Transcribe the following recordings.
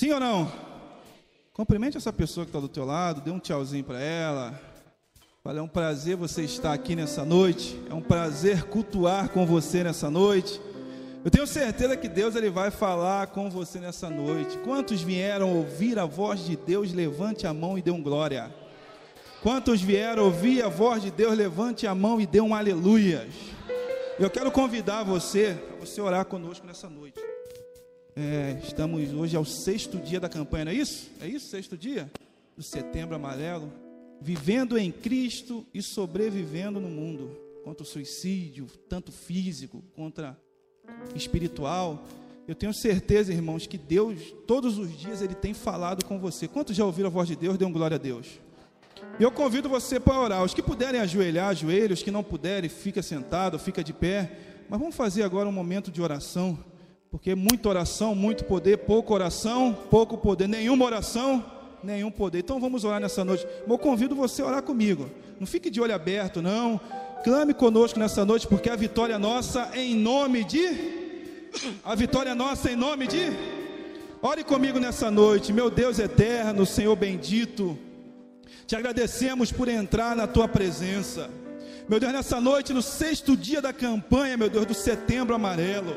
Sim ou não? Cumprimente essa pessoa que está do teu lado, dê um tchauzinho para ela. Fala, é um prazer você estar aqui nessa noite. É um prazer cultuar com você nessa noite. Eu tenho certeza que Deus ele vai falar com você nessa noite. Quantos vieram ouvir a voz de Deus? Levante a mão e dê um glória. Quantos vieram ouvir a voz de Deus? Levante a mão e dê um aleluias. Eu quero convidar você a você orar conosco nessa noite. É, estamos hoje ao sexto dia da campanha, não é isso? É isso, sexto dia? Do setembro amarelo. Vivendo em Cristo e sobrevivendo no mundo. Contra o suicídio, tanto físico, contra espiritual. Eu tenho certeza, irmãos, que Deus, todos os dias, Ele tem falado com você. Quantos já ouviram a voz de Deus? Dê um glória a Deus. Eu convido você para orar. Os que puderem ajoelhar, ajoelhos. Os que não puderem, fica sentado, fica de pé. Mas vamos fazer agora um momento de oração. Porque muita oração, muito poder, pouca oração, pouco poder, nenhuma oração, nenhum poder. Então vamos orar nessa noite. Eu convido você a orar comigo. Não fique de olho aberto, não. Clame conosco nessa noite, porque a vitória é nossa em nome de. A vitória é nossa em nome de. Ore comigo nessa noite, meu Deus eterno, Senhor bendito. Te agradecemos por entrar na tua presença. Meu Deus, nessa noite, no sexto dia da campanha, meu Deus, do setembro amarelo.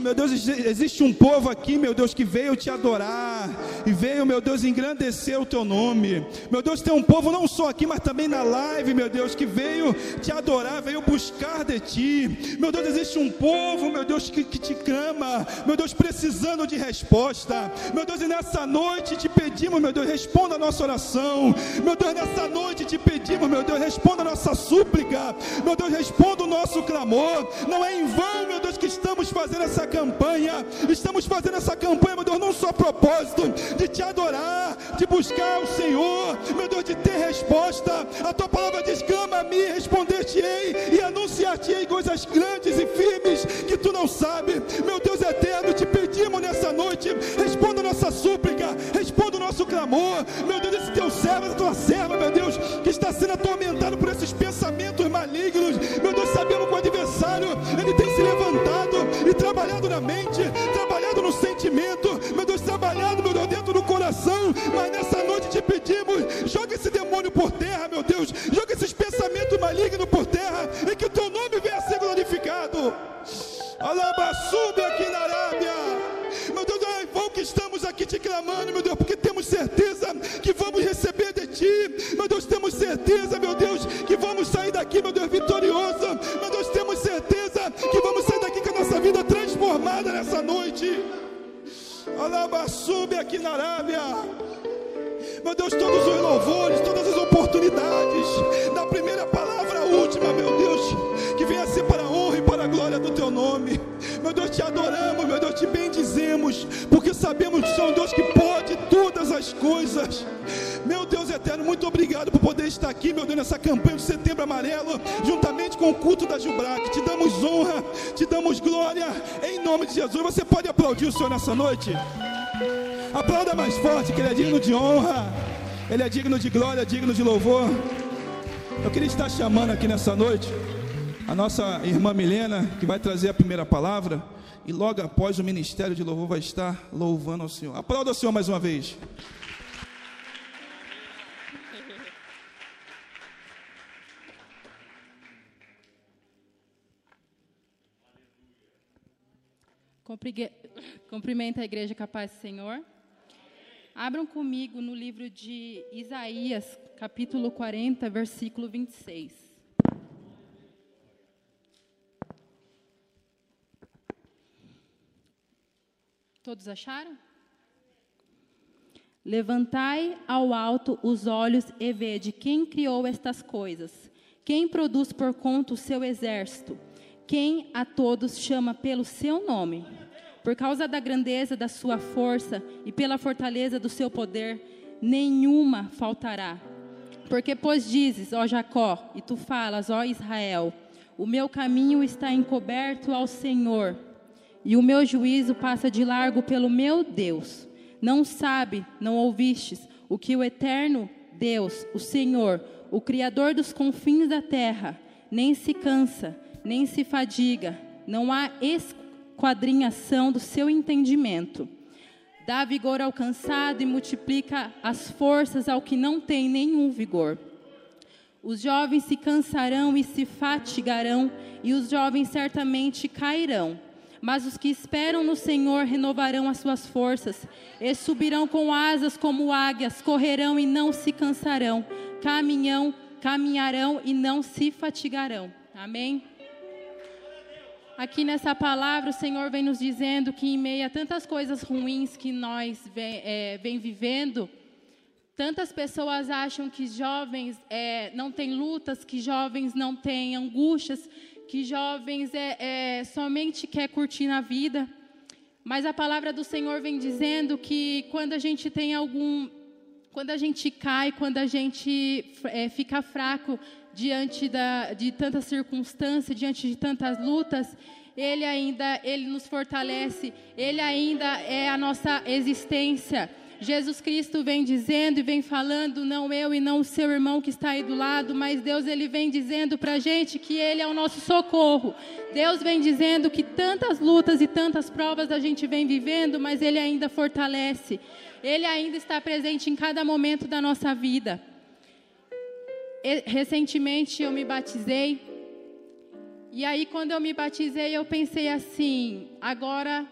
Meu Deus, existe um povo aqui, meu Deus, que veio te adorar e veio, meu Deus, engrandecer o teu nome. Meu Deus, tem um povo não só aqui, mas também na live, meu Deus, que veio te adorar, veio buscar de ti. Meu Deus, existe um povo, meu Deus, que, que te clama, meu Deus, precisando de resposta. Meu Deus, e nessa noite te pedimos, meu Deus, responda a nossa oração. Meu Deus, nessa noite te pedimos, meu Deus, responda a nossa súplica. Meu Deus, responda o nosso clamor. Não é em vão, meu Deus, que estamos fazendo fazendo essa campanha, estamos fazendo essa campanha, meu Deus, não só propósito de te adorar, de buscar o Senhor, meu Deus, de ter resposta. A tua palavra diz: clama-me, responder-te-ei e anunciar-te-ei coisas grandes e firmes que tu não sabes. Meu Deus eterno, te pedimos nessa noite, responda nossa súplica, responda o nosso clamor. Meu Deus, esse teu servo, essa tua serva, meu Deus, que está sendo atormentado por esses pensamentos malignos. Meu Deus, sabemos que o adversário, ele tem se levantado e trabalhado na mente, trabalhado no sentimento, meu Deus, trabalhado, meu Deus, dentro do coração. Mas nessa noite te pedimos, joga esse demônio por terra, meu Deus, joga esses pensamentos malignos por terra, e que o teu nome venha a ser glorificado. Alabaçube aqui na Arábia. Meu Deus, é bom que estamos aqui te clamando, meu Deus, porque temos certeza que vamos receber de ti. Meu Deus, temos certeza, meu Deus, que vamos sair daqui, meu Deus, vitorioso. Meu Deus, temos que vamos sair daqui com a nossa vida transformada nessa noite. Alabaçube aqui na Arábia. Meu Deus, todos os louvores, todas as oportunidades, da primeira palavra à última, meu Deus, que venha ser para a honra e para a glória do teu nome. Meu Deus, te adoramos, meu Deus, te bendizemos, porque sabemos que são Deus que pode todas as coisas. Meu Deus eterno, muito obrigado por poder estar aqui, meu Deus, nessa campanha de setembro amarelo, juntamente com o culto da Jubrac. Te damos honra, te damos glória, em nome de Jesus. Você pode aplaudir o Senhor nessa noite? Aplauda mais forte, que Ele é digno de honra, Ele é digno de glória, digno de louvor. Eu queria estar chamando aqui nessa noite a nossa irmã Milena, que vai trazer a primeira palavra, e logo após o ministério de louvor vai estar louvando ao Senhor. Aplauda o Senhor mais uma vez. Cumprimenta a igreja capaz do Senhor. Abram comigo no livro de Isaías, capítulo 40, versículo 26. Todos acharam? Levantai ao alto os olhos e vede quem criou estas coisas, quem produz por conta o seu exército, quem a todos chama pelo seu nome. Por causa da grandeza da sua força e pela fortaleza do seu poder, nenhuma faltará. Porque, pois dizes, ó Jacó, e tu falas, ó Israel, o meu caminho está encoberto ao Senhor, e o meu juízo passa de largo pelo meu Deus. Não sabe, não ouvistes, o que o eterno Deus, o Senhor, o Criador dos confins da terra, nem se cansa, nem se fadiga, não há escuridão quadrinhação do seu entendimento. dá vigor ao cansado e multiplica as forças ao que não tem nenhum vigor. Os jovens se cansarão e se fatigarão, e os jovens certamente cairão. Mas os que esperam no Senhor renovarão as suas forças, e subirão com asas como águias, correrão e não se cansarão, caminhão, caminharão e não se fatigarão. Amém? Aqui nessa palavra, o Senhor vem nos dizendo que, em meio a tantas coisas ruins que nós vem, é, vem vivendo, tantas pessoas acham que jovens é, não têm lutas, que jovens não têm angústias, que jovens é, é, somente quer curtir na vida. Mas a palavra do Senhor vem dizendo que quando a gente tem algum. Quando a gente cai, quando a gente é, fica fraco, diante da, de tantas circunstâncias, diante de tantas lutas, Ele ainda, Ele nos fortalece, Ele ainda é a nossa existência. Jesus Cristo vem dizendo e vem falando, não eu e não o seu irmão que está aí do lado, mas Deus ele vem dizendo para a gente que Ele é o nosso socorro. Deus vem dizendo que tantas lutas e tantas provas a gente vem vivendo, mas Ele ainda fortalece. Ele ainda está presente em cada momento da nossa vida recentemente eu me batizei. E aí, quando eu me batizei, eu pensei assim: agora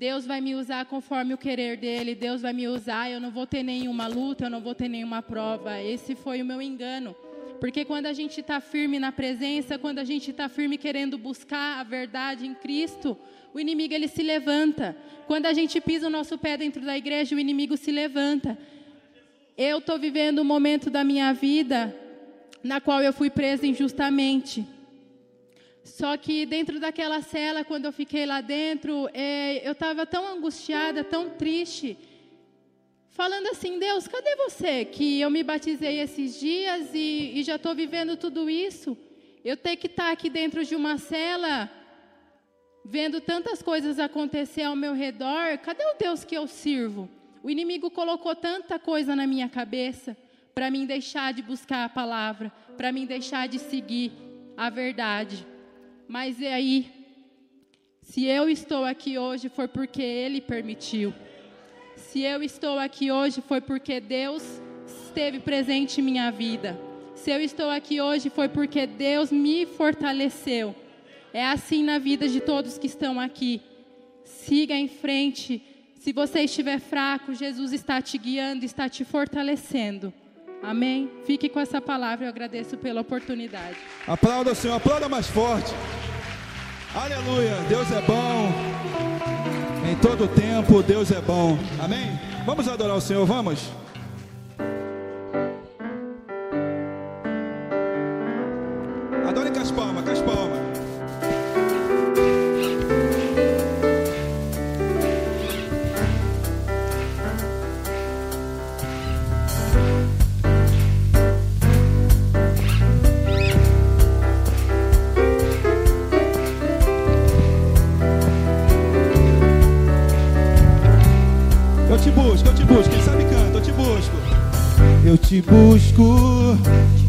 Deus vai me usar conforme o querer dele, Deus vai me usar, eu não vou ter nenhuma luta, eu não vou ter nenhuma prova. Esse foi o meu engano. Porque quando a gente está firme na presença, quando a gente está firme querendo buscar a verdade em Cristo, o inimigo ele se levanta. Quando a gente pisa o nosso pé dentro da igreja, o inimigo se levanta. Eu estou vivendo um momento da minha vida na qual eu fui presa injustamente. Só que dentro daquela cela, quando eu fiquei lá dentro, é, eu estava tão angustiada, tão triste, falando assim: Deus, cadê você? Que eu me batizei esses dias e, e já estou vivendo tudo isso. Eu tenho que estar tá aqui dentro de uma cela, vendo tantas coisas acontecer ao meu redor. Cadê o Deus que eu sirvo? O inimigo colocou tanta coisa na minha cabeça para mim deixar de buscar a palavra, para mim deixar de seguir a verdade. Mas e aí? Se eu estou aqui hoje foi porque Ele permitiu. Se eu estou aqui hoje foi porque Deus esteve presente em minha vida. Se eu estou aqui hoje foi porque Deus me fortaleceu. É assim na vida de todos que estão aqui. Siga em frente. Se você estiver fraco, Jesus está te guiando, está te fortalecendo. Amém? Fique com essa palavra, eu agradeço pela oportunidade. Aplauda o Senhor, aplauda mais forte. Aleluia, Deus é bom. Em todo tempo, Deus é bom. Amém? Vamos adorar o Senhor, vamos? Adore com as palmas, com as palmas. Eu te busco. conosco,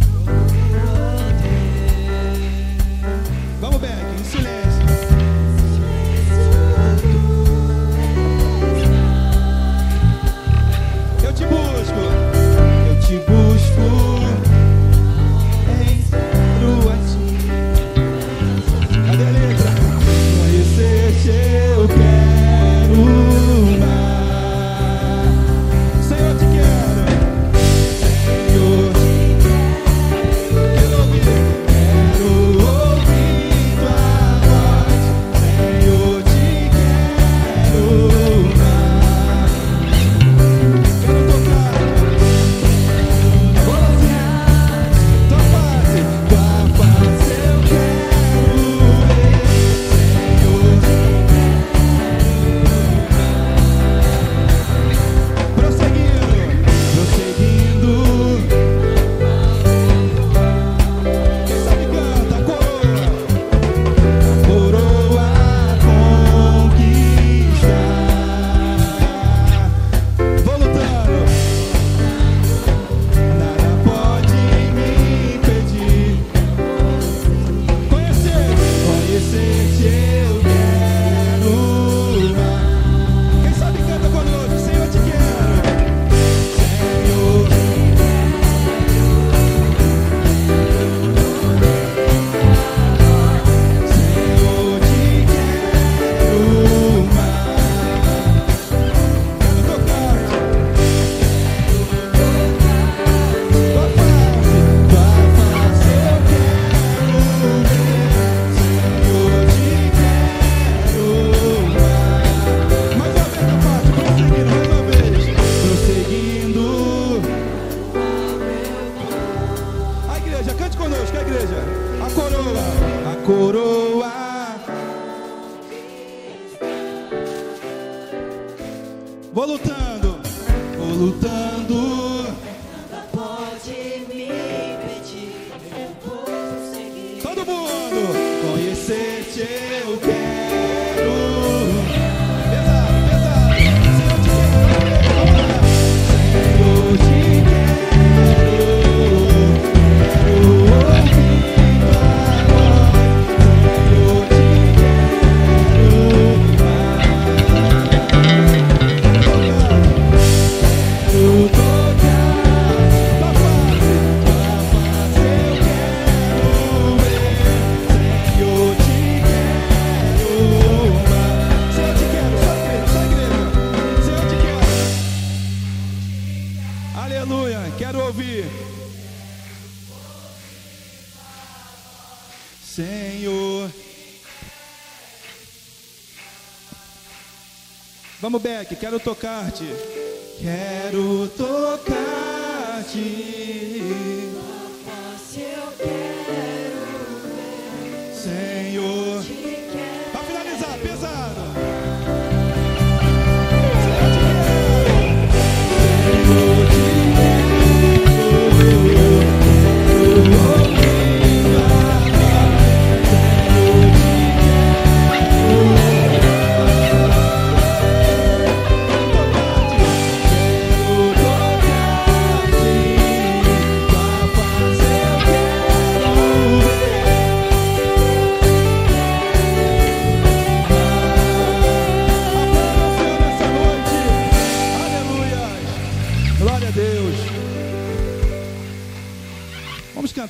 Quero ouvir. Senhor. Vamos, Beck. Quero tocar-te. Quero tocar-te.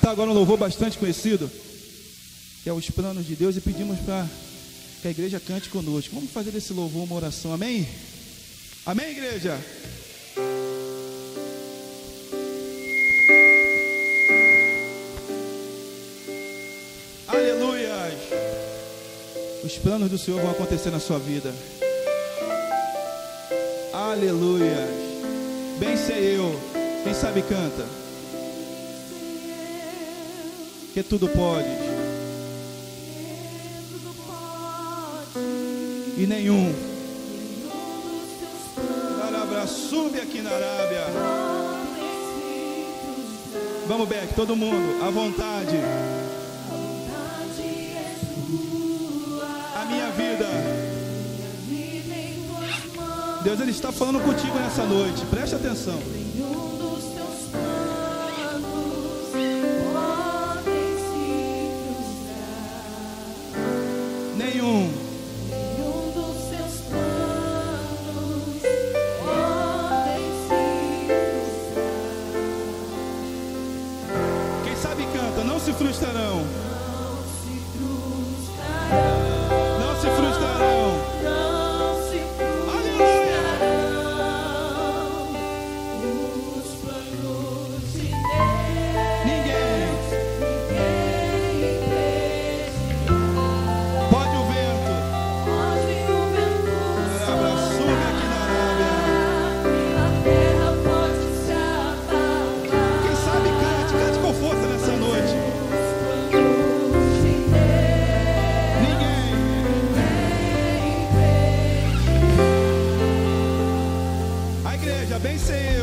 Cantar agora um louvor bastante conhecido, que é os planos de Deus, e pedimos para que a igreja cante conosco. Vamos fazer desse louvor uma oração, amém? Amém, igreja? Aleluia. Os planos do Senhor vão acontecer na sua vida. Aleluia. Bem sei eu. Quem sabe canta. Que tudo pode. E nenhum. Nenhum dos teus planos Arabra, sube aqui na Arábia. Vamos, Beck, todo mundo, à vontade. A minha vida. Deus, Ele está falando contigo nessa noite. Preste atenção. Nenhum. Dos seus se. Quem sabe canta, não se frustrarão. see you.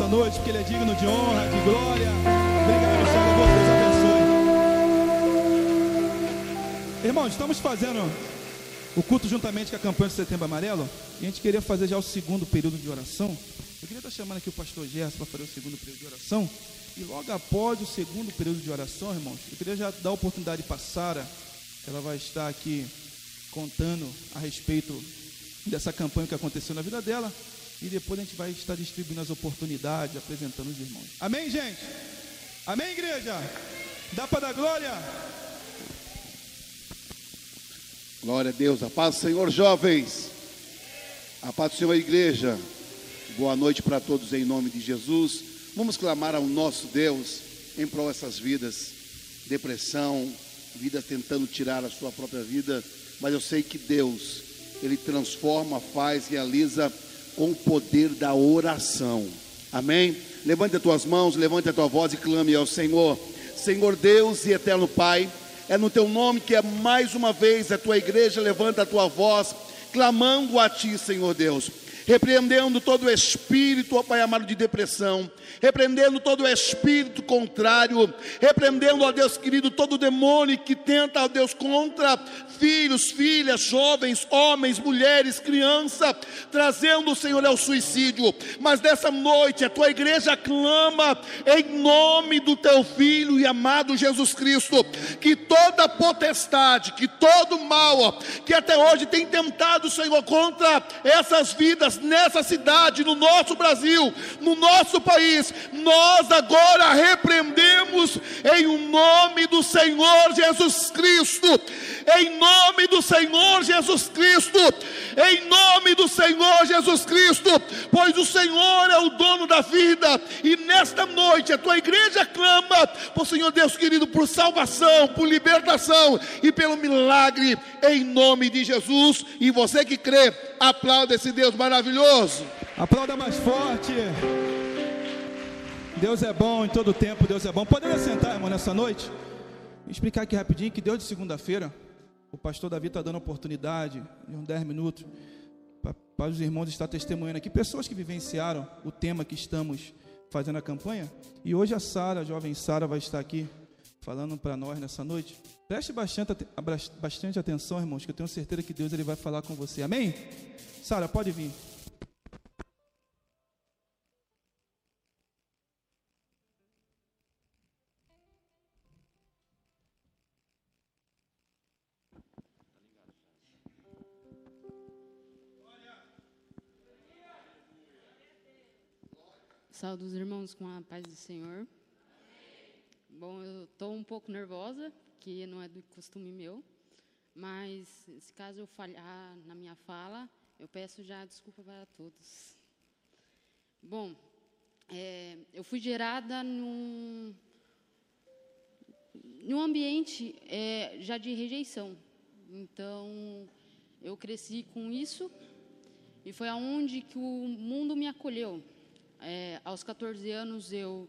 Nessa noite, porque Ele é digno de honra, de glória. Obrigado, Senhor. Deus abençoe. Irmãos, estamos fazendo o culto juntamente com a campanha de Setembro Amarelo. E a gente queria fazer já o segundo período de oração. Eu queria estar chamando aqui o pastor Gerson para fazer o segundo período de oração. E logo após o segundo período de oração, irmãos, eu queria já dar a oportunidade para Sara, que ela vai estar aqui contando a respeito dessa campanha que aconteceu na vida dela. E depois a gente vai estar distribuindo as oportunidades, apresentando os irmãos. Amém, gente? Amém, igreja? Dá para dar glória? Glória a Deus, a paz do Senhor, jovens, a paz do Senhor, igreja. Boa noite para todos em nome de Jesus. Vamos clamar ao nosso Deus em prol dessas vidas, depressão, vidas tentando tirar a sua própria vida, mas eu sei que Deus, Ele transforma, faz, realiza com o poder da oração. Amém? Levante as tuas mãos, levante a tua voz e clame ao Senhor. Senhor Deus e eterno Pai, é no teu nome que é mais uma vez a tua igreja levanta a tua voz, clamando a ti, Senhor Deus. Repreendendo todo o espírito, ó Pai amado, de depressão, repreendendo todo o espírito contrário, repreendendo, ó Deus querido, todo o demônio que tenta, ó Deus, contra filhos, filhas, jovens, homens, mulheres, criança, trazendo, Senhor, ao suicídio. Mas nessa noite a tua igreja clama em nome do teu filho e amado Jesus Cristo, que toda potestade, que todo mal, ó, que até hoje tem tentado, Senhor, contra essas vidas nessa cidade, no nosso Brasil, no nosso país, nós agora repreendemos em o nome do Senhor Jesus Cristo, em nome do Senhor Jesus Cristo, em nome do Senhor Jesus Cristo, pois o Senhor é o dono da vida, e nesta noite a tua igreja clama por Senhor Deus querido, por salvação, por libertação e pelo milagre, em nome de Jesus. E você que crê, aplauda esse Deus maravilhoso. Aplauda mais forte. Deus é bom em todo tempo, Deus é bom. Podemos sentar, irmão, nessa noite? Vou explicar aqui rapidinho que Deus de segunda-feira, o pastor Davi está dando oportunidade de uns 10 minutos para, os irmãos estar testemunhando aqui, pessoas que vivenciaram o tema que estamos fazendo a campanha. E hoje a Sara, a jovem Sara, vai estar aqui falando para nós nessa noite. Preste bastante, bastante atenção, irmãos, que eu tenho certeza que Deus ele vai falar com você. Amém? Sara, pode vir. Saúde os irmãos com a paz do Senhor. Bom, eu estou um pouco nervosa, que não é do costume meu, mas se caso eu falhar na minha fala, eu peço já desculpa para todos. Bom, é, eu fui gerada num, num ambiente é, já de rejeição. Então, eu cresci com isso e foi aonde que o mundo me acolheu. É, aos 14 anos eu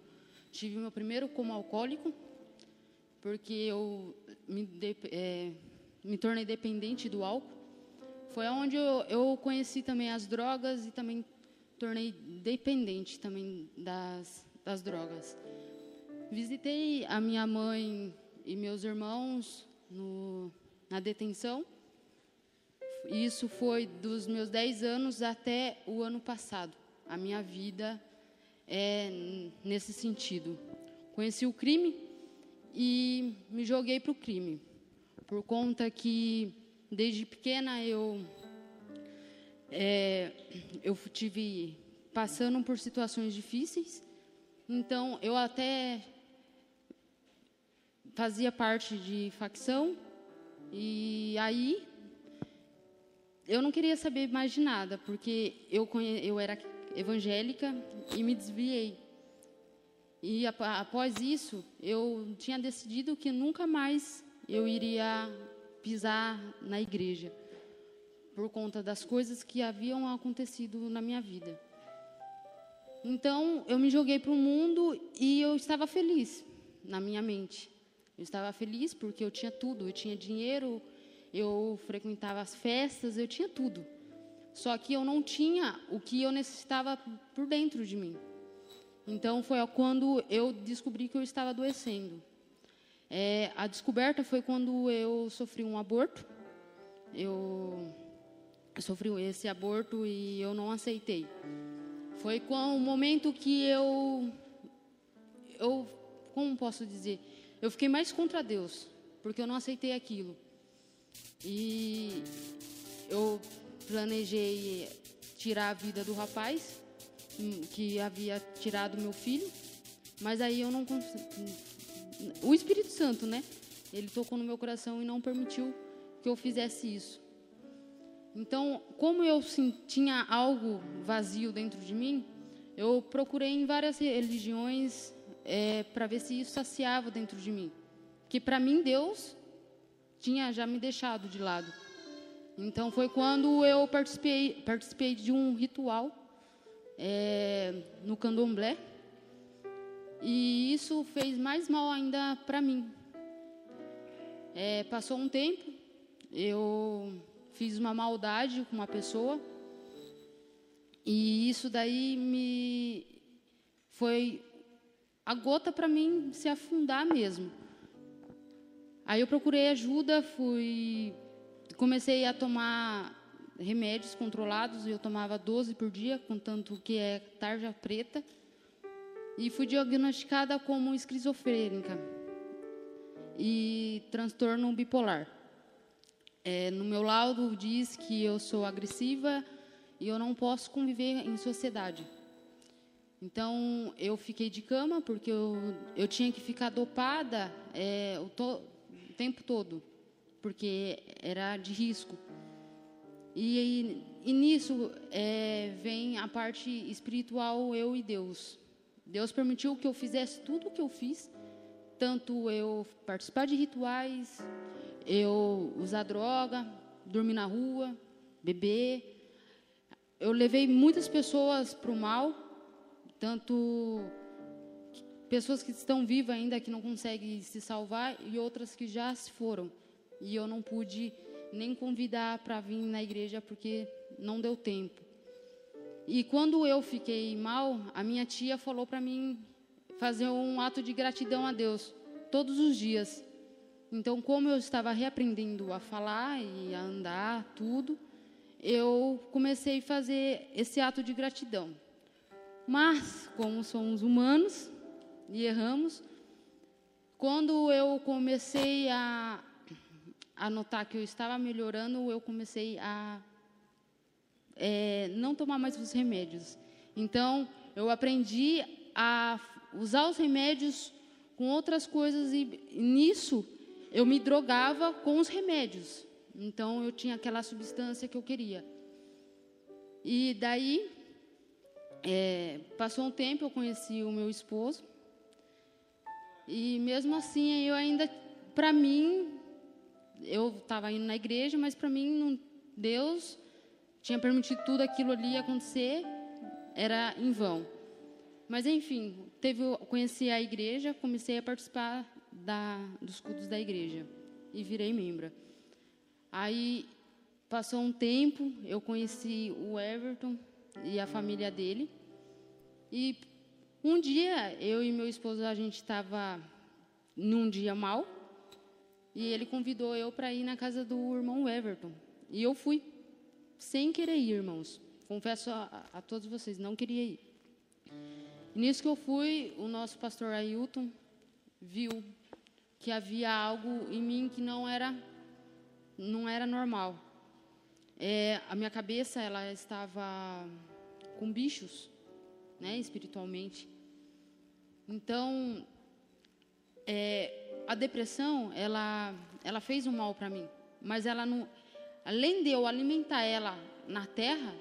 tive meu primeiro como alcoólico, porque eu me, de- é, me tornei dependente do álcool. Foi onde eu, eu conheci também as drogas e também tornei dependente também das, das drogas. Visitei a minha mãe e meus irmãos no, na detenção. Isso foi dos meus 10 anos até o ano passado. A minha vida é nesse sentido. Conheci o crime e me joguei para o crime. Por conta que, desde pequena, eu, é, eu tive passando por situações difíceis. Então, eu até fazia parte de facção. E aí, eu não queria saber mais de nada, porque eu, eu era evangélica e me desviei. E após isso, eu tinha decidido que nunca mais eu iria pisar na igreja, por conta das coisas que haviam acontecido na minha vida. Então, eu me joguei para o mundo e eu estava feliz na minha mente. Eu estava feliz porque eu tinha tudo, eu tinha dinheiro, eu frequentava as festas, eu tinha tudo. Só que eu não tinha o que eu necessitava por dentro de mim. Então foi quando eu descobri que eu estava adoecendo. É, a descoberta foi quando eu sofri um aborto. Eu, sofri esse aborto e eu não aceitei. Foi com o momento que eu, eu, como posso dizer, eu fiquei mais contra Deus, porque eu não aceitei aquilo. E eu planejei tirar a vida do rapaz hum, que havia tirado meu filho, mas aí eu não consegui. O Espírito Santo, né? Ele tocou no meu coração e não permitiu que eu fizesse isso. Então, como eu tinha algo vazio dentro de mim, eu procurei em várias religiões é, para ver se isso saciava dentro de mim. Que para mim Deus tinha já me deixado de lado. Então foi quando eu participei, participei de um ritual é, no candomblé. E isso fez mais mal ainda para mim. É, passou um tempo, eu fiz uma maldade com uma pessoa. E isso daí me foi a gota para mim se afundar mesmo. Aí eu procurei ajuda, fui comecei a tomar remédios controlados, eu tomava 12 por dia, contanto que é tarja preta. E fui diagnosticada como esquizofrênica e transtorno bipolar. É, no meu laudo diz que eu sou agressiva e eu não posso conviver em sociedade. Então eu fiquei de cama porque eu, eu tinha que ficar dopada é, o, to, o tempo todo, porque era de risco. E, e nisso é, vem a parte espiritual, eu e Deus. Deus permitiu que eu fizesse tudo o que eu fiz, tanto eu participar de rituais, eu usar droga, dormir na rua, beber. Eu levei muitas pessoas para o mal, tanto pessoas que estão vivas ainda que não conseguem se salvar e outras que já se foram. E eu não pude nem convidar para vir na igreja porque não deu tempo. E quando eu fiquei mal, a minha tia falou para mim fazer um ato de gratidão a Deus todos os dias. Então, como eu estava reaprendendo a falar e a andar, tudo, eu comecei a fazer esse ato de gratidão. Mas, como somos humanos e erramos, quando eu comecei a, a notar que eu estava melhorando, eu comecei a é, não tomar mais os remédios. Então, eu aprendi a usar os remédios com outras coisas e nisso eu me drogava com os remédios. Então, eu tinha aquela substância que eu queria. E daí, é, passou um tempo, eu conheci o meu esposo. E mesmo assim, eu ainda, para mim, eu estava indo na igreja, mas para mim, não, Deus tinha permitido tudo aquilo ali acontecer, era em vão. Mas enfim, teve, conheci a igreja, comecei a participar da, dos cultos da igreja e virei membra. Aí passou um tempo, eu conheci o Everton e a família dele. E um dia eu e meu esposo a gente estava num dia mal e ele convidou eu para ir na casa do irmão Everton e eu fui sem querer ir, irmãos. Confesso a, a todos vocês, não queria ir. E nisso que eu fui, o nosso pastor Ailton viu que havia algo em mim que não era não era normal. É, a minha cabeça ela estava com bichos, né, espiritualmente. Então, é, a depressão ela ela fez um mal para mim, mas ela não além de eu alimentar ela na terra,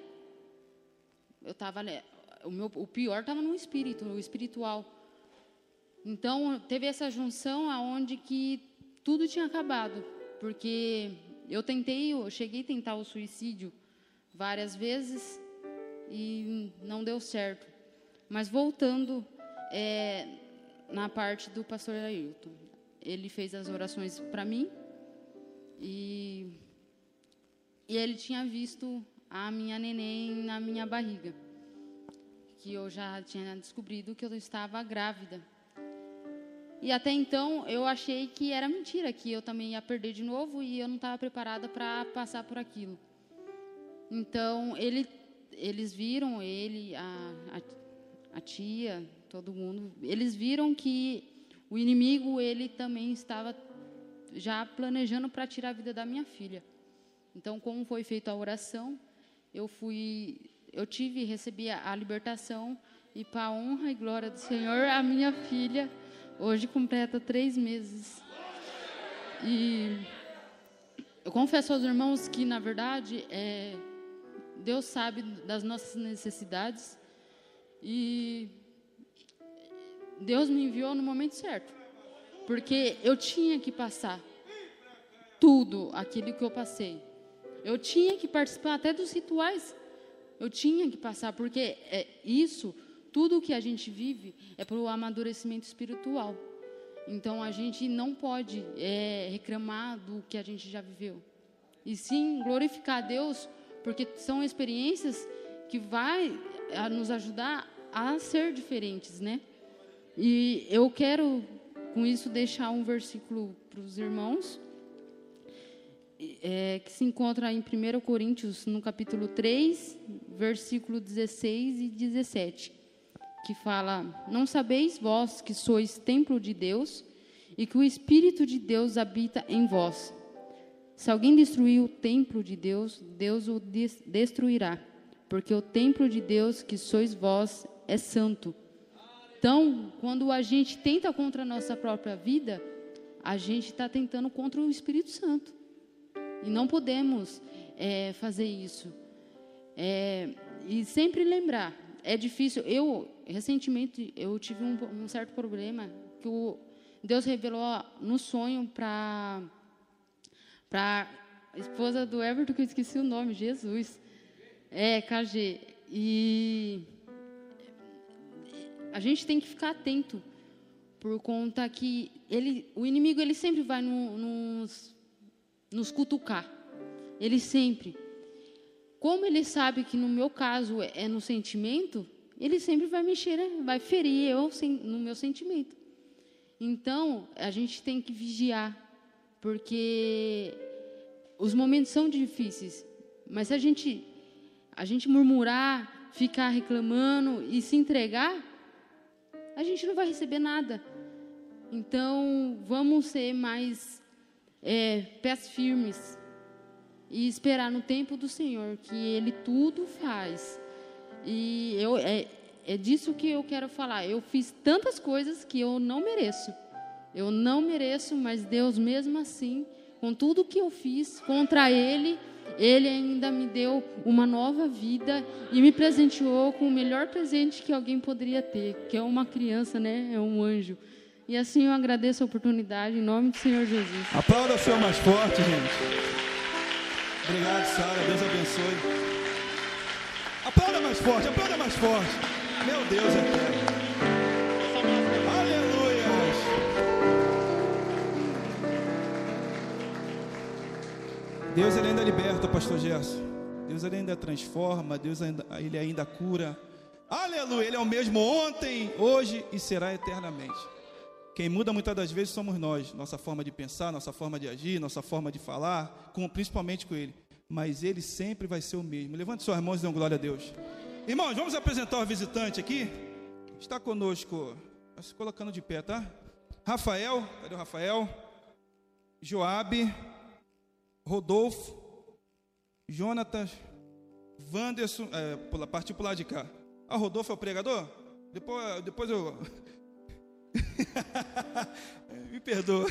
eu estava o meu o pior estava no espírito, no espiritual. Então, teve essa junção aonde que tudo tinha acabado, porque eu tentei, eu cheguei a tentar o suicídio várias vezes e não deu certo. Mas voltando é, na parte do pastor Ailton, ele fez as orações para mim e, e ele tinha visto a minha neném na minha barriga, que eu já tinha descobrido que eu estava grávida. E até então eu achei que era mentira, que eu também ia perder de novo e eu não estava preparada para passar por aquilo. Então ele, eles viram ele, a, a, a tia, todo mundo, eles viram que o inimigo ele também estava já planejando para tirar a vida da minha filha. Então, como foi feita a oração, eu fui, eu tive, recebi a, a libertação e para a honra e glória do Senhor, a minha filha Hoje completa três meses. E eu confesso aos irmãos que, na verdade, é, Deus sabe das nossas necessidades e Deus me enviou no momento certo. Porque eu tinha que passar tudo aquilo que eu passei. Eu tinha que participar até dos rituais. Eu tinha que passar, porque é, isso tudo que a gente vive é para o amadurecimento espiritual. Então a gente não pode é, reclamar do que a gente já viveu. E sim glorificar a Deus, porque são experiências que vai nos ajudar a ser diferentes, né? E eu quero com isso deixar um versículo para os irmãos, é, que se encontra em 1 Coríntios, no capítulo 3, versículo 16 e 17 que fala: Não sabeis vós que sois templo de Deus e que o Espírito de Deus habita em vós. Se alguém destruir o templo de Deus, Deus o destruirá, porque o templo de Deus que sois vós é santo. Então, quando a gente tenta contra a nossa própria vida, a gente está tentando contra o Espírito Santo. E não podemos é, fazer isso. É, e sempre lembrar é difícil. Eu, recentemente, eu tive um, um certo problema que o, Deus revelou no sonho para para esposa do Everton, que eu esqueci o nome, Jesus. É, KG. E a gente tem que ficar atento, por conta que ele, o inimigo ele sempre vai no, nos, nos cutucar. Ele sempre. Como ele sabe que no meu caso é no sentimento, ele sempre vai mexer, né? vai ferir eu no meu sentimento. Então, a gente tem que vigiar, porque os momentos são difíceis, mas se a gente, a gente murmurar, ficar reclamando e se entregar, a gente não vai receber nada. Então, vamos ser mais é, pés firmes, e esperar no tempo do Senhor, que Ele tudo faz. E eu, é, é disso que eu quero falar. Eu fiz tantas coisas que eu não mereço. Eu não mereço, mas Deus, mesmo assim, com tudo que eu fiz contra Ele, Ele ainda me deu uma nova vida e me presenteou com o melhor presente que alguém poderia ter, que é uma criança, né? É um anjo. E assim eu agradeço a oportunidade em nome do Senhor Jesus. Aplauda o Senhor mais forte, gente. Obrigado, Sara. Deus abençoe. Aplauda mais forte, aplauda mais forte. Meu Deus eterno. Deus ele ainda liberta, pastor Gerson. Deus ele ainda transforma, Deus ainda, ele ainda cura. Aleluia, ele é o mesmo ontem, hoje e será eternamente. Quem muda muitas das vezes somos nós, nossa forma de pensar, nossa forma de agir, nossa forma de falar, com, principalmente com Ele. Mas Ele sempre vai ser o mesmo. Levante suas mãos e dê glória a Deus. Irmãos, vamos apresentar o visitante aqui. Está conosco, tá se colocando de pé, tá? Rafael, cadê o Rafael? Joabe, Rodolfo, Jonatas, Wanderson, é, partiu para lado de cá. Ah, Rodolfo é o pregador? Depois, depois eu Me perdoa.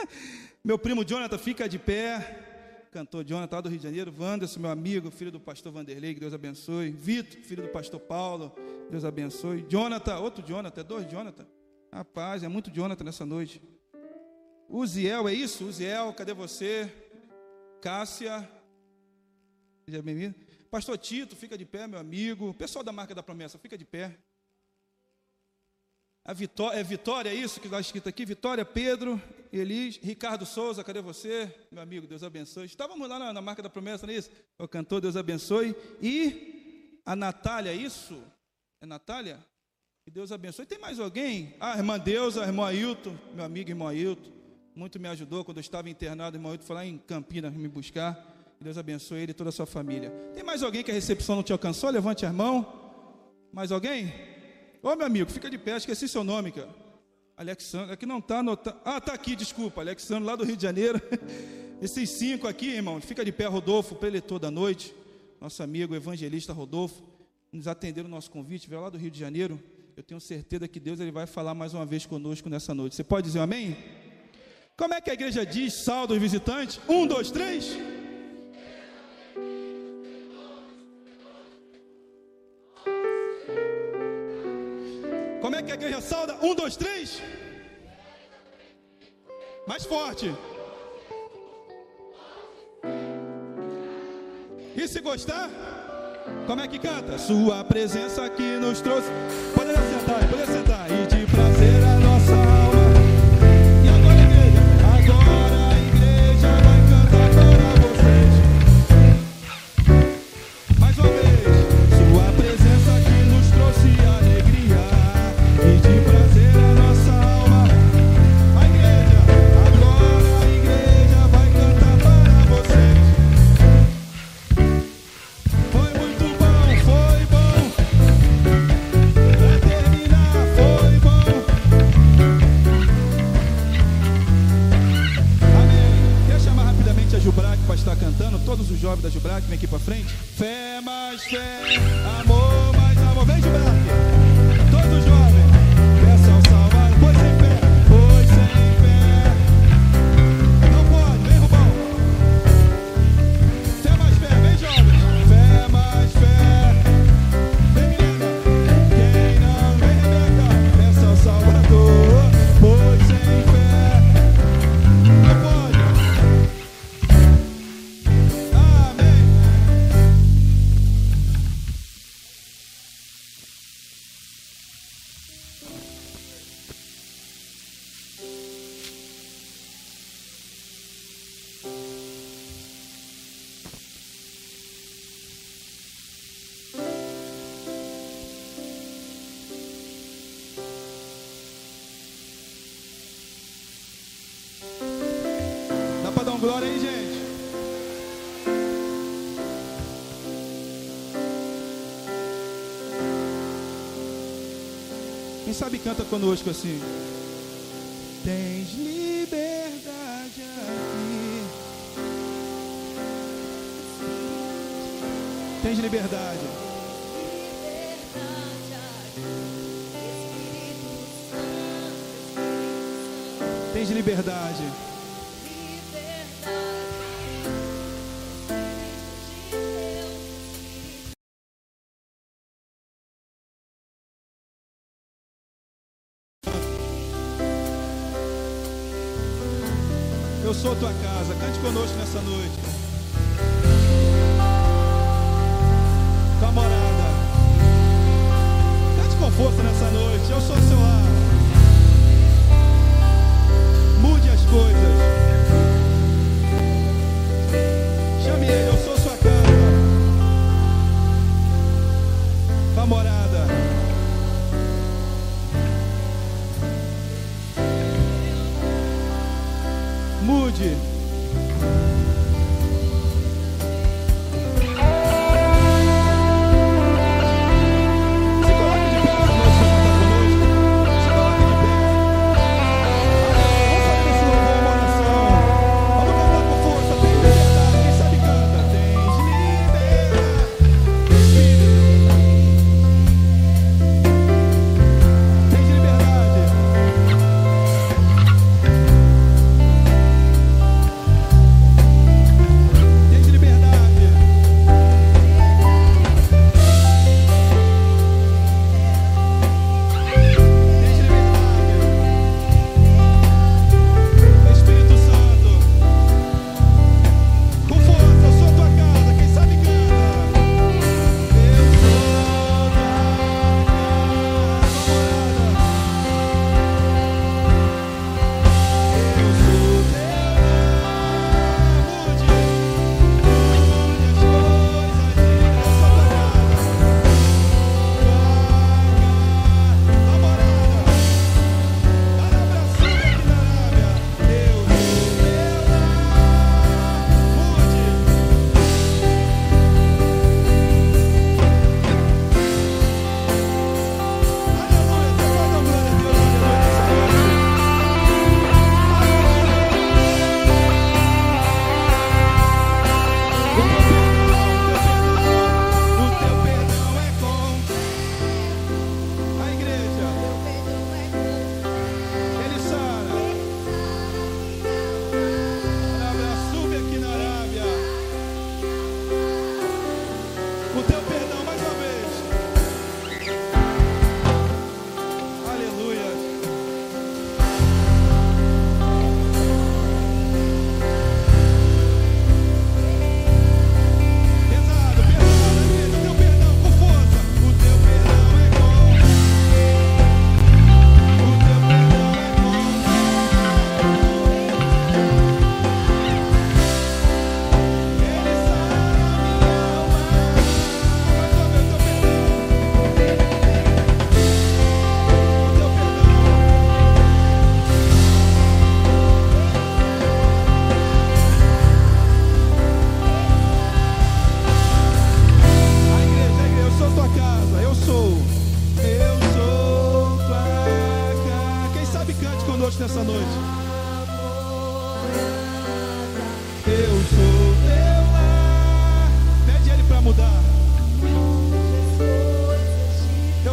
Meu primo Jonathan fica de pé. Cantor Jonathan do Rio de Janeiro. Wanderson, meu amigo, filho do pastor Vanderlei, que Deus abençoe. Vitor, filho do pastor Paulo, Deus abençoe. Jonathan, outro Jonathan, dois Jonathan. Rapaz, é muito Jonathan nessa noite. Uziel, é isso? Uziel, cadê você? Cássia, seja bem-vindo. Pastor Tito, fica de pé, meu amigo. Pessoal da marca da promessa, fica de pé. A Vitória, é Vitória, isso que está escrito aqui? Vitória, Pedro, Elis, Ricardo Souza, cadê você? Meu amigo, Deus abençoe. Estávamos lá na, na marca da promessa, não é isso? O cantor, Deus abençoe. E a Natália, isso? É Natália? Que Deus abençoe. Tem mais alguém? Ah, irmã Deusa, irmão Ailton, meu amigo irmão Ailton. Muito me ajudou quando eu estava internado, irmão Ailton foi lá em Campinas me buscar. Deus abençoe ele e toda a sua família. Tem mais alguém que a recepção não te alcançou? Levante a mão. Mais alguém? Ô meu amigo, fica de pé, esqueci seu nome, cara. Alexandre, aqui não está anotado. Ah, está aqui, desculpa. Alexandre, lá do Rio de Janeiro. Esses cinco aqui, irmão, fica de pé, Rodolfo, preletor da noite. Nosso amigo evangelista Rodolfo, nos atendeu o nosso convite, veio lá do Rio de Janeiro. Eu tenho certeza que Deus ele vai falar mais uma vez conosco nessa noite. Você pode dizer um amém? Como é que a igreja diz, saldo os visitantes? Um, dois, três. Como é que a igreja sauda? Um, dois, três. Mais forte. E se gostar? Como é que canta? Sua presença aqui nos trouxe. Pode sentar, pode sentar. E de sabe canta conosco assim? Eu sou tua casa. Cante conosco nessa noite.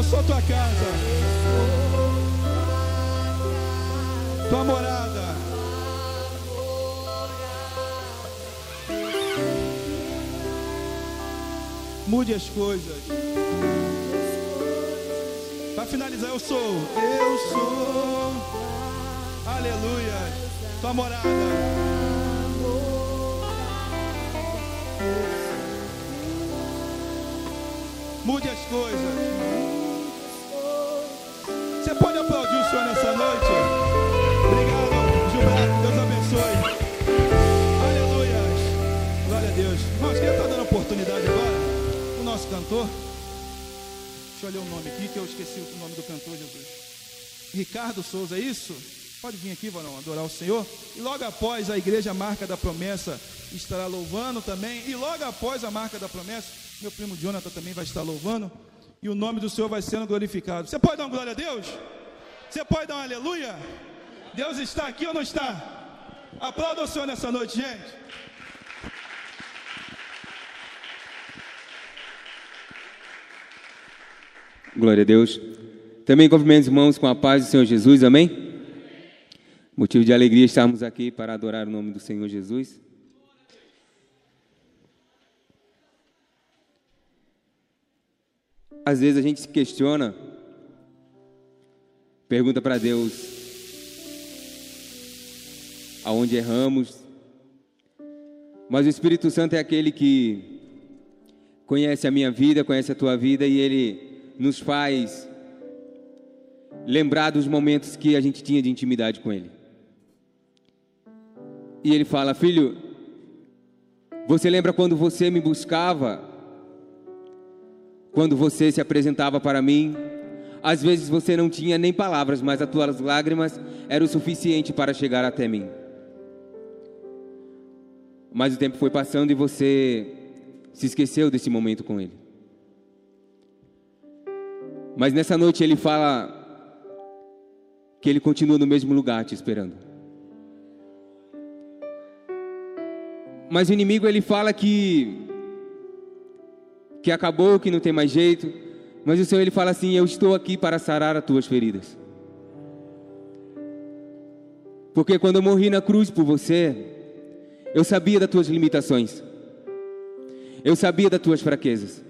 Sou tua casa. Tua morada. Mude as coisas. Para finalizar, eu sou. Eu sou. Aleluia. Tua morada. Mude as coisas. Aplaudir o Senhor nessa noite? Obrigado, Gilberto. Deus abençoe. Aleluia. Glória a Deus. Irmãos, quem está dando oportunidade agora? O nosso cantor. Deixa eu olhar o nome aqui, que eu esqueci o nome do cantor, Jesus. Ricardo Souza, é isso? Pode vir aqui, varão, adorar o Senhor. E logo após a igreja Marca da Promessa estará louvando também. E logo após a Marca da Promessa, meu primo Jonathan também vai estar louvando. E o nome do Senhor vai sendo glorificado. Você pode dar uma glória a Deus? Você pode dar um aleluia? Deus está aqui ou não está? Aplauda o Senhor nessa noite, gente. Glória a Deus. Também cumprimento os irmãos com a paz do Senhor Jesus, amém? Motivo de alegria estarmos aqui para adorar o nome do Senhor Jesus. Às vezes a gente se questiona, pergunta para Deus aonde erramos, mas o Espírito Santo é aquele que conhece a minha vida, conhece a tua vida e ele nos faz lembrar dos momentos que a gente tinha de intimidade com ele. E ele fala: Filho, você lembra quando você me buscava? Quando você se apresentava para mim? Às vezes você não tinha nem palavras, mas as tuas lágrimas eram o suficiente para chegar até mim. Mas o tempo foi passando e você se esqueceu desse momento com ele. Mas nessa noite ele fala que ele continua no mesmo lugar te esperando. Mas o inimigo ele fala que que acabou, que não tem mais jeito. Mas o Senhor ele fala assim: "Eu estou aqui para sarar as tuas feridas". Porque quando eu morri na cruz por você, eu sabia das tuas limitações. Eu sabia das tuas fraquezas.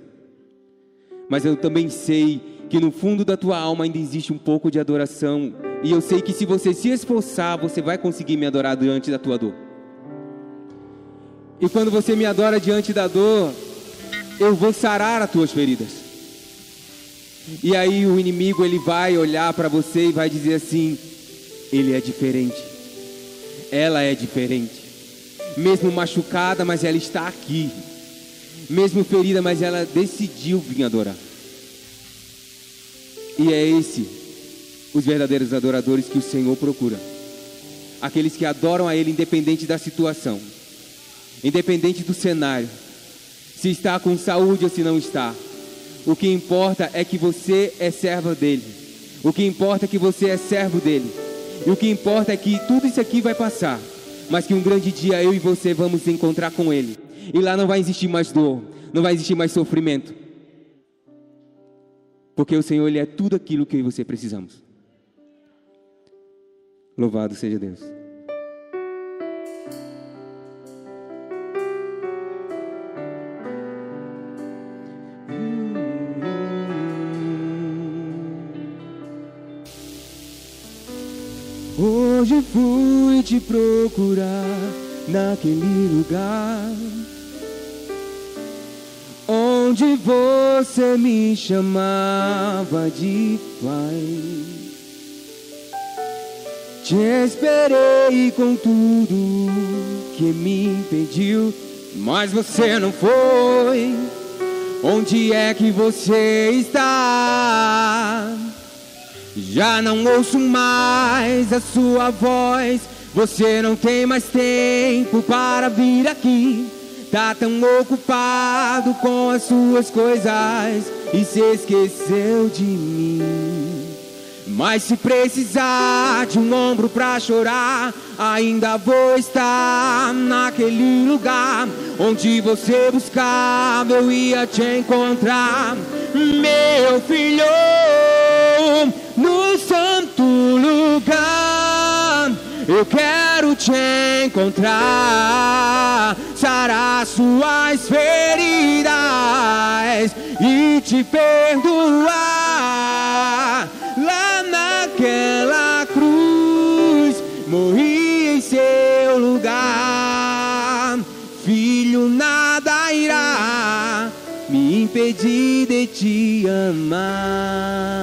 Mas eu também sei que no fundo da tua alma ainda existe um pouco de adoração. E eu sei que se você se esforçar, você vai conseguir me adorar diante da tua dor. E quando você me adora diante da dor, eu vou sarar as tuas feridas. E aí o inimigo ele vai olhar para você e vai dizer assim: ele é diferente. Ela é diferente. Mesmo machucada, mas ela está aqui. Mesmo ferida, mas ela decidiu vir adorar. E é esse os verdadeiros adoradores que o Senhor procura. Aqueles que adoram a Ele independente da situação, independente do cenário, se está com saúde ou se não está. O que importa é que você é servo dele. O que importa é que você é servo dele. E o que importa é que tudo isso aqui vai passar, mas que um grande dia eu e você vamos encontrar com ele. E lá não vai existir mais dor, não vai existir mais sofrimento. Porque o Senhor ele é tudo aquilo que eu e você precisamos. Louvado seja Deus. Hoje fui te procurar naquele lugar onde você me chamava de pai. Te esperei com tudo que me impediu, mas você não foi. Onde é que você está? Já não ouço mais a sua voz. Você não tem mais tempo para vir aqui. Tá tão ocupado com as suas coisas e se esqueceu de mim. Mas se precisar de um ombro pra chorar, ainda vou estar naquele lugar onde você buscava, eu ia te encontrar, meu filho, no santo lugar. Eu quero te encontrar, sarar suas feridas e te perdoar. Lá naquela cruz, morri em seu lugar. Filho, nada irá me impedir de te amar.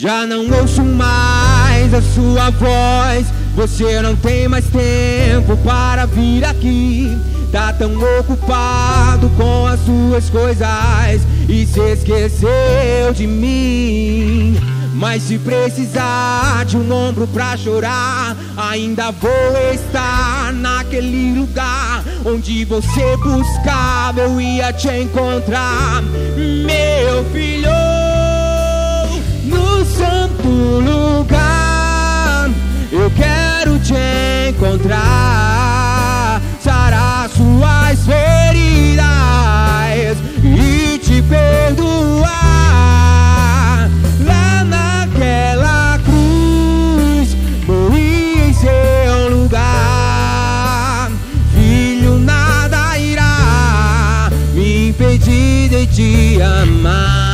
Já não ouço mais a sua voz. Você não tem mais tempo para vir aqui. Tá tão ocupado com as suas coisas e se esqueceu de mim. Mas se precisar de um ombro pra chorar, ainda vou estar naquele lugar onde você buscava, eu ia te encontrar, meu filho no santo lugar. Eu quero te encontrar, sarar suas feridas e te perdoar. Lá naquela cruz, morri em seu lugar. Filho, nada irá me impedir de te amar.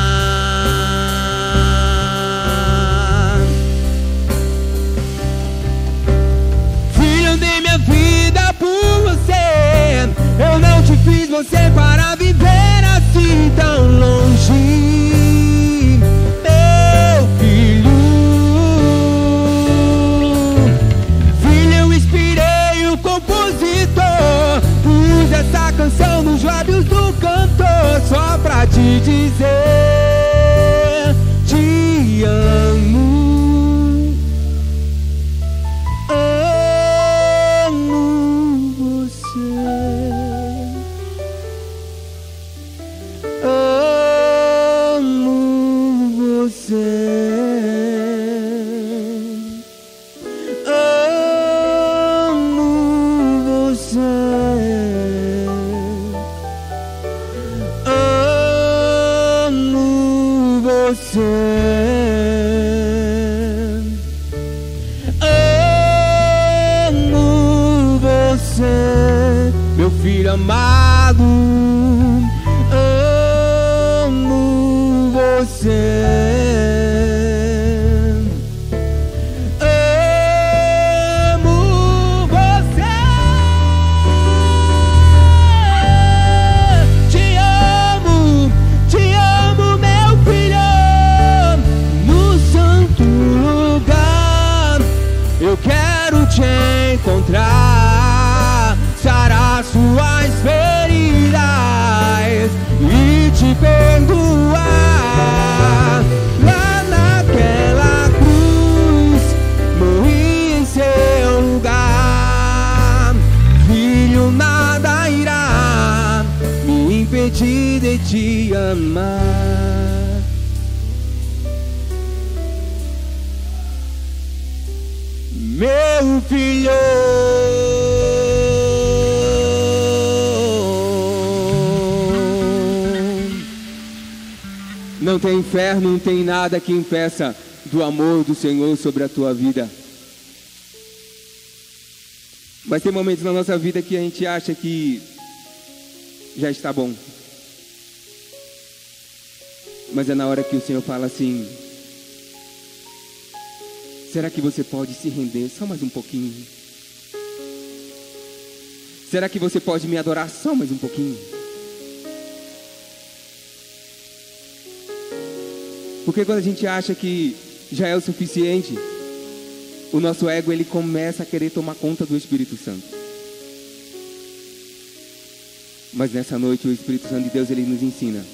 Você para viver assim tão longe. Meu filho, filho, eu inspirei o compositor. Pus essa canção nos lábios do cantor só pra te dizer: Te amo. Inferno, não tem nada que impeça do amor do Senhor sobre a tua vida. Mas tem momentos na nossa vida que a gente acha que já está bom. Mas é na hora que o Senhor fala assim: Será que você pode se render só mais um pouquinho? Será que você pode me adorar só mais um pouquinho? Porque quando a gente acha que já é o suficiente, o nosso ego ele começa a querer tomar conta do Espírito Santo. Mas nessa noite o Espírito Santo de Deus ele nos ensina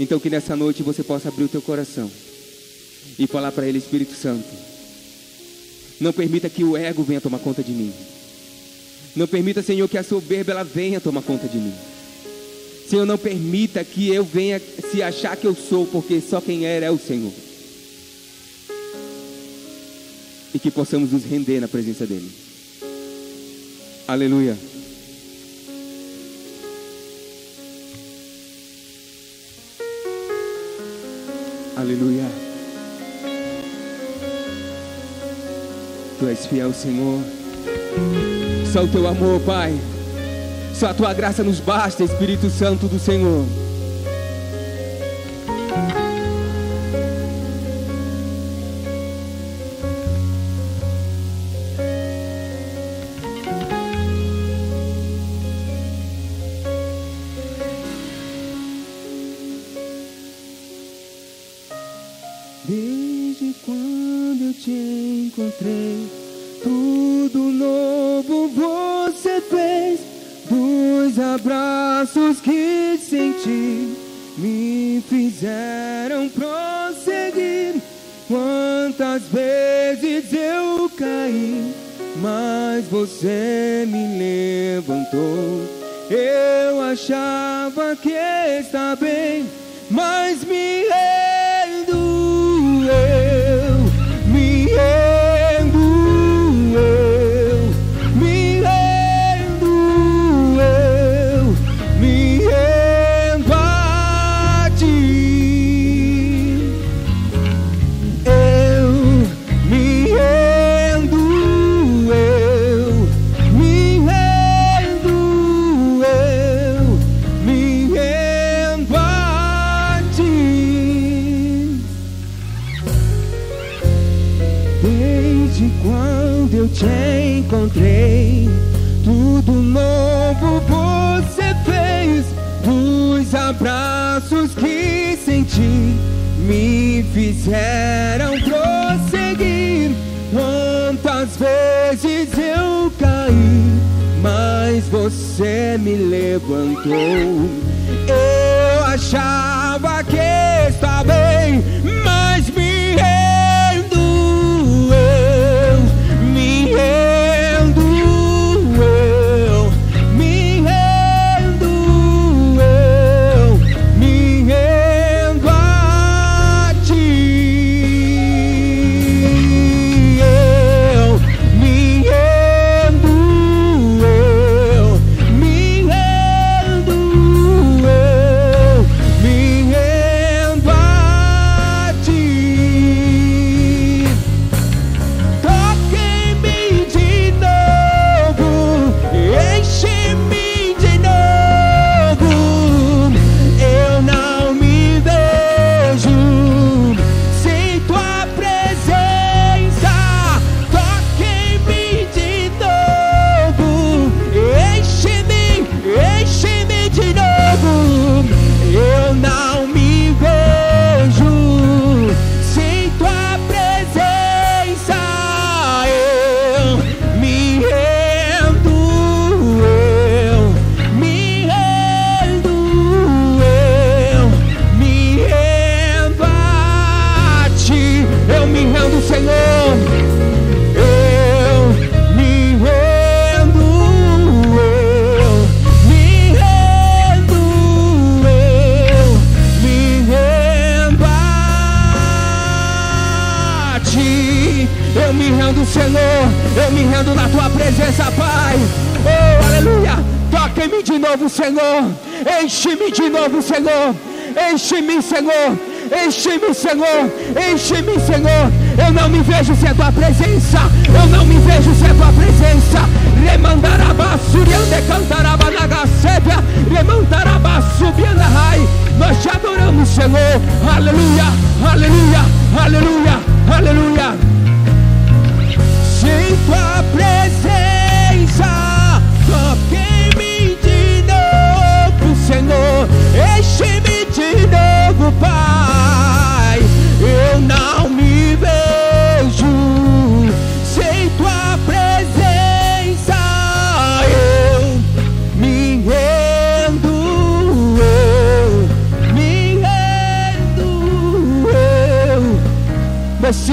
Então que nessa noite você possa abrir o teu coração e falar para ele, Espírito Santo, não permita que o ego venha tomar conta de mim. Não permita, Senhor, que a soberba ela venha tomar conta de mim. Senhor, não permita que eu venha se achar que eu sou, porque só quem era é o Senhor. E que possamos nos render na presença dEle. Aleluia. Aleluia. Tu és fiel, Senhor. Só o teu amor, Pai. Só a tua graça nos basta, Espírito Santo do Senhor.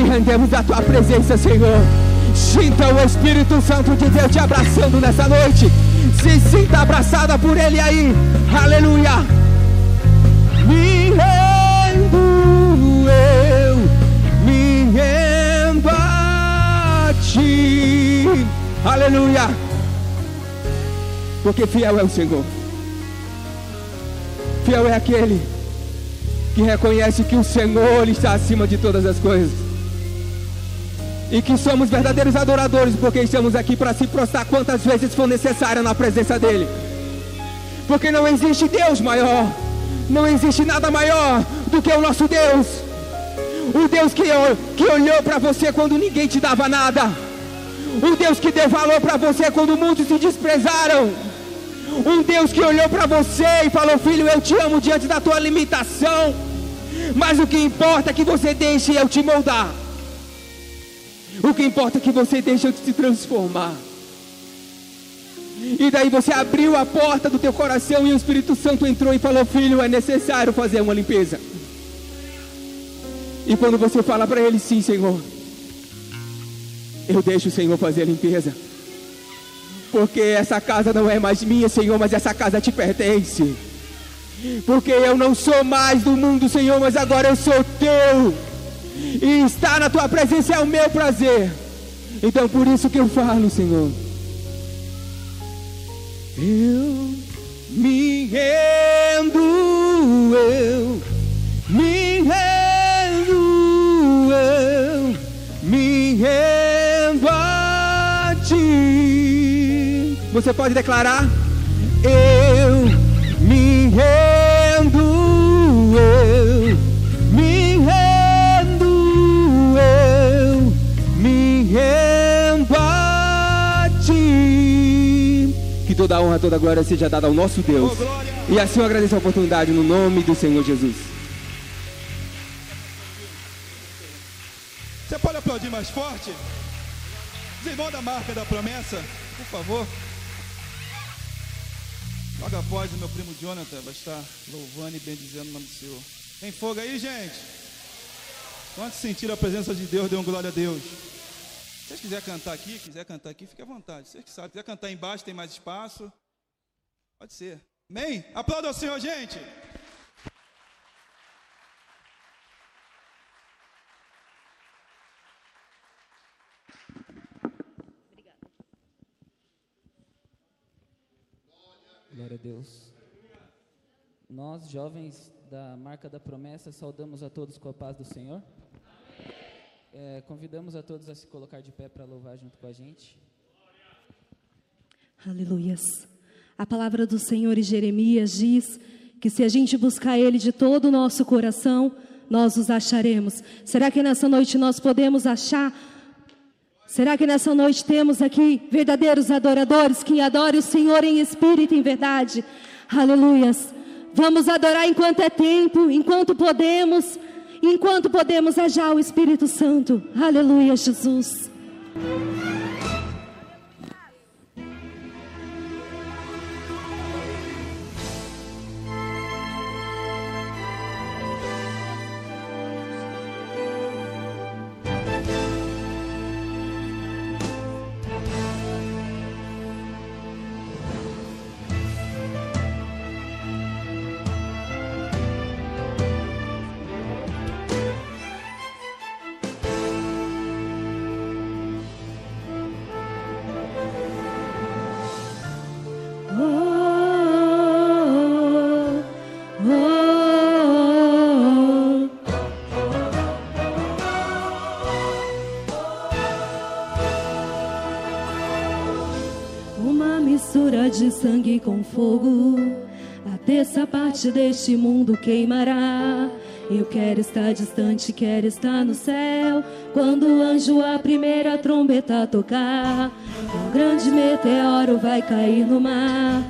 Dependemos da tua presença, Senhor. Sinta o Espírito Santo de Deus te abraçando nessa noite. Se sinta abraçada por Ele aí. Aleluia. Me rendo eu, me rendo a ti. Aleluia. Porque fiel é o Senhor. Fiel é aquele que reconhece que o Senhor está acima de todas as coisas. E que somos verdadeiros adoradores, porque estamos aqui para se prostrar quantas vezes for necessário na presença dEle. Porque não existe Deus maior, não existe nada maior do que o nosso Deus. O Deus que, que olhou para você quando ninguém te dava nada. O Deus que deu valor para você quando muitos se desprezaram. Um Deus que olhou para você e falou: Filho, eu te amo diante da tua limitação. Mas o que importa é que você deixe eu te moldar. O que importa é que você deixe eu te transformar. E daí você abriu a porta do teu coração e o Espírito Santo entrou e falou: Filho, é necessário fazer uma limpeza. E quando você fala para ele: Sim, Senhor, eu deixo o Senhor fazer a limpeza. Porque essa casa não é mais minha, Senhor, mas essa casa te pertence. Porque eu não sou mais do mundo, Senhor, mas agora eu sou teu. E estar na tua presença é o meu prazer. Então por isso que eu falo, Senhor. Eu me rendo, eu me rendo, eu me rendo a ti. Você pode declarar? Eu me rendo, toda a honra, toda a glória seja dada ao nosso Deus. Glória! E assim eu agradeço a oportunidade no nome do Senhor Jesus. Você pode aplaudir mais forte? Os irmãos da marca da promessa, por favor. Logo após o meu primo Jonathan vai estar louvando e bendizendo o nome do Senhor. Tem fogo aí, gente? Quantos sentiram a presença de Deus, dê um glória a Deus. Se vocês quiserem cantar aqui, quiser cantar aqui, fique à vontade. Vocês que. Se quiser cantar embaixo, tem mais espaço. Pode ser. Amém? Aplauda ao Senhor, gente. Glória a Deus. Nós, jovens da Marca da Promessa, saudamos a todos com a paz do Senhor. É, convidamos a todos a se colocar de pé para louvar junto com a gente. Aleluias. A palavra do Senhor em Jeremias diz que se a gente buscar Ele de todo o nosso coração, nós os acharemos. Será que nessa noite nós podemos achar? Será que nessa noite temos aqui verdadeiros adoradores que adorem o Senhor em espírito e em verdade? Aleluias. Vamos adorar enquanto é tempo, enquanto podemos, enquanto podemos achar o Espírito Santo. Aleluia, Jesus. Com fogo. A terça parte deste mundo queimará. Eu quero estar distante, quero estar no céu. Quando o anjo a primeira trombeta tocar, um grande meteoro vai cair no mar.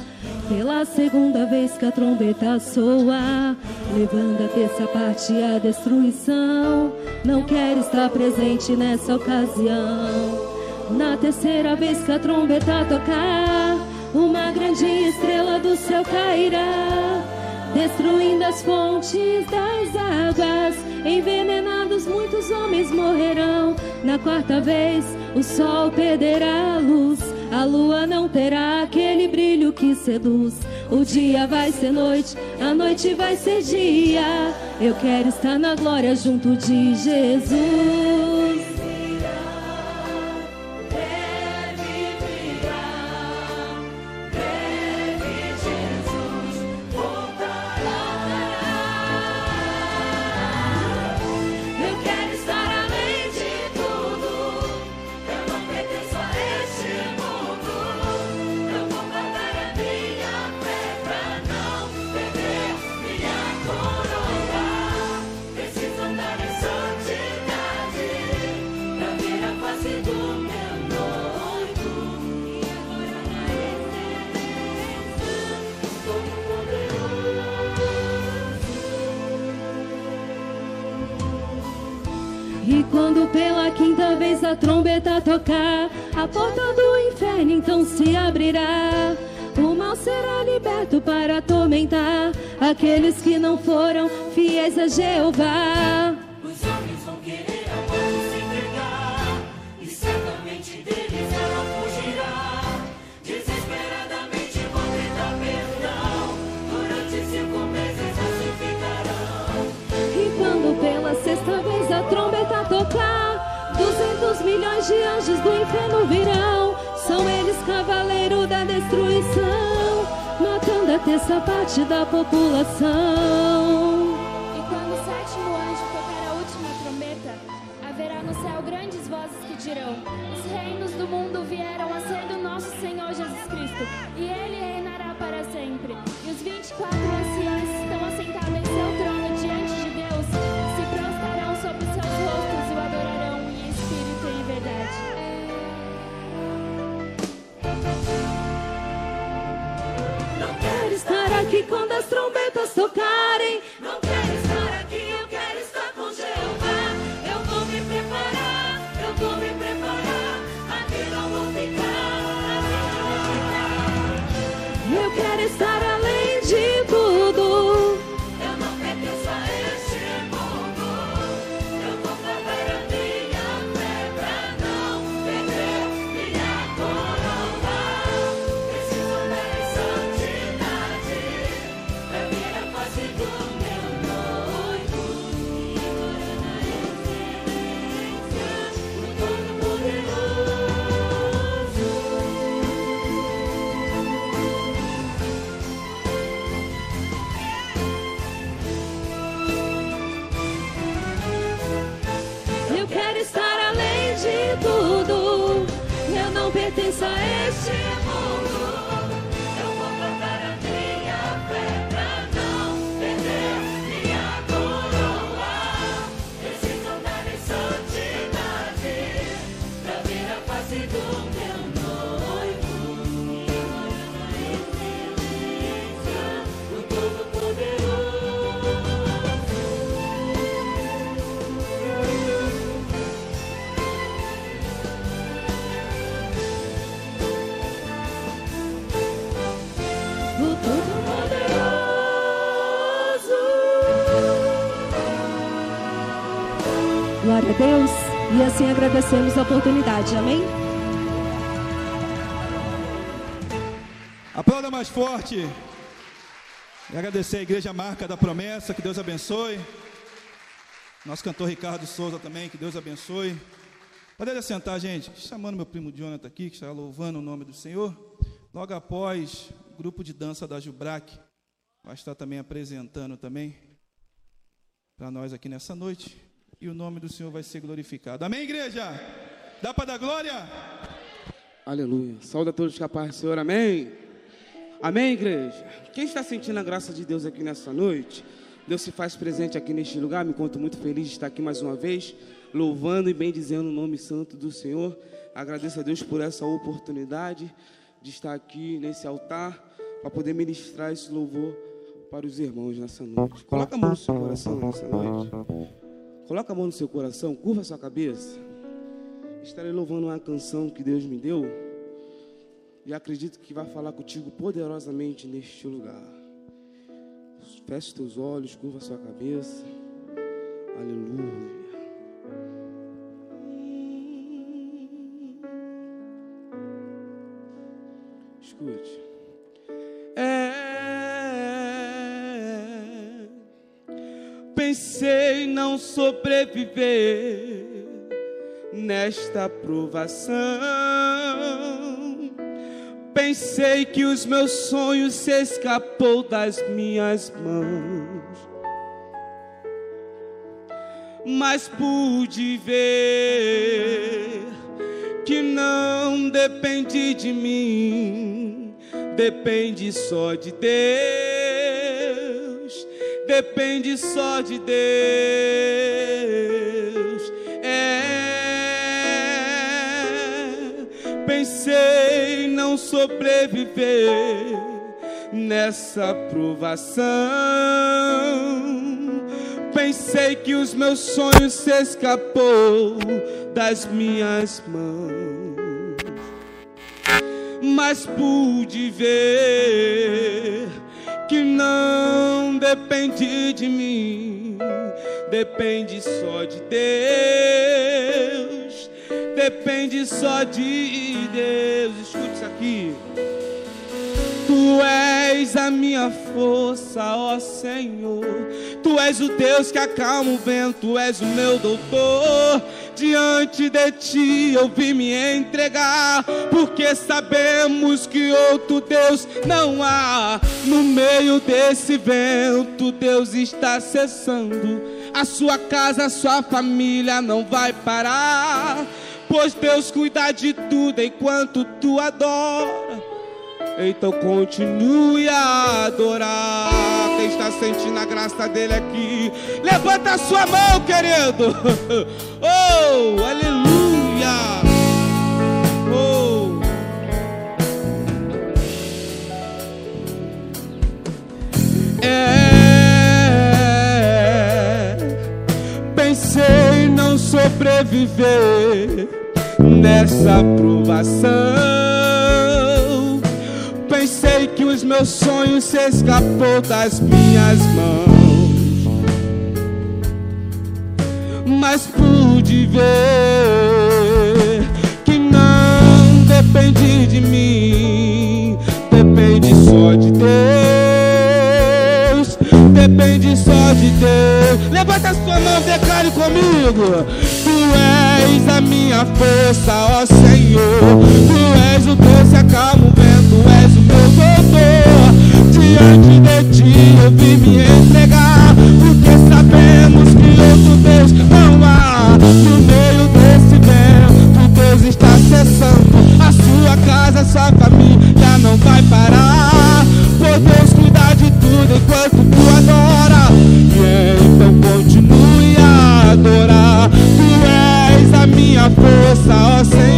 Pela segunda vez que a trombeta soa, levando a terça parte à destruição. Não quero estar presente nessa ocasião. Na terceira vez que a trombeta tocar, uma grande estrela do céu cairá, destruindo as fontes das águas. Envenenados muitos homens morrerão. Na quarta vez o sol perderá a luz, a lua não terá aquele brilho que seduz. O dia vai ser noite, a noite vai ser dia. Eu quero estar na glória junto de Jesus. A porta do inferno então se abrirá. O mal será liberto para atormentar aqueles que não foram fiéis a Jeová. 200 milhões de anjos do inferno virão. São eles cavaleiro da destruição, matando a terça parte da população. E quando o sétimo anjo tocar a última trombeta, haverá no céu grandes vozes que dirão: Os reinos do mundo vieram a ser do nosso Senhor Jesus Cristo, e ele reinará para sempre. E os 24 anciãos Não quero estar aqui quando as trombetas tocarem. E assim agradecemos a oportunidade. Amém? Aplauda mais forte. E agradecer a Igreja Marca da Promessa, que Deus abençoe. Nosso cantor Ricardo Souza também, que Deus abençoe. Pode assentar, gente. Chamando meu primo Jonathan aqui, que está louvando o nome do Senhor. Logo após, o grupo de dança da Jubrac vai estar também apresentando também para nós aqui nessa noite. E o nome do Senhor vai ser glorificado. Amém, igreja? Dá para dar glória? Aleluia. Saúde a todos que a paz do Senhor. Amém. Amém, igreja. Quem está sentindo a graça de Deus aqui nessa noite? Deus se faz presente aqui neste lugar. Me conto muito feliz de estar aqui mais uma vez, louvando e bendizendo o nome santo do Senhor. Agradeço a Deus por essa oportunidade de estar aqui nesse altar para poder ministrar esse louvor para os irmãos nessa noite. Coloca a mão no seu coração nessa noite. Coloca a mão no seu coração, curva a sua cabeça. Estarei louvando uma canção que Deus me deu. E acredito que vai falar contigo poderosamente neste lugar. Feche teus olhos, curva sua cabeça. Aleluia. Escute. Pensei não sobreviver nesta provação. Pensei que os meus sonhos se escapou das minhas mãos. Mas pude ver que não depende de mim, depende só de Deus, depende só de Deus. É, pensei não sobreviver nessa provação. Pensei que os meus sonhos se escapou das minhas mãos, mas pude ver que não depende de mim, depende só de Deus, depende só de Deus. Escute isso aqui. Tu és a minha força, ó Senhor. Tu és o Deus que acalma o vento, tu és o meu doutor. Diante de ti eu vim me entregar, porque sabemos que outro Deus não há. No meio desse vento, Deus está cessando. A sua casa, a sua família não vai parar, pois Deus cuida de tudo enquanto tu adora. Então continue a adorar. Quem está sentindo a graça dele aqui, levanta a sua mão, querido. Oh, aleluia. Oh. É, pensei não sobreviver nessa provação. Pensei que os meus sonhos se escapou das minhas mãos, mas pude ver que não depende de mim, depende só de Deus, depende só de Deus. Levanta a sua mão, declare comigo. Tu és a minha força, ó Senhor. Tu és o Deus que acalma o vento, tu és o meu doutor. Diante de ti eu vim me entregar, porque sabemos que outro Deus não há. No meio desse vento, Deus está cessando. A sua casa, sua família não vai parar. Por Deus cuidar de tudo enquanto tu adora. E então continue a adorar. Tu és a minha força, ó Senhor.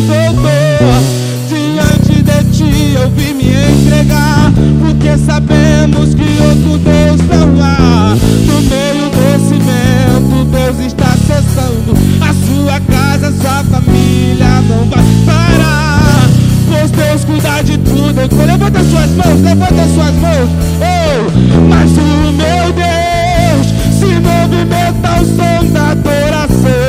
Doutor. Diante de ti eu vim me entregar, porque sabemos que outro Deus não há. No meio desse vento, Deus está cessando. A sua casa, sua família não vai parar. Pois Deus cuida de tudo. Então, Levanta suas mãos, levanta suas mãos. Oh, mas o meu Deus se movimenta ao som da adoração.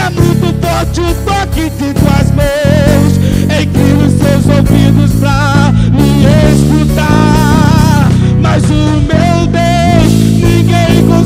É muito forte o toque de tuas mãos. Inclina os seus ouvidos pra me escutar. Mas o meu Deus, ninguém consegue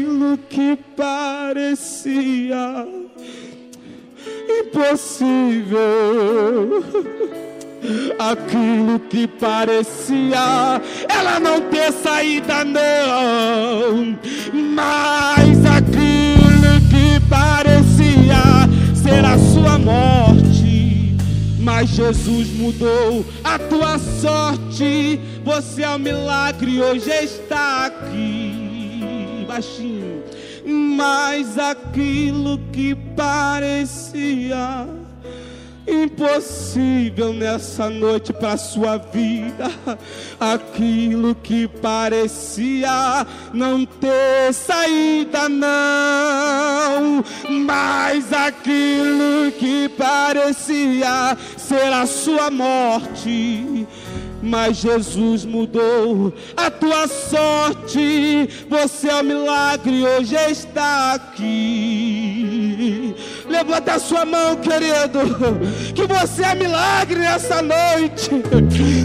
aquilo que parecia impossível. Aquilo que parecia ela não ter saída, não. Mas aquilo que parecia ser a sua morte. Mas Jesus mudou a tua sorte. Você é um milagre, hoje está aqui baixinho. Mas aquilo que parecia impossível nessa noite para sua vida, aquilo que parecia não ter saída não, mas aquilo que parecia ser a sua morte mas Jesus mudou a tua sorte. Você é um milagre, hoje está aqui. Levanta a sua mão, querido. Que você é milagre nessa noite.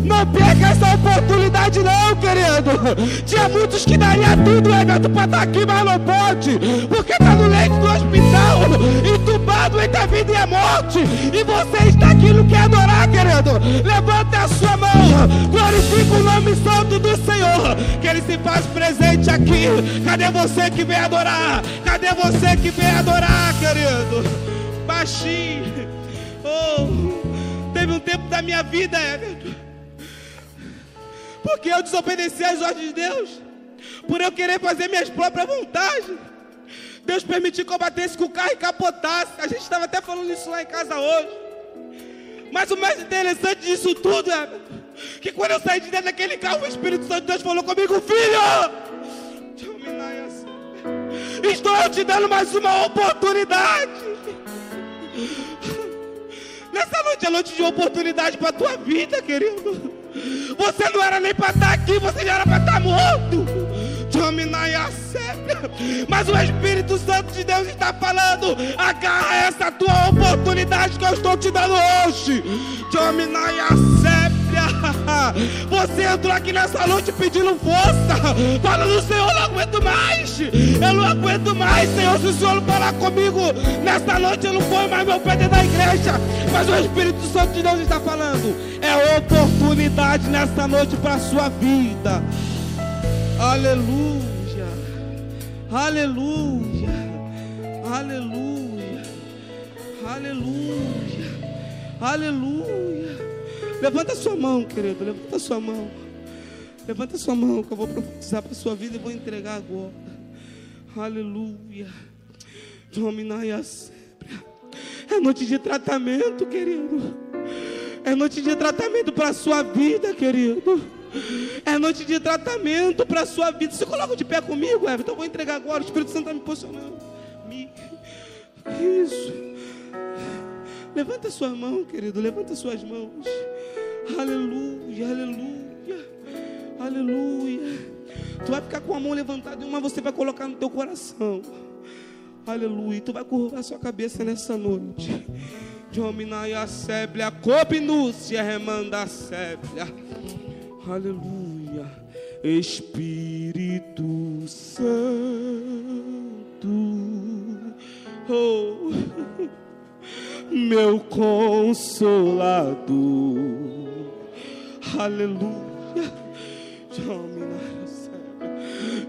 Não perca essa oportunidade, não, querido. Tinha muitos que daria tudo, Everton, para estar aqui, mas não pode. Porque está no leito do hospital, entubado entre a vida e a morte. E você está aqui, não quer adorar, querido. Levanta a sua mão. Glorifica o nome santo do Senhor. Que Ele se faz presente aqui. Cadê você que vem adorar? Cadê você que vem adorar, querido? Oh, teve um tempo da minha vida, Everton. Porque eu desobedeci às ordens de Deus. Por eu querer fazer minhas próprias vontades. Deus permitiu que eu batesse com o carro e capotasse. A gente estava até falando isso lá em casa hoje. Mas o mais interessante disso tudo é que quando eu saí de dentro daquele carro, o Espírito Santo de Deus falou comigo, filho! Estou te dando mais uma oportunidade. Nessa noite é noite de oportunidade para a tua vida, querido. Você não era nem para estar aqui, você já era para estar morto. Mas o Espírito Santo de Deus está falando: agarra essa tua oportunidade que eu estou te dando hoje. Você entrou aqui nessa noite pedindo força, falando: Senhor, eu não aguento mais. Eu não aguento mais, Senhor. Se o Senhor não falar comigo nessa noite, eu não ponho mais meu pé dentro da igreja. Mas o Espírito Santo de Deus está falando: é oportunidade nessa noite para a sua vida. Aleluia. Aleluia. Aleluia. Aleluia. Aleluia. Levanta sua mão, querido. Levanta sua mão. Levanta sua mão que eu vou profetizar para sua vida e vou entregar agora. Aleluia. Dominai a. É noite de tratamento, querido. É noite de tratamento para a sua vida, querido. É noite de tratamento para a sua vida. Se coloca de pé comigo, Everton. Eu vou entregar agora. O Espírito Santo está me posicionando. Me... Isso. Levanta sua mão, querido. Levanta suas mãos. Aleluia, aleluia, aleluia. Tu vai ficar com a mão levantada e uma você vai colocar no teu coração. Aleluia. Tu vai curvar sua cabeça nessa noite. Dominai a séblia, copinúcia, remanda a séblia. Aleluia. Espírito Santo. Oh, meu consolador. Aleluia.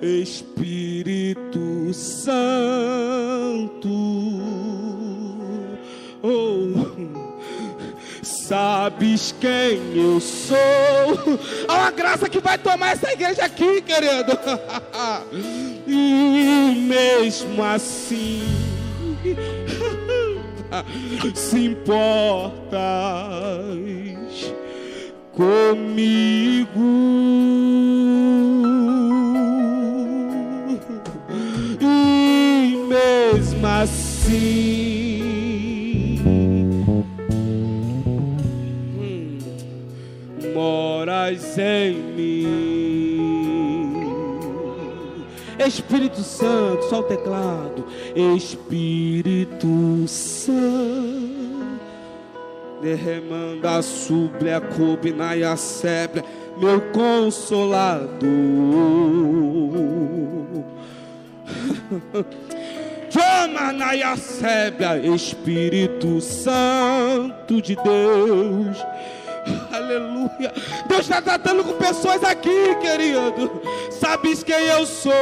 Espírito Santo. Oh, sabes quem eu sou. Há uma graça que vai tomar essa igreja aqui, querido. E mesmo assim, se importas comigo. E mesmo assim, moras em mim. Espírito Santo, só o teclado. Espírito Santo. Derramando a súblia, cubinai a séblia, meu consolador. Chamanai a séblia, Espírito Santo de Deus. Aleluia. Deus está tratando com pessoas aqui, querido. Sabes quem eu sou.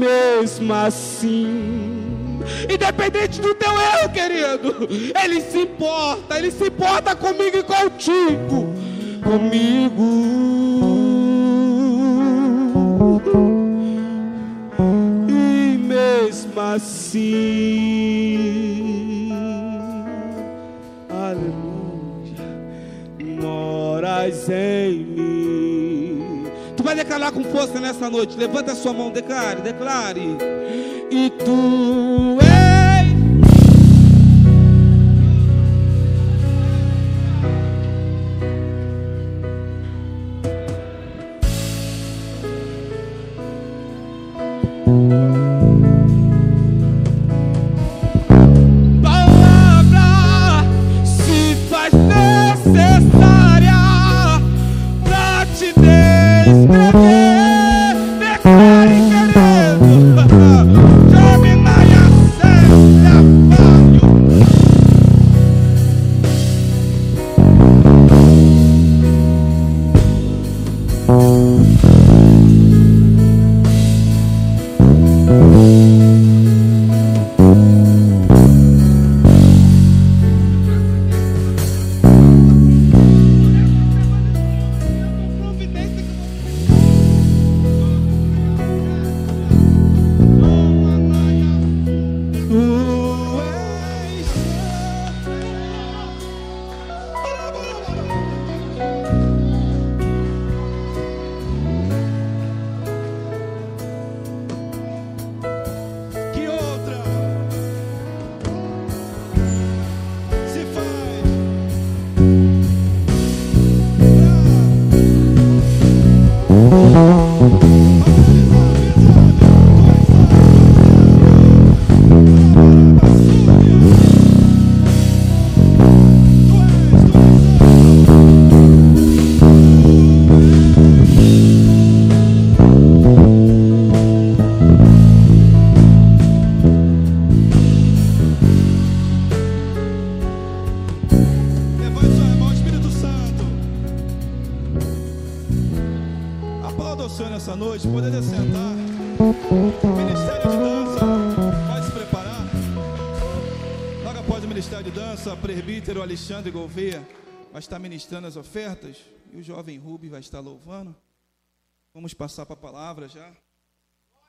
Mesmo assim, independente do teu erro, querido, Ele se importa, Ele se importa comigo e contigo, comigo. E mesmo assim, aleluia, moras em mim. Vai declarar com força nessa noite. Levanta a sua mão, declare, declare. E tu és. ministrando as ofertas e o jovem Rubi vai estar louvando. Vamos passar para a palavra já.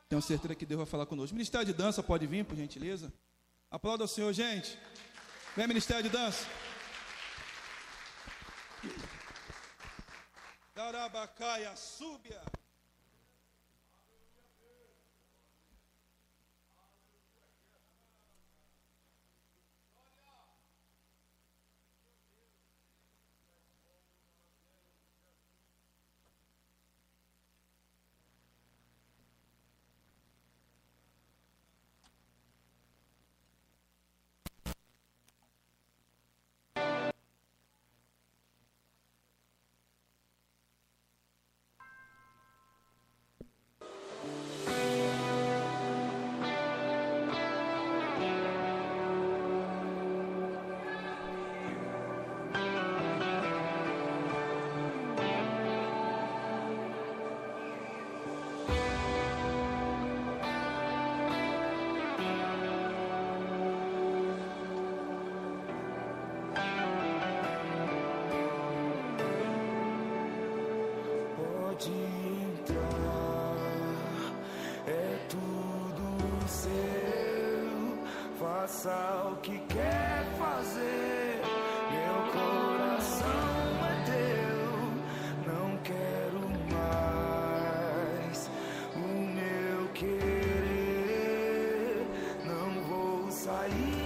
Tenho certeza que Deus vai falar conosco. Ministério de dança pode vir, por gentileza. Aplauda o Senhor, gente. Vem, Ministério de dança. Darabacaia, súbia. aí.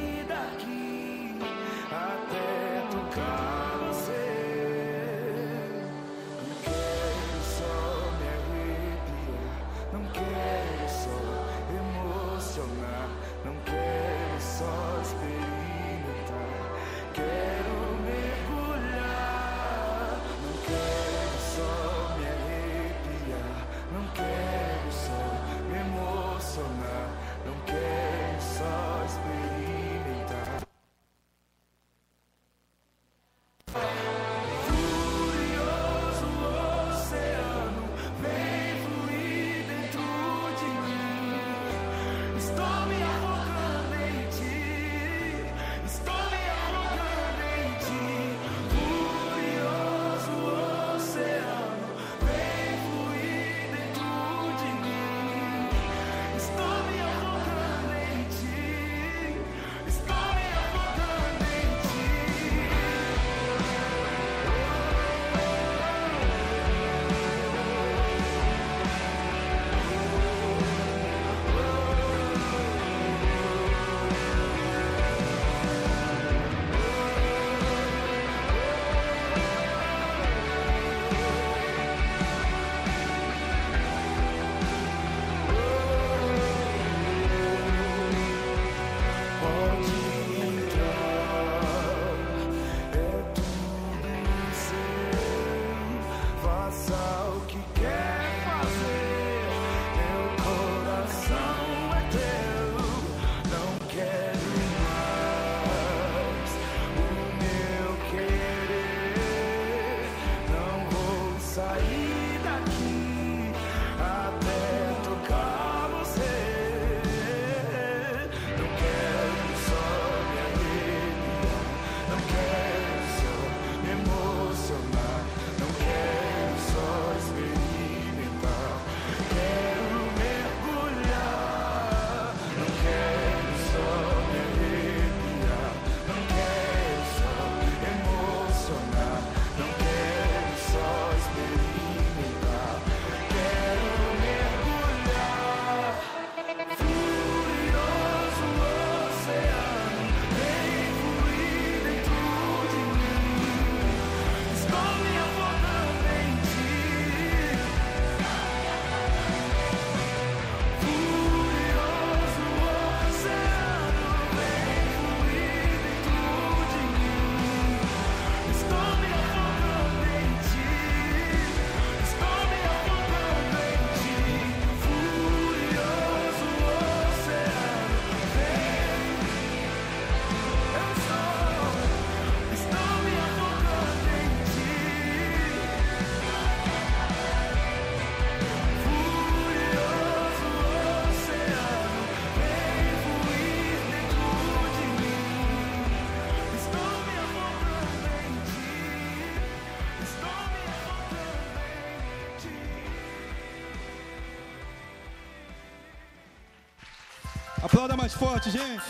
Aplauda mais forte, gente.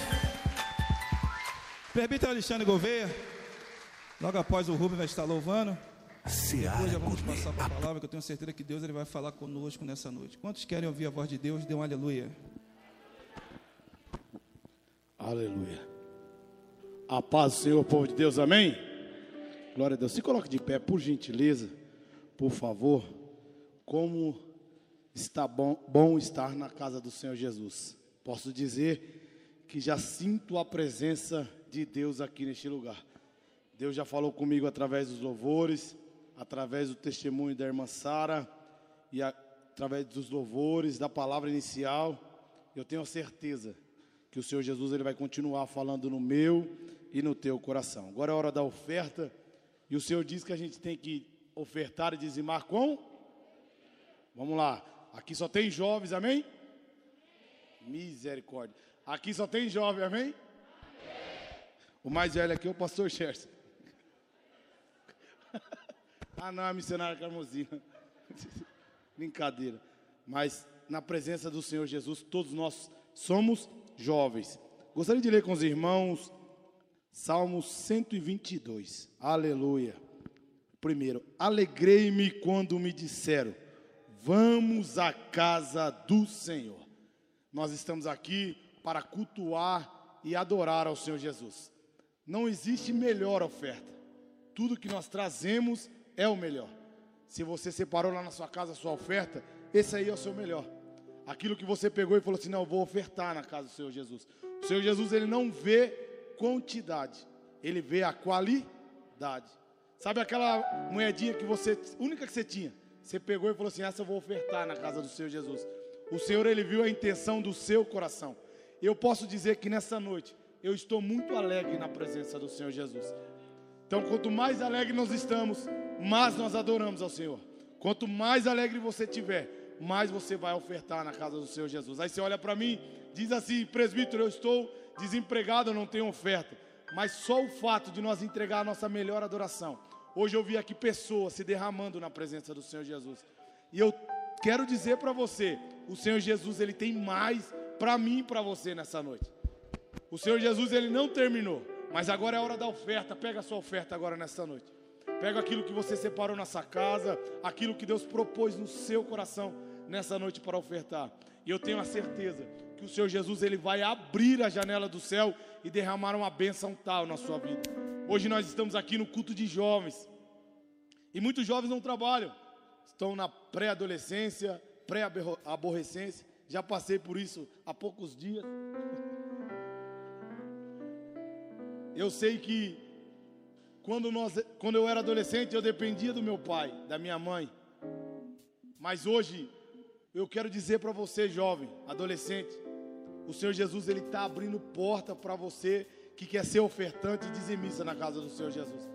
Presbítero Alexandre Gouveia. Logo após o Rubem vai estar louvando. Depois já vamos passar para a palavra, que eu tenho certeza que Deus ele vai falar conosco nessa noite. Quantos querem ouvir a voz de Deus? Dê um aleluia. Aleluia. A paz do Senhor, povo de Deus, amém? Glória a Deus. Se coloque de pé, por gentileza, por favor. Como está bom, bom estar na casa do Senhor Jesus. Posso dizer que já sinto a presença de Deus aqui neste lugar. Deus já falou comigo através dos louvores, através do testemunho da irmã Sara e a- através dos louvores, da palavra inicial. Eu tenho a certeza que o Senhor Jesus ele vai continuar falando no meu e no teu coração. Agora é a hora da oferta e o Senhor diz que a gente tem que ofertar e dizimar com. Vamos lá. Aqui só tem jovens, amém? Misericórdia. Aqui só tem jovem, amém? O mais velho aqui é o pastor Gerson. ah, não, a missionária Carmosina. Brincadeira. Mas na presença do Senhor Jesus, todos nós somos jovens. Gostaria de ler com os irmãos Salmos 122. Aleluia. Primeiro, alegrei-me quando me disseram: Vamos à casa do Senhor. Nós estamos aqui para cultuar e adorar ao Senhor Jesus. Não existe melhor oferta. Tudo que nós trazemos é o melhor. Se você separou lá na sua casa a sua oferta, esse aí é o seu melhor. Aquilo que você pegou e falou assim: "Não, eu vou ofertar na casa do Senhor Jesus". O Senhor Jesus ele não vê quantidade, ele vê a qualidade. Sabe aquela moedinha que você, única que você tinha, você pegou e falou assim: "Essa eu vou ofertar na casa do Senhor Jesus". O Senhor ele viu a intenção do seu coração. Eu posso dizer que nessa noite eu estou muito alegre na presença do Senhor Jesus. Então, quanto mais alegre nós estamos, mais nós adoramos ao Senhor. Quanto mais alegre você tiver, mais você vai ofertar na casa do Senhor Jesus. Aí você olha para mim, diz assim: presbítero, eu estou desempregado, eu não tenho oferta. Mas só o fato de nós entregar a nossa melhor adoração. Hoje eu vi aqui pessoas se derramando na presença do Senhor Jesus. E eu quero dizer para você, o Senhor Jesus ele tem mais para mim e para você nessa noite. O Senhor Jesus ele não terminou, mas agora é hora da oferta. Pega a sua oferta agora nessa noite. Pega aquilo que você separou nessa casa, aquilo que Deus propôs no seu coração nessa noite para ofertar. E eu tenho a certeza que o Senhor Jesus ele vai abrir a janela do céu e derramar uma bênção tal na sua vida. Hoje nós estamos aqui no culto de jovens. E muitos jovens não trabalham. Estão na pré-adolescência, pré-aborrecência. Já passei por isso há poucos dias. Eu sei que quando, nós, quando eu era adolescente eu dependia do meu pai, da minha mãe. Mas hoje eu quero dizer para você, jovem, adolescente, o Senhor Jesus ele está abrindo porta para você que quer ser ofertante e dizimista na casa do Senhor Jesus.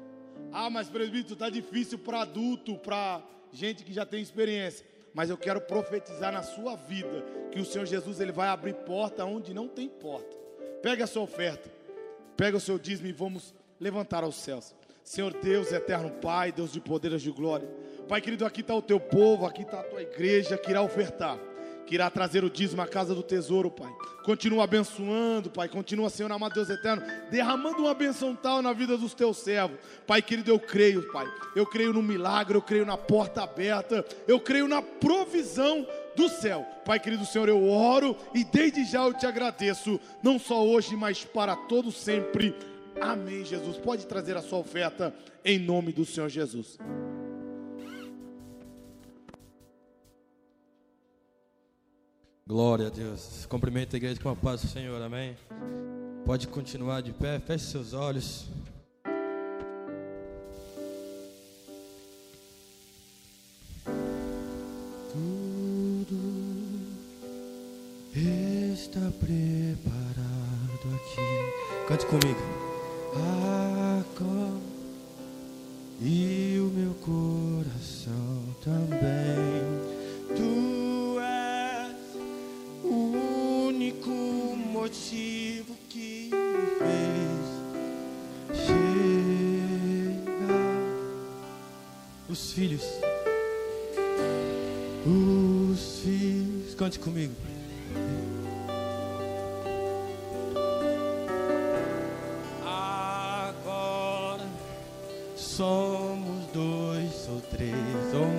Ah, mas presbítero, está difícil para adulto, para gente que já tem experiência. Mas eu quero profetizar na sua vida que o Senhor Jesus ele vai abrir porta onde não tem porta. Pega a sua oferta, pega o seu dízimo e vamos levantar aos céus. Senhor Deus, eterno Pai, Deus de poder e de glória. Pai querido, aqui está o teu povo, aqui está a tua igreja que irá ofertar, que irá trazer o dízimo à casa do tesouro, Pai. Continua abençoando, Pai. Continua, Senhor amado Deus eterno, derramando uma benção tal na vida dos teus servos. Pai querido, eu creio, Pai. Eu creio no milagre, eu creio na porta aberta, eu creio na provisão do céu. Pai querido Senhor, eu oro e desde já eu te agradeço, não só hoje, mas para todo sempre. Amém, Jesus. Pode trazer a sua oferta em nome do Senhor Jesus. Glória a Deus. Cumprimento a igreja com a paz do Senhor, amém. Pode continuar de pé, feche seus olhos. Tudo está preparado aqui. Cante comigo. Agora e o meu coração também. motivo que me fez chegar. Os filhos. Os filhos. Cante comigo. Agora somos dois ou três. Ou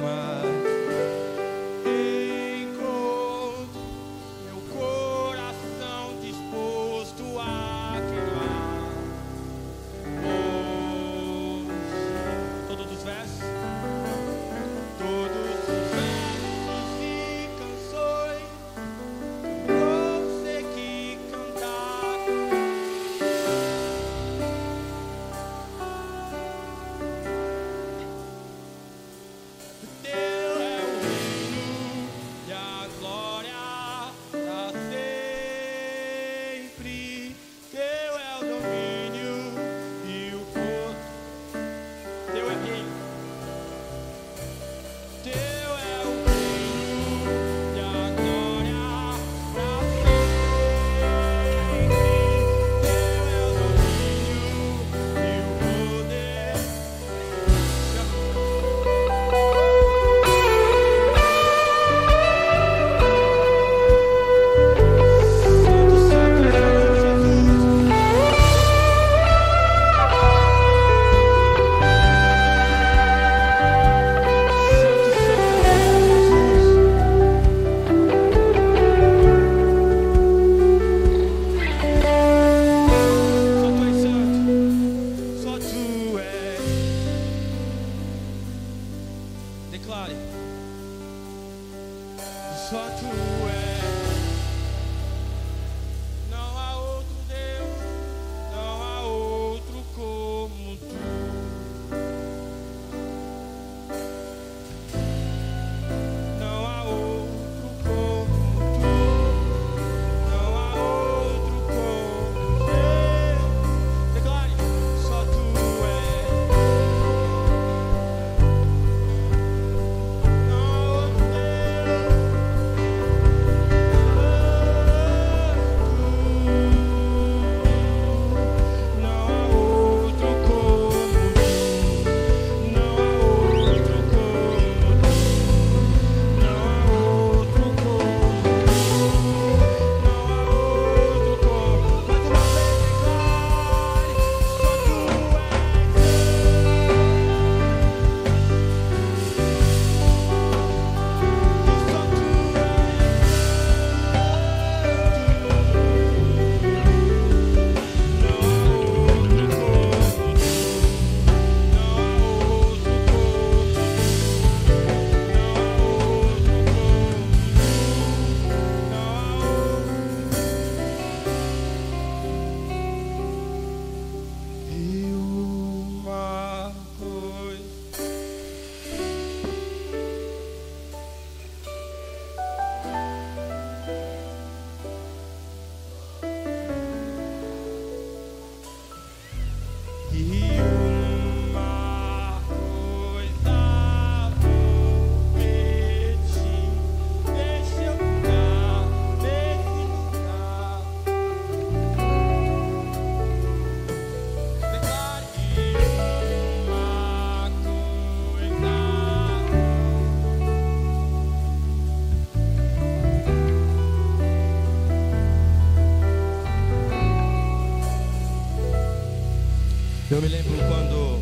Eu me lembro quando.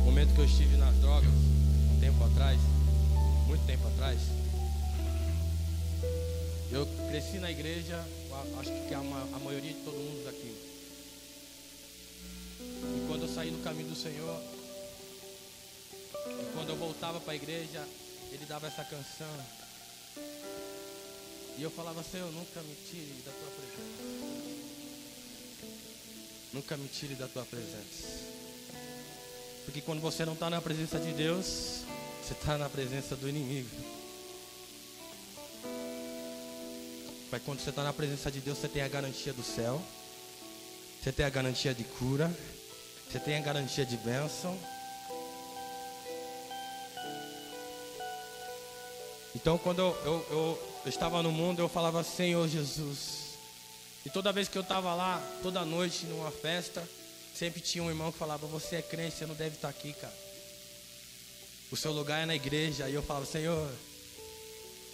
O momento que eu estive nas drogas, um tempo atrás, muito tempo atrás. Eu cresci na igreja, acho que a, a maioria de todo mundo daqui. E quando eu saí do caminho do Senhor, e quando eu voltava para a igreja, ele dava essa canção. E eu falava, Senhor, nunca me Nunca me tire da tua presença. Porque quando você não está na presença de Deus, você está na presença do inimigo. Mas quando você está na presença de Deus, você tem a garantia do céu. Você tem a garantia de cura. Você tem a garantia de bênção. Então, quando eu, eu, eu, eu estava no mundo, eu falava, Senhor Jesus. E toda vez que eu estava lá, toda noite, numa festa, sempre tinha um irmão que falava: Você é crente, você não deve estar aqui, cara. O seu lugar é na igreja. E eu falava: Senhor,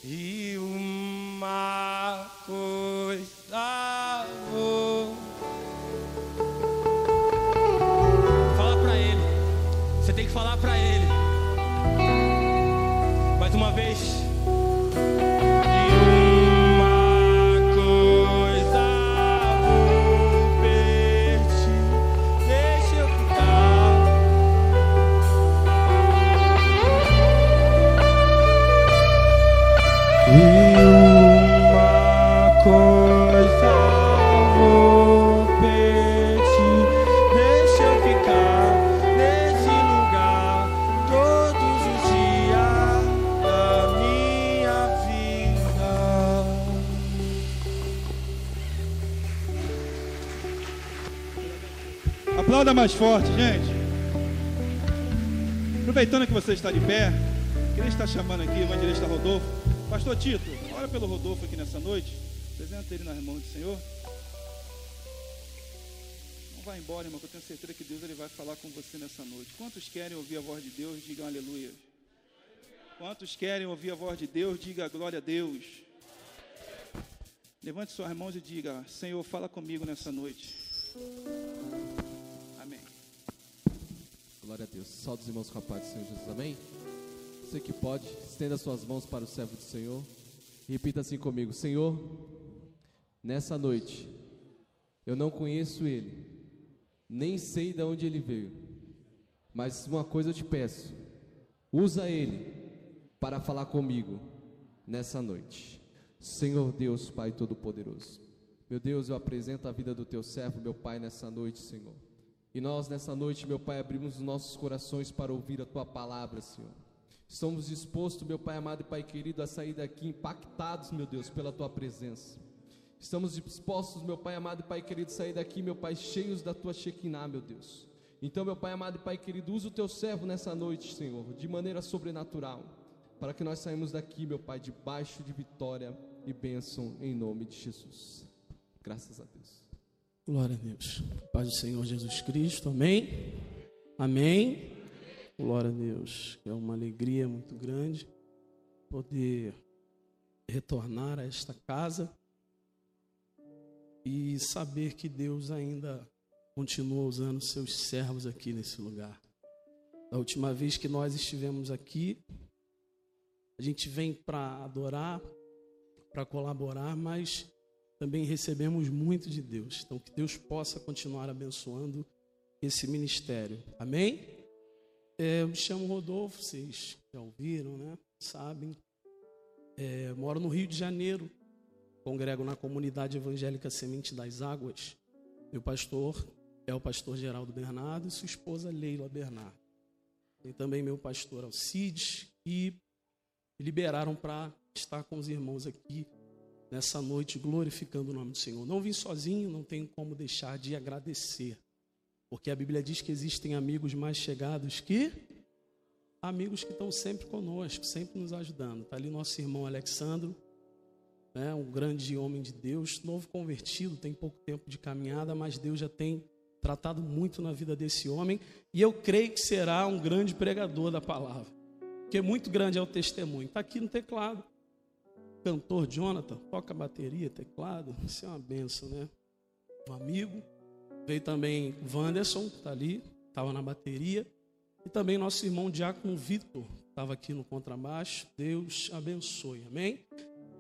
e uma coisa vou. Fala pra ele. Você tem que falar pra ele. Mais uma vez. Aplauda mais forte, gente. Aproveitando que você está de pé, queria estar chamando aqui o evangelista Rodolfo. Pastor Tito, ora pelo Rodolfo aqui nessa noite. Apresenta ele nas mãos do Senhor. Não vá embora, irmão, que eu tenho certeza que Deus ele vai falar com você nessa noite. Quantos querem ouvir a voz de Deus, digam aleluia. Quantos querem ouvir a voz de Deus, diga glória a Deus. Levante suas mãos e diga: Senhor, fala comigo nessa noite. Glória a Deus. Salve os irmãos com a paz do Senhor Jesus. Amém? Você que pode, estenda suas mãos para o servo do Senhor. Repita assim comigo: Senhor, nessa noite, eu não conheço ele, nem sei de onde ele veio. Mas uma coisa eu te peço: usa ele para falar comigo nessa noite. Senhor Deus, Pai Todo-Poderoso. Meu Deus, eu apresento a vida do teu servo, meu Pai, nessa noite, Senhor. E nós, nessa noite, meu Pai, abrimos os nossos corações para ouvir a tua palavra, Senhor. Estamos dispostos, meu Pai amado e Pai querido, a sair daqui impactados, meu Deus, pela tua presença. Estamos dispostos, meu Pai amado e Pai querido, a sair daqui, meu Pai, cheios da tua Shekinah, meu Deus. Então, meu Pai amado e Pai querido, usa o teu servo nessa noite, Senhor, de maneira sobrenatural, para que nós saímos daqui, meu Pai, debaixo de vitória e bênção em nome de Jesus. Graças a Deus. Glória a Deus. Paz do Senhor Jesus Cristo. Amém. Amém. Glória a Deus. É uma alegria muito grande poder retornar a esta casa e saber que Deus ainda continua usando seus servos aqui nesse lugar. Da última vez que nós estivemos aqui, a gente vem para adorar, para colaborar, mas também recebemos muito de Deus. Então, que Deus possa continuar abençoando esse ministério. Amém? É, eu me chamo Rodolfo, vocês já ouviram, né? Sabem. É, moro no Rio de Janeiro. Congrego na comunidade evangélica Semente das Águas. Meu pastor é o pastor Geraldo Bernardo e sua esposa Leila Bernardo. Tem também meu pastor Alcides e me liberaram para estar com os irmãos aqui nessa noite glorificando o nome do Senhor. Não vim sozinho, não tenho como deixar de agradecer, porque a Bíblia diz que existem amigos mais chegados que amigos que estão sempre conosco, sempre nos ajudando. Está ali nosso irmão Alexandro, né, um grande homem de Deus, novo convertido, tem pouco tempo de caminhada, mas Deus já tem tratado muito na vida desse homem e eu creio que será um grande pregador da palavra, porque muito grande é o testemunho. Está aqui no teclado cantor Jonathan, toca bateria, teclado, isso é uma benção, né? Um amigo. Veio também Wanderson, tá ali, estava na bateria. E também nosso irmão Diácono Vitor, estava aqui no contrabaixo. Deus abençoe, amém?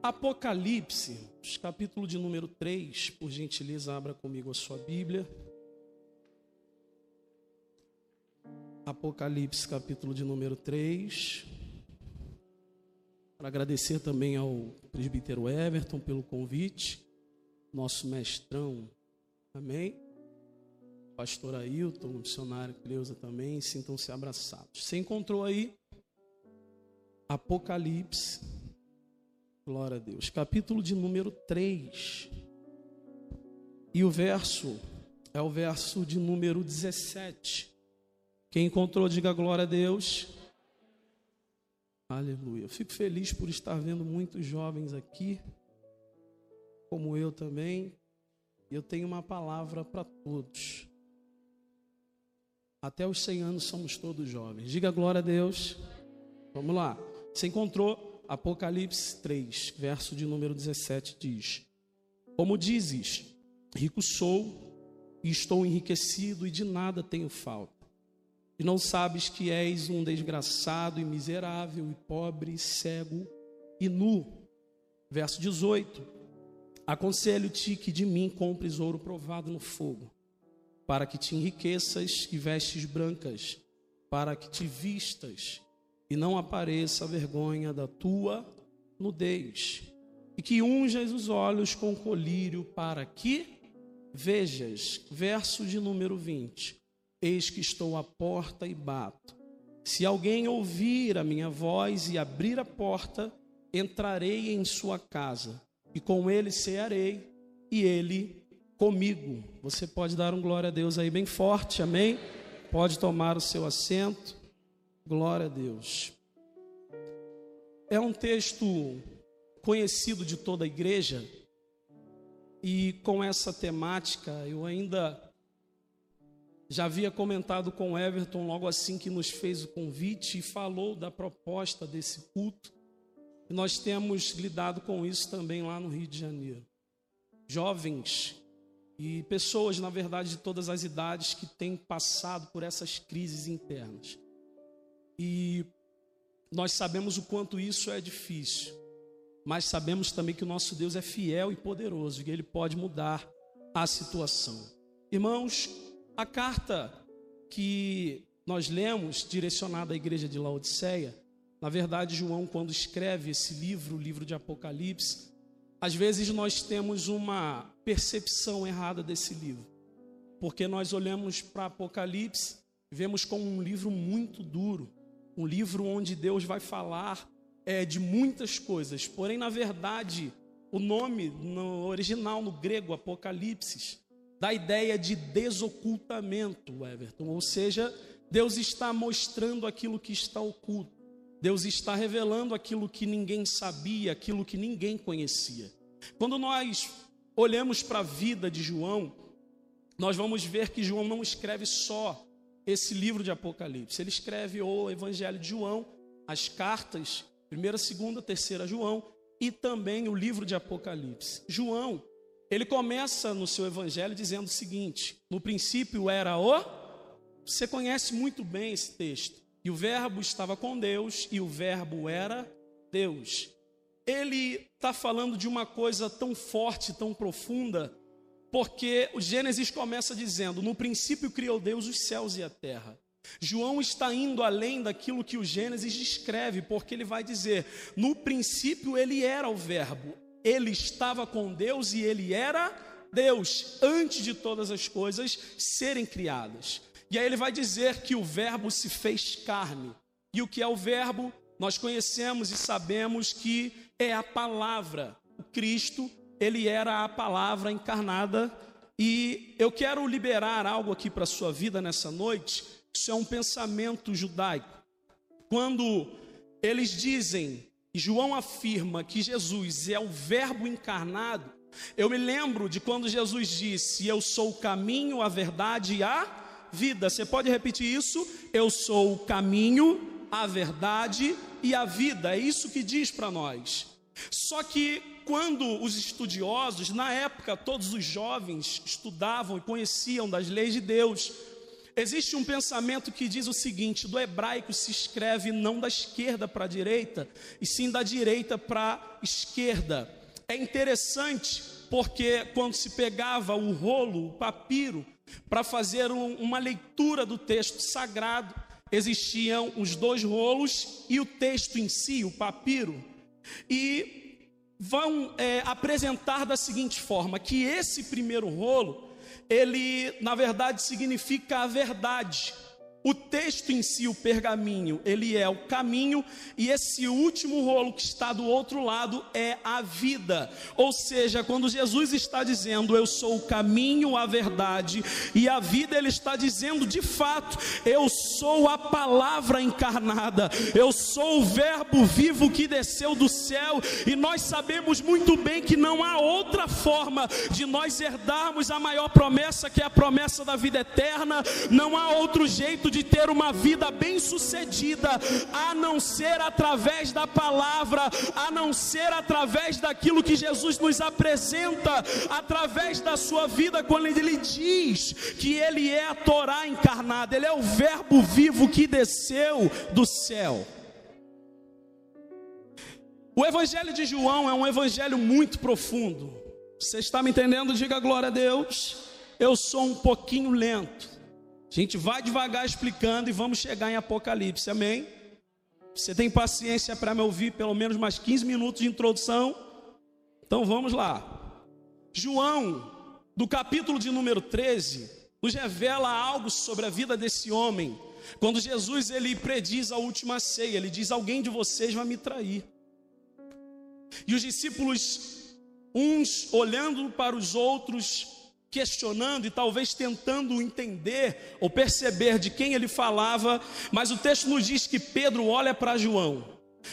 Apocalipse, capítulo de número 3, por gentileza, abra comigo a sua Bíblia. Apocalipse, capítulo de número 3. Para agradecer também ao presbítero Everton pelo convite, nosso mestrão, amém? Pastor Ailton, missionário Cleusa também, sintam-se abraçados. Você encontrou aí Apocalipse, glória a Deus, capítulo de número 3. E o verso é o verso de número 17. Quem encontrou, diga glória a Deus. Aleluia. Eu fico feliz por estar vendo muitos jovens aqui, como eu também. Eu tenho uma palavra para todos. Até os 100 anos somos todos jovens. Diga glória a Deus. Vamos lá. Você encontrou Apocalipse 3, verso de número 17 diz: Como dizes, rico sou e estou enriquecido e de nada tenho falta. E não sabes que és um desgraçado e miserável e pobre, cego e nu. Verso 18: Aconselho-te que de mim compres ouro provado no fogo, para que te enriqueças e vestes brancas, para que te vistas e não apareça a vergonha da tua nudez, e que unjas os olhos com colírio para que vejas. Verso de número 20. Eis que estou à porta e bato. Se alguém ouvir a minha voz e abrir a porta, entrarei em sua casa, e com ele cearei, e ele comigo. Você pode dar um glória a Deus aí bem forte, amém? Pode tomar o seu assento. Glória a Deus. É um texto conhecido de toda a igreja, e com essa temática eu ainda já havia comentado com Everton logo assim que nos fez o convite e falou da proposta desse culto. E nós temos lidado com isso também lá no Rio de Janeiro. Jovens e pessoas, na verdade, de todas as idades que têm passado por essas crises internas. E nós sabemos o quanto isso é difícil, mas sabemos também que o nosso Deus é fiel e poderoso e ele pode mudar a situação. Irmãos, a carta que nós lemos, direcionada à igreja de Laodiceia, na verdade, João, quando escreve esse livro, o livro de Apocalipse, às vezes nós temos uma percepção errada desse livro, porque nós olhamos para Apocalipse, vemos como um livro muito duro, um livro onde Deus vai falar é, de muitas coisas, porém, na verdade, o nome no original, no grego, Apocalipse, da ideia de desocultamento, Everton. Ou seja, Deus está mostrando aquilo que está oculto. Deus está revelando aquilo que ninguém sabia, aquilo que ninguém conhecia. Quando nós olhamos para a vida de João, nós vamos ver que João não escreve só esse livro de Apocalipse. Ele escreve o Evangelho de João, as cartas, primeira, segunda, terceira João e também o livro de Apocalipse. João ele começa no seu evangelho dizendo o seguinte: no princípio era o. Você conhece muito bem esse texto. E o Verbo estava com Deus, e o Verbo era Deus. Ele está falando de uma coisa tão forte, tão profunda, porque o Gênesis começa dizendo: No princípio criou Deus os céus e a terra. João está indo além daquilo que o Gênesis descreve, porque ele vai dizer: No princípio ele era o Verbo, ele estava com Deus e ele era Deus, antes de todas as coisas serem criadas. E aí ele vai dizer que o Verbo se fez carne. E o que é o Verbo? Nós conhecemos e sabemos que é a palavra. O Cristo, ele era a palavra encarnada. E eu quero liberar algo aqui para a sua vida nessa noite. Isso é um pensamento judaico. Quando eles dizem João afirma que Jesus é o Verbo encarnado, eu me lembro de quando Jesus disse: Eu sou o caminho, a verdade e a vida. Você pode repetir isso? Eu sou o caminho, a verdade e a vida. É isso que diz para nós. Só que quando os estudiosos, na época, todos os jovens estudavam e conheciam das leis de Deus, Existe um pensamento que diz o seguinte: do hebraico se escreve não da esquerda para a direita, e sim da direita para a esquerda. É interessante porque quando se pegava o rolo, o papiro, para fazer um, uma leitura do texto sagrado, existiam os dois rolos e o texto em si, o papiro. E vão é, apresentar da seguinte forma: que esse primeiro rolo ele na verdade significa a verdade. O texto em si, o pergaminho, ele é o caminho, e esse último rolo que está do outro lado é a vida. Ou seja, quando Jesus está dizendo, Eu sou o caminho, a verdade e a vida, ele está dizendo de fato, Eu sou a palavra encarnada, eu sou o Verbo vivo que desceu do céu, e nós sabemos muito bem que não há outra forma de nós herdarmos a maior promessa, que é a promessa da vida eterna, não há outro jeito de ter uma vida bem-sucedida, a não ser através da palavra, a não ser através daquilo que Jesus nos apresenta, através da sua vida, quando ele diz que ele é a Torá encarnada, ele é o Verbo vivo que desceu do céu. O Evangelho de João é um evangelho muito profundo. Você está me entendendo? Diga glória a Deus. Eu sou um pouquinho lento. A gente vai devagar explicando e vamos chegar em Apocalipse, amém? Você tem paciência para me ouvir pelo menos mais 15 minutos de introdução? Então vamos lá. João, do capítulo de número 13, nos revela algo sobre a vida desse homem. Quando Jesus ele prediz a última ceia, ele diz: Alguém de vocês vai me trair. E os discípulos, uns olhando para os outros, questionando e talvez tentando entender ou perceber de quem ele falava, mas o texto nos diz que Pedro olha para João.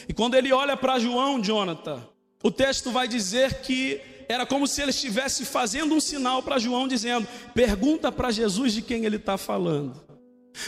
E quando ele olha para João, Jonathan, o texto vai dizer que era como se ele estivesse fazendo um sinal para João, dizendo: pergunta para Jesus de quem ele está falando.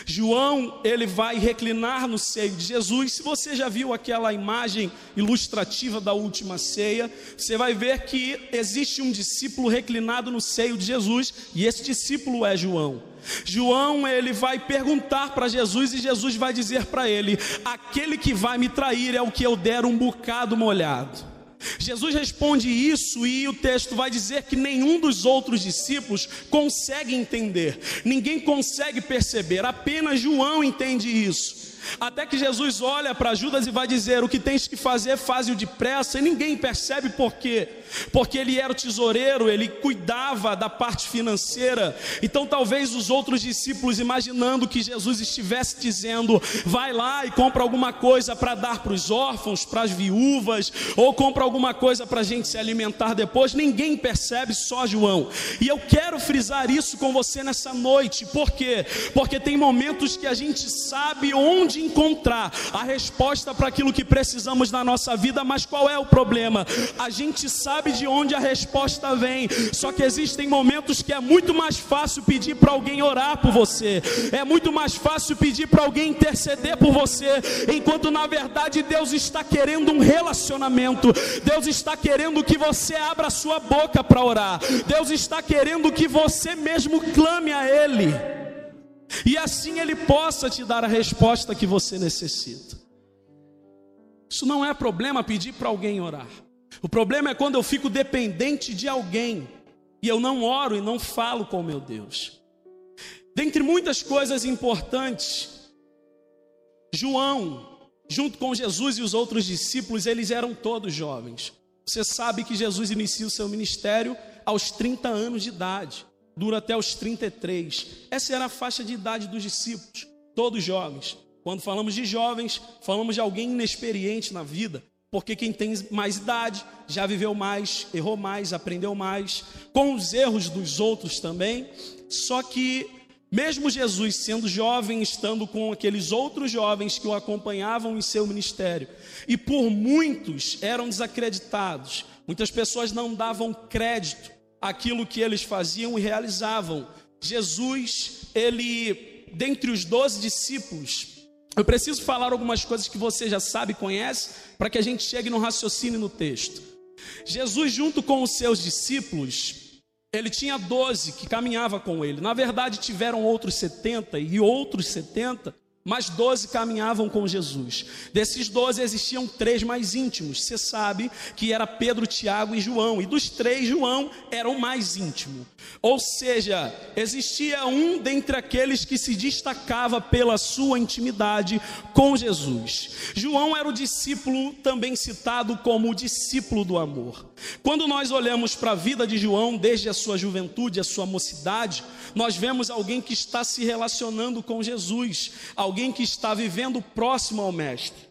João, ele vai reclinar no seio de Jesus. Se você já viu aquela imagem ilustrativa da última ceia, você vai ver que existe um discípulo reclinado no seio de Jesus, e esse discípulo é João. João, ele vai perguntar para Jesus e Jesus vai dizer para ele: "Aquele que vai me trair é o que eu der um bocado molhado". Jesus responde isso e o texto vai dizer que nenhum dos outros discípulos consegue entender, ninguém consegue perceber, apenas João entende isso. Até que Jesus olha para Judas e vai dizer: O que tens que fazer, faze-o depressa, e ninguém percebe por quê. Porque ele era o tesoureiro, ele cuidava da parte financeira. Então, talvez os outros discípulos, imaginando que Jesus estivesse dizendo: Vai lá e compra alguma coisa para dar para os órfãos, para as viúvas, ou compra alguma coisa para a gente se alimentar depois, ninguém percebe, só João. E eu quero frisar isso com você nessa noite, por quê? Porque tem momentos que a gente sabe onde encontrar a resposta para aquilo que precisamos na nossa vida, mas qual é o problema? A gente sabe de onde a resposta vem, só que existem momentos que é muito mais fácil pedir para alguém orar por você, é muito mais fácil pedir para alguém interceder por você, enquanto na verdade Deus está querendo um relacionamento, Deus está querendo que você abra sua boca para orar, Deus está querendo que você mesmo clame a Ele. E assim Ele possa te dar a resposta que você necessita. Isso não é problema pedir para alguém orar. O problema é quando eu fico dependente de alguém e eu não oro e não falo com meu Deus. Dentre muitas coisas importantes, João, junto com Jesus e os outros discípulos, eles eram todos jovens. Você sabe que Jesus inicia o seu ministério aos 30 anos de idade dura até os 33. Essa era a faixa de idade dos discípulos, todos jovens. Quando falamos de jovens, falamos de alguém inexperiente na vida, porque quem tem mais idade já viveu mais, errou mais, aprendeu mais, com os erros dos outros também. Só que, mesmo Jesus sendo jovem, estando com aqueles outros jovens que o acompanhavam em seu ministério, e por muitos eram desacreditados, muitas pessoas não davam crédito aquilo que eles faziam e realizavam. Jesus, ele, dentre os doze discípulos, eu preciso falar algumas coisas que você já sabe e conhece, para que a gente chegue no raciocínio no texto. Jesus, junto com os seus discípulos, ele tinha doze que caminhava com ele. Na verdade, tiveram outros setenta e outros setenta mas doze caminhavam com Jesus. Desses doze existiam três mais íntimos. Você sabe que era Pedro, Tiago e João. E dos três, João era o mais íntimo. Ou seja, existia um dentre aqueles que se destacava pela sua intimidade com Jesus. João era o discípulo também citado como o discípulo do amor. Quando nós olhamos para a vida de João, desde a sua juventude, a sua mocidade, nós vemos alguém que está se relacionando com Jesus, alguém que está vivendo próximo ao Mestre.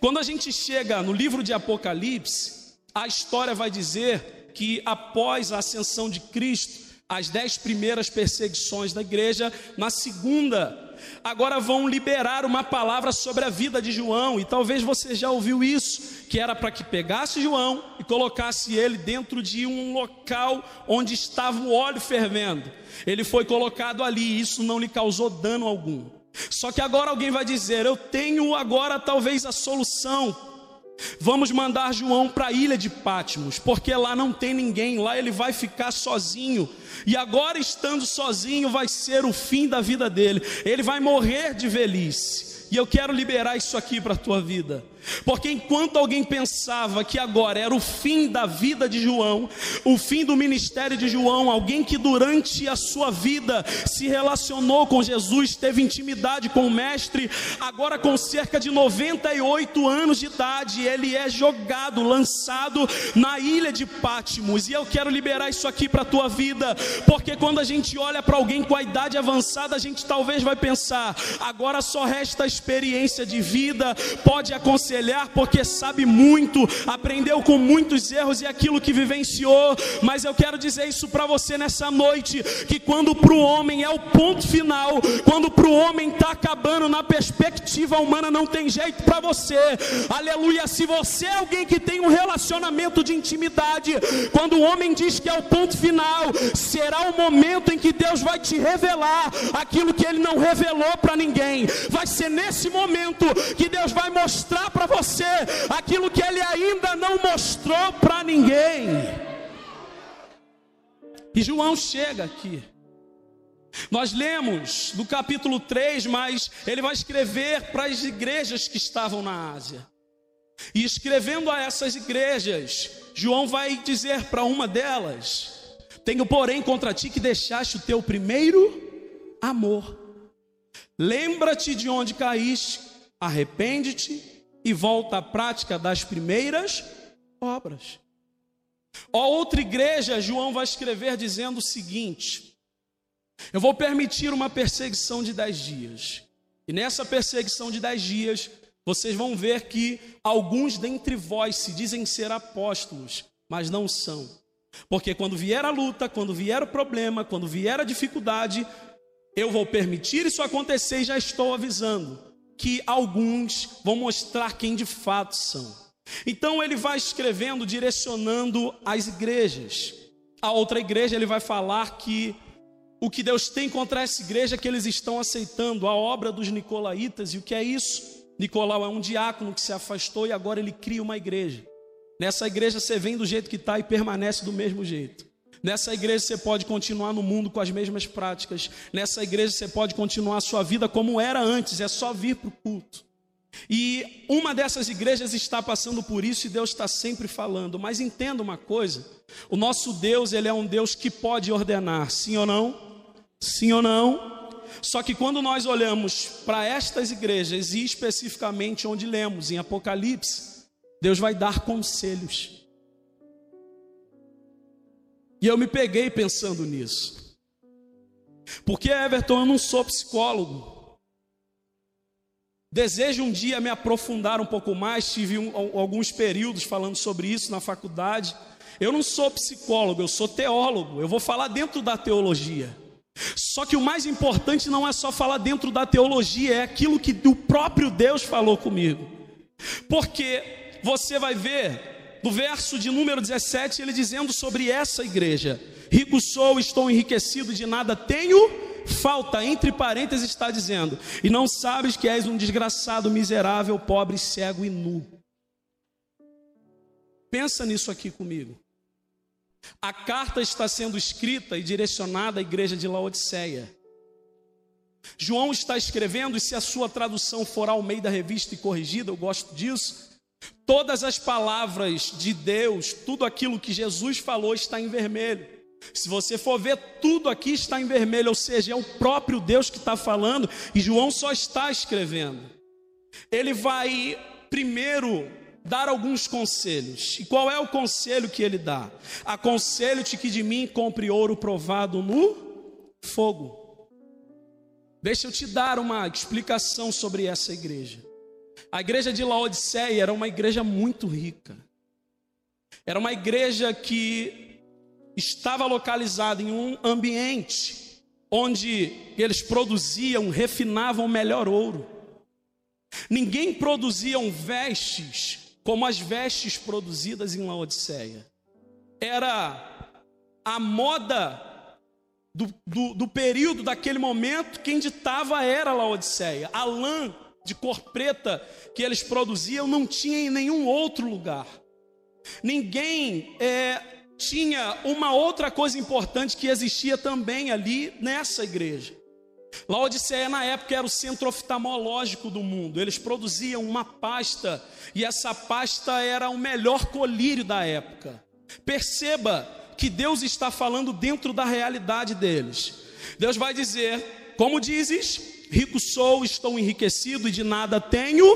Quando a gente chega no livro de Apocalipse, a história vai dizer que após a ascensão de Cristo, as dez primeiras perseguições da igreja, na segunda, agora vão liberar uma palavra sobre a vida de João, e talvez você já ouviu isso, que era para que pegasse João e colocasse ele dentro de um local onde estava o óleo fervendo. Ele foi colocado ali, e isso não lhe causou dano algum. Só que agora alguém vai dizer: Eu tenho agora talvez a solução. Vamos mandar João para a ilha de Pátimos, porque lá não tem ninguém, lá ele vai ficar sozinho. E agora, estando sozinho, vai ser o fim da vida dele. Ele vai morrer de velhice. E eu quero liberar isso aqui para a tua vida. Porque enquanto alguém pensava que agora era o fim da vida de João, o fim do ministério de João, alguém que durante a sua vida se relacionou com Jesus, teve intimidade com o Mestre, agora com cerca de 98 anos de idade, ele é jogado, lançado na ilha de Patmos. E eu quero liberar isso aqui para a tua vida, porque quando a gente olha para alguém com a idade avançada, a gente talvez vai pensar: agora só resta a experiência de vida, pode aconselhar, porque sabe muito, aprendeu com muitos erros e aquilo que vivenciou. Mas eu quero dizer isso para você nessa noite: que quando para o homem é o ponto final, quando para o homem está acabando na perspectiva humana, não tem jeito para você. Aleluia. Se você é alguém que tem um relacionamento de intimidade, quando o homem diz que é o ponto final, será o momento em que Deus vai te revelar aquilo que ele não revelou para ninguém. Vai ser nesse momento que Deus vai mostrar para você aquilo que ele ainda não mostrou para ninguém. E João chega aqui. Nós lemos do capítulo 3, mas ele vai escrever para as igrejas que estavam na Ásia. E escrevendo a essas igrejas, João vai dizer para uma delas: Tenho, porém, contra ti que deixaste o teu primeiro amor. Lembra-te de onde caíste, arrepende-te e volta à prática das primeiras obras. Ó outra igreja, João vai escrever dizendo o seguinte: Eu vou permitir uma perseguição de dez dias. E nessa perseguição de dez dias, vocês vão ver que alguns dentre vós se dizem ser apóstolos, mas não são. Porque quando vier a luta, quando vier o problema, quando vier a dificuldade, eu vou permitir isso acontecer e já estou avisando que alguns vão mostrar quem de fato são. Então ele vai escrevendo, direcionando as igrejas. A outra igreja ele vai falar que o que Deus tem contra essa igreja é que eles estão aceitando a obra dos nicolaítas. E o que é isso? Nicolau é um diácono que se afastou e agora ele cria uma igreja. Nessa igreja você vem do jeito que está e permanece do mesmo jeito. Nessa igreja você pode continuar no mundo com as mesmas práticas. Nessa igreja você pode continuar a sua vida como era antes, é só vir para o culto. E uma dessas igrejas está passando por isso e Deus está sempre falando. Mas entenda uma coisa: o nosso Deus, ele é um Deus que pode ordenar, sim ou não? Sim ou não? Só que quando nós olhamos para estas igrejas e especificamente onde lemos em Apocalipse, Deus vai dar conselhos. E eu me peguei pensando nisso. Porque Everton, eu não sou psicólogo. Desejo um dia me aprofundar um pouco mais, tive um, alguns períodos falando sobre isso na faculdade. Eu não sou psicólogo, eu sou teólogo. Eu vou falar dentro da teologia. Só que o mais importante não é só falar dentro da teologia, é aquilo que o próprio Deus falou comigo. Porque você vai ver no verso de número 17 ele dizendo sobre essa igreja: Rico sou, estou enriquecido, de nada tenho falta, entre parênteses está dizendo, e não sabes que és um desgraçado, miserável, pobre, cego e nu. Pensa nisso aqui comigo. A carta está sendo escrita e direcionada à igreja de Laodiceia. João está escrevendo, e se a sua tradução for ao meio da revista e corrigida, eu gosto disso. Todas as palavras de Deus, tudo aquilo que Jesus falou está em vermelho. Se você for ver, tudo aqui está em vermelho, ou seja, é o próprio Deus que está falando, e João só está escrevendo. Ele vai primeiro dar alguns conselhos. E qual é o conselho que ele dá? Aconselho-te que de mim compre ouro provado no fogo. Deixa eu te dar uma explicação sobre essa igreja. A igreja de Laodiceia era uma igreja muito rica. Era uma igreja que estava localizada em um ambiente onde eles produziam, refinavam melhor ouro. Ninguém produzia vestes como as vestes produzidas em Laodiceia. Era a moda do, do, do, período, daquele momento, quem ditava era Laodiceia. A lã de cor preta que eles produziam não tinha em nenhum outro lugar. Ninguém é, tinha uma outra coisa importante que existia também ali nessa igreja. Laodiceia, na época, era o centro oftalmológico do mundo. Eles produziam uma pasta e essa pasta era o melhor colírio da época. Perceba que Deus está falando dentro da realidade deles. Deus vai dizer: Como dizes, rico sou, estou enriquecido e de nada tenho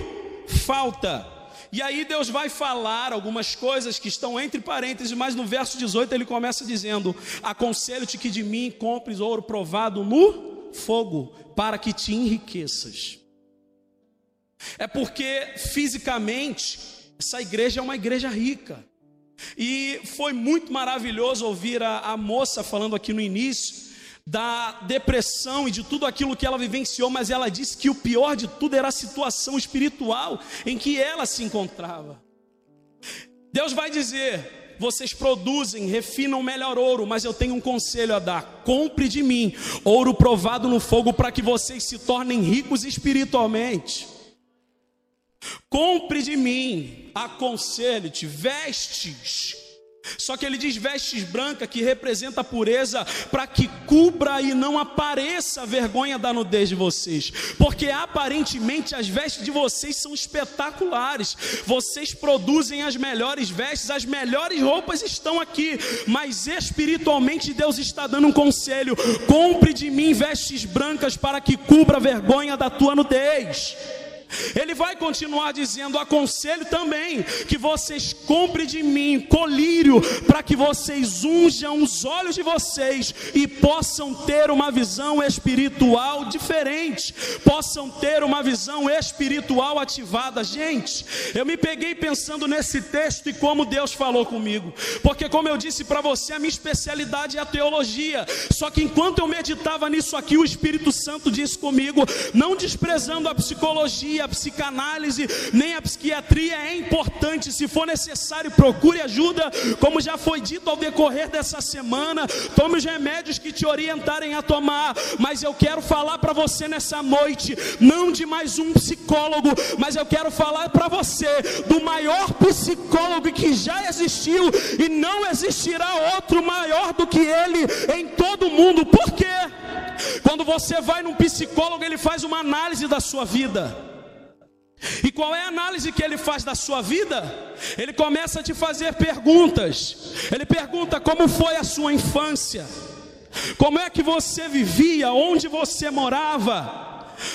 falta. E aí Deus vai falar algumas coisas que estão entre parênteses, mas no verso 18 ele começa dizendo: Aconselho-te que de mim compres ouro provado no fogo, para que te enriqueças. É porque fisicamente essa igreja é uma igreja rica. E foi muito maravilhoso ouvir a, a moça falando aqui no início da depressão e de tudo aquilo que ela vivenciou, mas ela disse que o pior de tudo era a situação espiritual em que ela se encontrava. Deus vai dizer: vocês produzem, refinam melhor ouro, mas eu tenho um conselho a dar: compre de mim ouro provado no fogo para que vocês se tornem ricos espiritualmente. Compre de mim, aconselho-te, vestes. Só que ele diz vestes brancas, que representa a pureza, para que cubra e não apareça a vergonha da nudez de vocês. Porque aparentemente as vestes de vocês são espetaculares. Vocês produzem as melhores vestes, as melhores roupas estão aqui. Mas espiritualmente Deus está dando um conselho: compre de mim vestes brancas para que cubra a vergonha da tua nudez. Ele vai continuar dizendo: aconselho também que vocês comprem de mim colírio, para que vocês unjam os olhos de vocês e possam ter uma visão espiritual diferente, possam ter uma visão espiritual ativada. Gente, eu me peguei pensando nesse texto e como Deus falou comigo, porque, como eu disse para você, a minha especialidade é a teologia. Só que enquanto eu meditava nisso aqui, o Espírito Santo disse comigo, não desprezando a psicologia, a psicanálise, nem a psiquiatria é importante. Se for necessário, procure ajuda, como já foi dito ao decorrer dessa semana. Tome os remédios que te orientarem a tomar. Mas eu quero falar para você nessa noite, não de mais um psicólogo, mas eu quero falar para você do maior psicólogo que já existiu e não existirá outro maior do que ele em todo o mundo. Por quê? Quando você vai num psicólogo, ele faz uma análise da sua vida. E qual é a análise que ele faz da sua vida? Ele começa a te fazer perguntas. Ele pergunta como foi a sua infância, como é que você vivia, onde você morava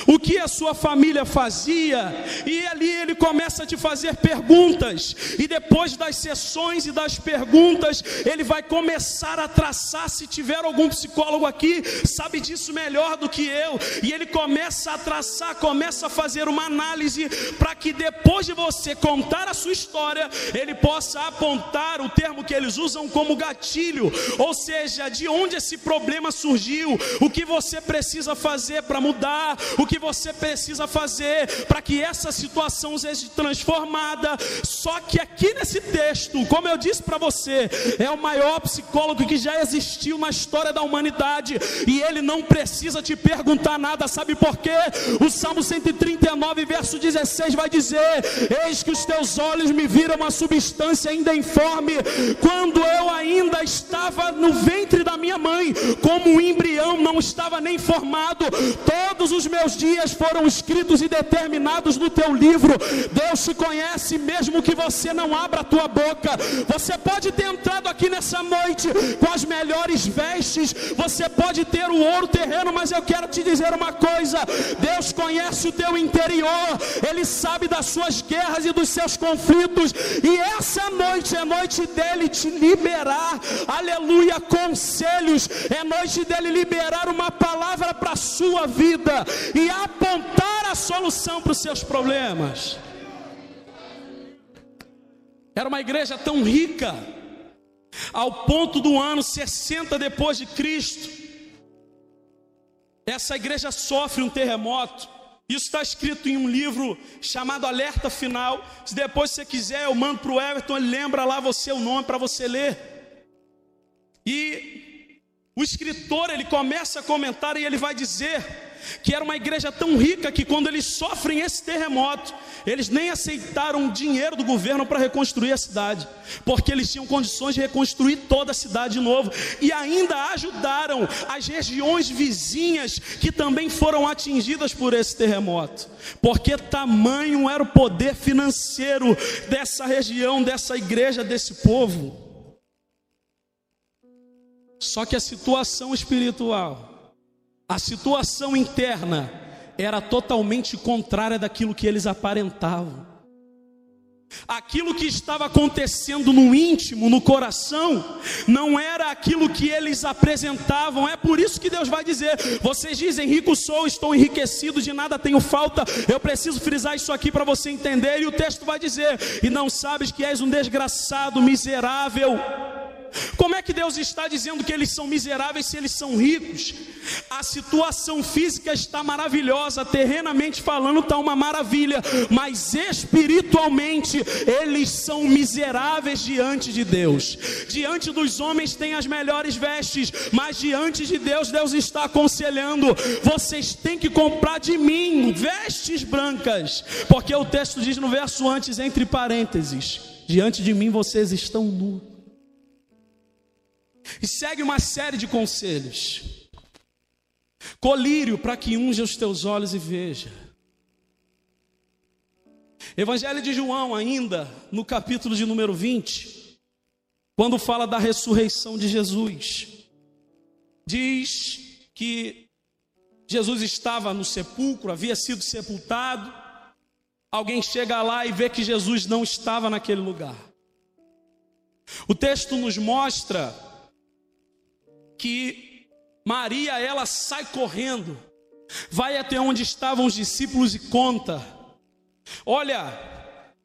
o que a sua família fazia, e ali ele começa a te fazer perguntas, e depois das sessões e das perguntas, ele vai começar a traçar. Se tiver algum psicólogo aqui, sabe disso melhor do que eu, e ele começa a traçar, começa a fazer uma análise, para que depois de você contar a sua história, ele possa apontar o termo que eles usam como gatilho, ou seja, de onde esse problema surgiu, o que você precisa fazer para mudar, o que você precisa fazer para que essa situação seja transformada. Só que aqui nesse texto, como eu disse para você, é o maior psicólogo que já existiu na história da humanidade e ele não precisa te perguntar nada, sabe por quê? O Salmo 139, verso 16 vai dizer: Eis que os teus olhos me viram uma substância ainda informe, quando eu ainda estava no ventre da minha mãe, como um embrião não estava nem formado, todos os meus dias foram escritos e determinados no teu livro. Deus te conhece mesmo que você não abra a tua boca. Você pode ter entrado aqui nessa noite com as melhores vestes, você pode ter o ouro terreno, mas eu quero te dizer uma coisa: Deus conhece o teu interior, Ele sabe das suas guerras e dos seus conflitos, e essa noite é noite dele te liberar, aleluia, conselhos, é noite dele liberar uma palavra para a sua vida e apontar a solução para os seus problemas. Era uma igreja tão rica, ao ponto do ano 60 depois de Cristo. Essa igreja sofre um terremoto. Isso está escrito em um livro chamado Alerta Final. Se depois você quiser, eu mando para o Everton, ele lembra lá você o nome para você ler. E o escritor ele começa a comentar e ele vai dizer que era uma igreja tão rica que quando eles sofrem esse terremoto, eles nem aceitaram dinheiro do governo para reconstruir a cidade, porque eles tinham condições de reconstruir toda a cidade de novo e ainda ajudaram as regiões vizinhas que também foram atingidas por esse terremoto, porque tamanho era o poder financeiro dessa região, dessa igreja, desse povo. Só que a situação espiritual, a situação interna, era totalmente contrária daquilo que eles aparentavam. Aquilo que estava acontecendo no íntimo, no coração, não era aquilo que eles apresentavam. É por isso que Deus vai dizer: vocês dizem, rico sou, estou enriquecido, de nada tenho falta. Eu preciso frisar isso aqui para você entender. E o texto vai dizer: e não sabes que és um desgraçado, miserável. Como é que Deus está dizendo que eles são miseráveis se eles são ricos? A situação física está maravilhosa, terrenamente falando está uma maravilha, mas espiritualmente eles são miseráveis diante de Deus. Diante dos homens têm as melhores vestes, mas diante de Deus, Deus está aconselhando: vocês têm que comprar de mim vestes brancas, porque o texto diz no verso antes, entre parênteses: diante de mim vocês estão nus. E segue uma série de conselhos. Colírio para que unja os teus olhos e veja. Evangelho de João, ainda no capítulo de número 20, quando fala da ressurreição de Jesus, diz que Jesus estava no sepulcro, havia sido sepultado. Alguém chega lá e vê que Jesus não estava naquele lugar. O texto nos mostra que Maria ela sai correndo, vai até onde estavam os discípulos e conta: Olha,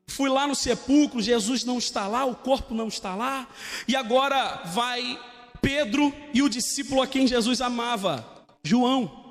fui lá no sepulcro, Jesus não está lá, o corpo não está lá, e agora vai Pedro e o discípulo a quem Jesus amava, João.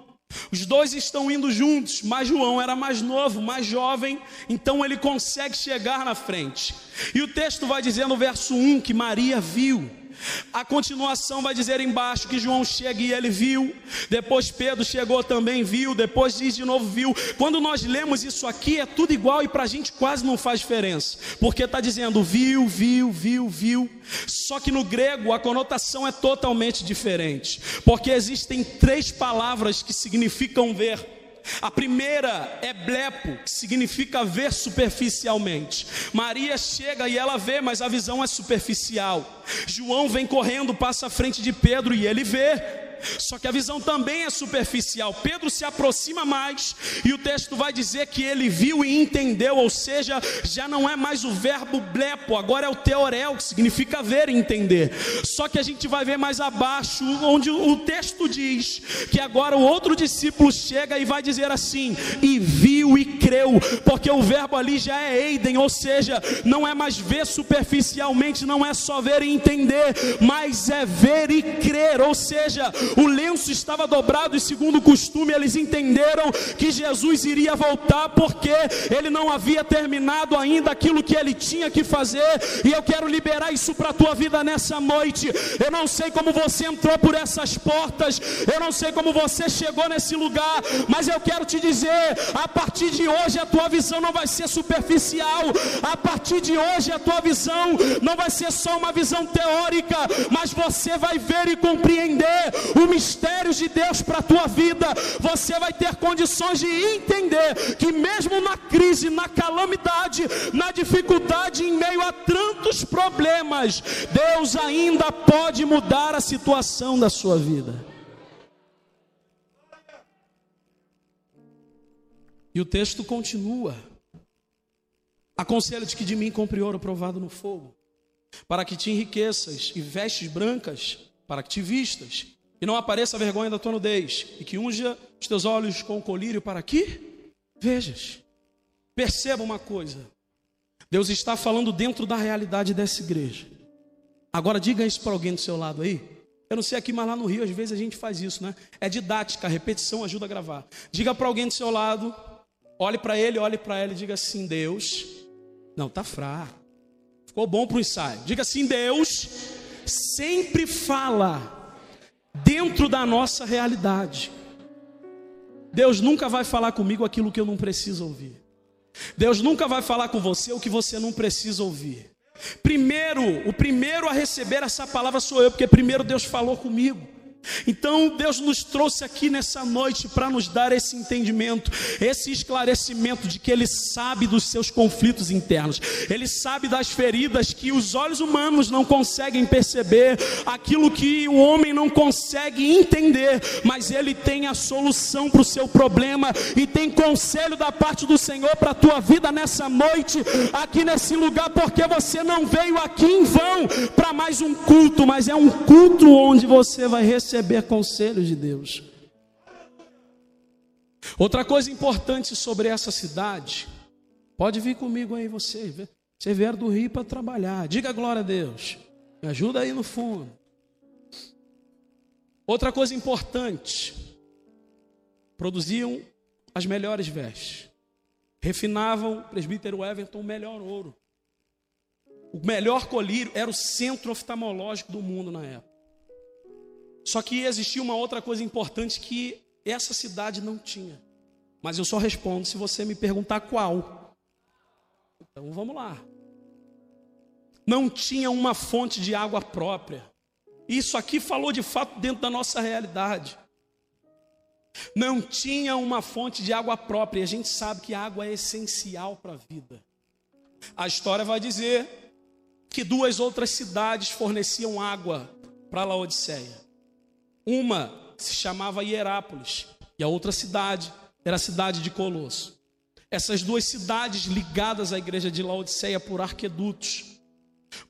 Os dois estão indo juntos, mas João era mais novo, mais jovem, então ele consegue chegar na frente. E o texto vai dizer no verso 1 que Maria viu. A continuação vai dizer embaixo que João chega e ele viu, depois Pedro chegou também viu, depois diz de novo viu. Quando nós lemos isso aqui é tudo igual e para a gente quase não faz diferença, porque está dizendo viu, viu, viu, viu. Só que no grego a conotação é totalmente diferente, porque existem três palavras que significam ver. A primeira é blepo, que significa ver superficialmente. Maria chega e ela vê, mas a visão é superficial. João vem correndo, passa à frente de Pedro e ele vê. Só que a visão também é superficial. Pedro se aproxima mais e o texto vai dizer que ele viu e entendeu, ou seja, já não é mais o verbo blepo, agora é o teorel, que significa ver e entender. Só que a gente vai ver mais abaixo, onde o texto diz que agora o outro discípulo chega e vai dizer assim: e viu e creu, porque o verbo ali já é eiden, ou seja, não é mais ver superficialmente, não é só ver e entender, mas é ver e crer, ou seja, o lenço estava dobrado e, segundo o costume, eles entenderam que Jesus iria voltar porque ele não havia terminado ainda aquilo que ele tinha que fazer. E eu quero liberar isso para a tua vida nessa noite. Eu não sei como você entrou por essas portas, eu não sei como você chegou nesse lugar, mas eu quero te dizer: a partir de hoje a tua visão não vai ser superficial, a partir de hoje a tua visão não vai ser só uma visão teórica, mas você vai ver e compreender o mistério de Deus para a tua vida, você vai ter condições de entender que mesmo na crise, na calamidade, na dificuldade, em meio a tantos problemas, Deus ainda pode mudar a situação da sua vida. E o texto continua. Aconselho-te que de mim compre ouro provado no fogo, para que te enriqueças e vestes brancas, para que te vistas, e não apareça a vergonha da tua nudez, e que unja os teus olhos com colírio para que vejas. Perceba uma coisa: Deus está falando dentro da realidade dessa igreja. Agora diga isso para alguém do seu lado aí. Eu não sei aqui, mas lá no Rio às vezes a gente faz isso, né? É didática, a repetição ajuda a gravar. Diga para alguém do seu lado, olhe para ele, olhe para ela e diga assim: Deus, não, tá fraco. Ficou bom para o ensaio. Diga assim: Deus sempre fala dentro da nossa realidade. Deus nunca vai falar comigo aquilo que eu não preciso ouvir. Deus nunca vai falar com você o que você não precisa ouvir. Primeiro, o primeiro a receber essa palavra sou eu, porque primeiro Deus falou comigo. Então Deus nos trouxe aqui nessa noite para nos dar esse entendimento, esse esclarecimento de que Ele sabe dos seus conflitos internos, Ele sabe das feridas que os olhos humanos não conseguem perceber, aquilo que o homem não consegue entender, mas Ele tem a solução para o seu problema e tem conselho da parte do Senhor para a tua vida nessa noite, aqui nesse lugar, porque você não veio aqui em vão para mais um culto, mas é um culto onde você vai receber conselhos de Deus. Outra coisa importante sobre essa cidade, pode vir comigo aí você, você vieram do Rio para trabalhar, diga glória a Deus, me ajuda aí no fundo. Outra coisa importante, produziam as melhores vestes, refinavam, presbítero Everton, o melhor ouro. O melhor colírio era o centro oftalmológico do mundo na época. Só que existia uma outra coisa importante que essa cidade não tinha. Mas eu só respondo se você me perguntar qual. Então vamos lá. Não tinha uma fonte de água própria. Isso aqui falou de fato dentro da nossa realidade. Não tinha uma fonte de água própria. E a gente sabe que a água é essencial para a vida. A história vai dizer que duas outras cidades forneciam água para Laodiceia. Uma se chamava Hierápolis e a outra cidade era a cidade de Colosso. Essas duas cidades ligadas à igreja de Laodiceia por arquedutos.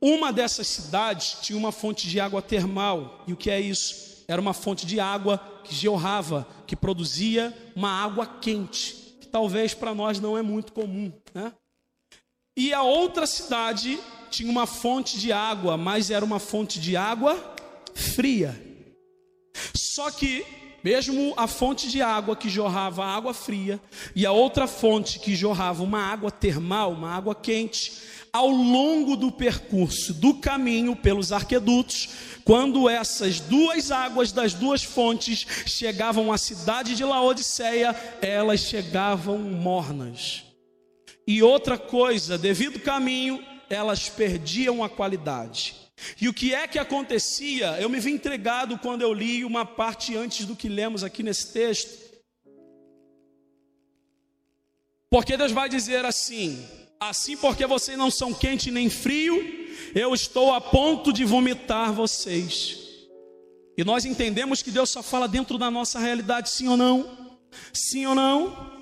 Uma dessas cidades tinha uma fonte de água termal. E o que é isso? Era uma fonte de água que jorrava, que produzia uma água quente, que talvez para nós não é muito comum, né? E a outra cidade tinha uma fonte de água, mas era uma fonte de água fria. Só que, mesmo a fonte de água que jorrava água fria e a outra fonte que jorrava uma água termal, uma água quente, ao longo do percurso do caminho pelos arquedutos, quando essas duas águas das duas fontes chegavam à cidade de Laodiceia, elas chegavam mornas. E outra coisa, devido ao caminho, elas perdiam a qualidade. E o que é que acontecia? Eu me vi entregado quando eu li uma parte antes do que lemos aqui nesse texto. Porque Deus vai dizer assim: assim porque vocês não são quente nem frio, eu estou a ponto de vomitar vocês. E nós entendemos que Deus só fala dentro da nossa realidade, sim ou não? Sim ou não?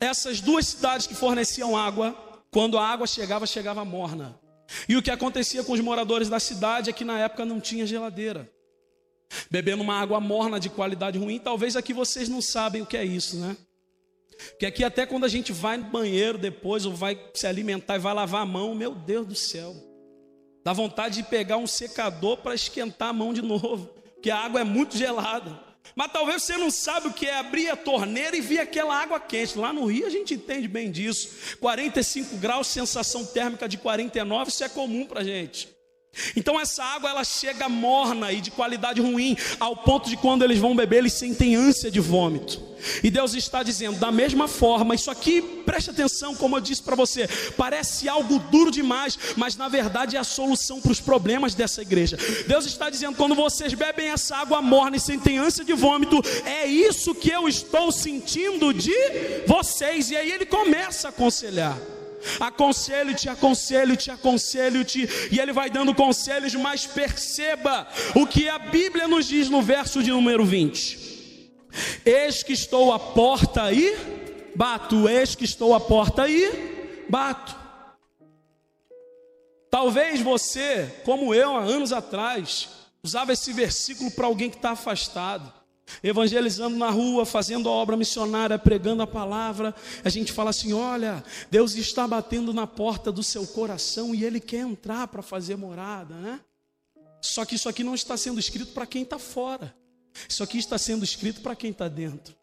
Essas duas cidades que forneciam água, quando a água chegava, chegava morna. E o que acontecia com os moradores da cidade é que na época não tinha geladeira. Bebendo uma água morna de qualidade ruim, talvez aqui vocês não sabem o que é isso, né? Porque aqui até quando a gente vai no banheiro depois, ou vai se alimentar e vai lavar a mão, meu Deus do céu. Dá vontade de pegar um secador para esquentar a mão de novo, porque a água é muito gelada. Mas talvez você não sabe o que é abrir a torneira e ver aquela água quente. Lá no Rio a gente entende bem disso. 45 graus, sensação térmica de 49, isso é comum para gente. Então essa água ela chega morna e de qualidade ruim, ao ponto de quando eles vão beber, eles sentem ânsia de vômito. E Deus está dizendo, da mesma forma, isso aqui, preste atenção, como eu disse para você, parece algo duro demais, mas na verdade é a solução para os problemas dessa igreja. Deus está dizendo, quando vocês bebem essa água morna e sentem ânsia de vômito, é isso que eu estou sentindo de vocês. E aí ele começa a aconselhar. Aconselho-te, aconselho-te, aconselho-te, e ele vai dando conselhos, mas perceba o que a Bíblia nos diz no verso de número 20: Eis que estou à porta e bato, eis que estou à porta e bato. Talvez você, como eu, há anos atrás, usava esse versículo para alguém que está afastado evangelizando na rua, fazendo a obra missionária, pregando a palavra, a gente fala assim: olha, Deus está batendo na porta do seu coração e Ele quer entrar para fazer morada, né? Só que isso aqui não está sendo escrito para quem está fora, isso aqui está sendo escrito para quem está dentro.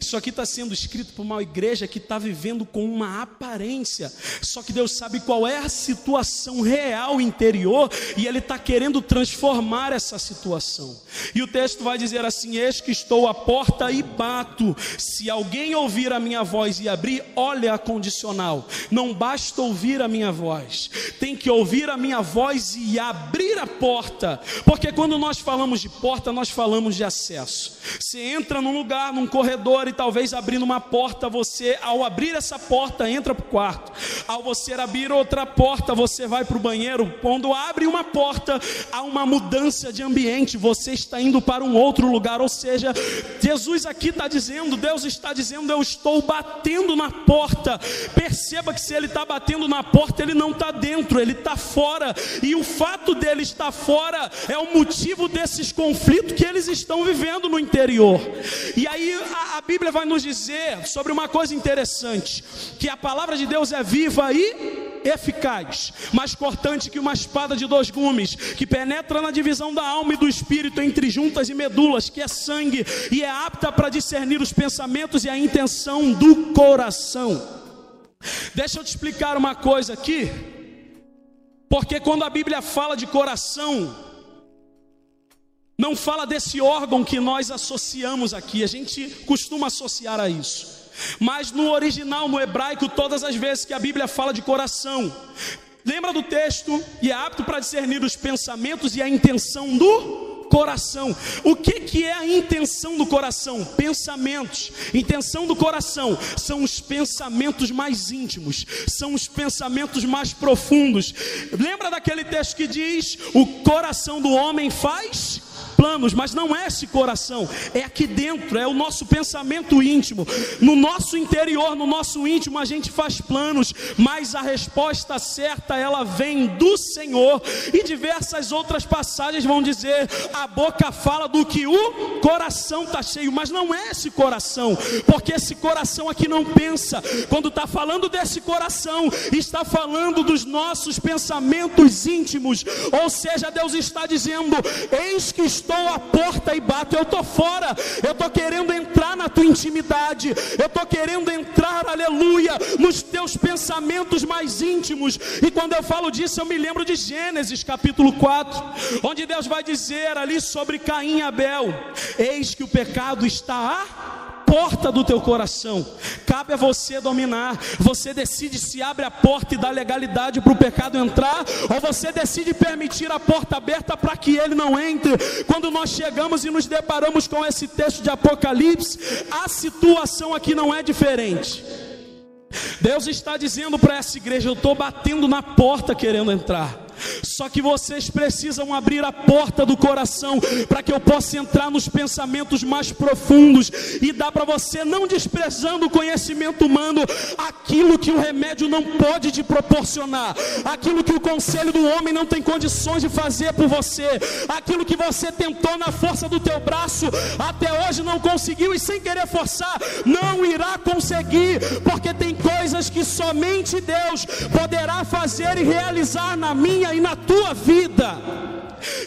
Isso aqui está sendo escrito por uma igreja que está vivendo com uma aparência. Só que Deus sabe qual é a situação real interior e Ele está querendo transformar essa situação. E o texto vai dizer assim: Eis que estou à porta e bato. Se alguém ouvir a minha voz e abrir, olha a condicional. Não basta ouvir a minha voz, tem que ouvir a minha voz e abrir a porta. Porque quando nós falamos de porta, nós falamos de acesso. Você entra num lugar, num corredor e talvez abrindo uma porta, você, ao abrir essa porta, entra para o quarto. Ao você abrir outra porta, você vai para o banheiro. Quando abre uma porta, há uma mudança de ambiente, você está indo para um outro lugar. Ou seja, Jesus aqui está dizendo, Deus está dizendo, eu estou batendo na porta. Perceba que se ele está batendo na porta, ele não está dentro, ele está fora. E o fato dele estar fora é o motivo desses conflitos que eles estão vivendo no interior. E aí a, a Bíblia vai nos dizer sobre uma coisa interessante: que a palavra de Deus é viva e eficaz, mais cortante que uma espada de dois gumes, que penetra na divisão da alma e do espírito entre juntas e medulas, que é sangue e é apta para discernir os pensamentos e a intenção do coração. Deixa eu te explicar uma coisa aqui, porque quando a Bíblia fala de coração, não fala desse órgão que nós associamos aqui, a gente costuma associar a isso. Mas no original, no hebraico, todas as vezes que a Bíblia fala de coração, lembra do texto e é apto para discernir os pensamentos e a intenção do coração. O que, que é a intenção do coração? Pensamentos. Intenção do coração são os pensamentos mais íntimos, são os pensamentos mais profundos. Lembra daquele texto que diz: o coração do homem faz planos, mas não é esse coração, é aqui dentro, é o nosso pensamento íntimo. No nosso interior, no nosso íntimo, a gente faz planos, mas a resposta certa ela vem do Senhor. E diversas outras passagens vão dizer: a boca fala do que o coração está cheio, mas não é esse coração, porque esse coração aqui não pensa. Quando está falando desse coração, está falando dos nossos pensamentos íntimos, ou seja, Deus está dizendo: eis que estou à porta e bato, eu estou fora, eu estou querendo entrar na tua intimidade, eu estou querendo entrar, aleluia, nos teus pensamentos mais íntimos. E quando eu falo disso, eu me lembro de Gênesis capítulo 4, onde Deus vai dizer ali sobre Caim e Abel: Eis que o pecado está a porta do teu coração. Cabe a você dominar. Você decide se abre a porta e dá legalidade para o pecado entrar, ou você decide permitir a porta aberta para que ele não entre. Quando nós chegamos e nos deparamos com esse texto de Apocalipse, a situação aqui não é diferente. Deus está dizendo para essa igreja: eu estou batendo na porta querendo entrar. Só que vocês precisam abrir a porta do coração para que eu possa entrar nos pensamentos mais profundos. E dar para você, não desprezando o conhecimento humano, aquilo que o remédio não pode te proporcionar, aquilo que o conselho do homem não tem condições de fazer por você, aquilo que você tentou na força do teu braço, até hoje não conseguiu e sem querer forçar, não irá conseguir, porque tem coisas que somente Deus poderá fazer e realizar na minha e na tua vida.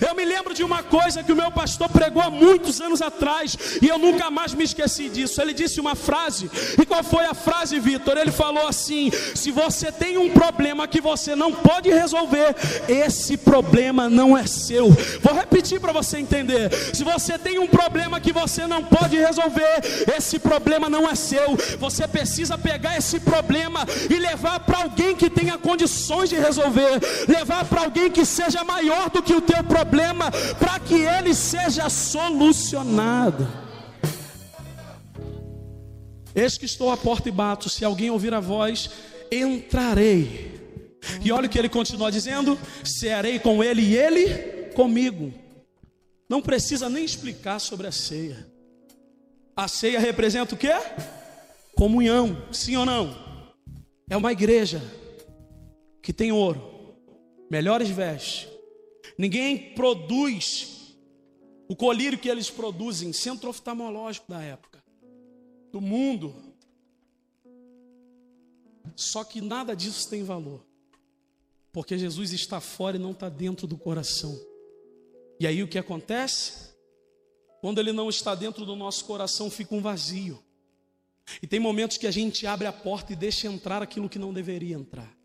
Eu me lembro de uma coisa que o meu pastor pregou há muitos anos atrás e eu nunca mais me esqueci disso. Ele disse uma frase, e qual foi a frase, Vitor? Ele falou assim: se você tem um problema que você não pode resolver, esse problema não é seu. Vou repetir para você entender: se você tem um problema que você não pode resolver, esse problema não é seu. Você precisa pegar esse problema e levar para alguém que tenha condições de resolver, levar para alguém que seja maior do que o teu problema, para que ele seja solucionado. Eis que estou à porta e bato, se alguém ouvir a voz, entrarei. E olha o que ele continua dizendo: cearei com ele e ele comigo. Não precisa nem explicar sobre a ceia. A ceia representa o que? Comunhão, sim ou não? É uma igreja que tem ouro, melhores vestes. Ninguém produz o colírio que eles produzem, centro oftalmológico da época, do mundo. Só que nada disso tem valor, porque Jesus está fora e não está dentro do coração. E aí o que acontece? Quando ele não está dentro do nosso coração, fica um vazio. E tem momentos que a gente abre a porta e deixa entrar aquilo que não deveria entrar.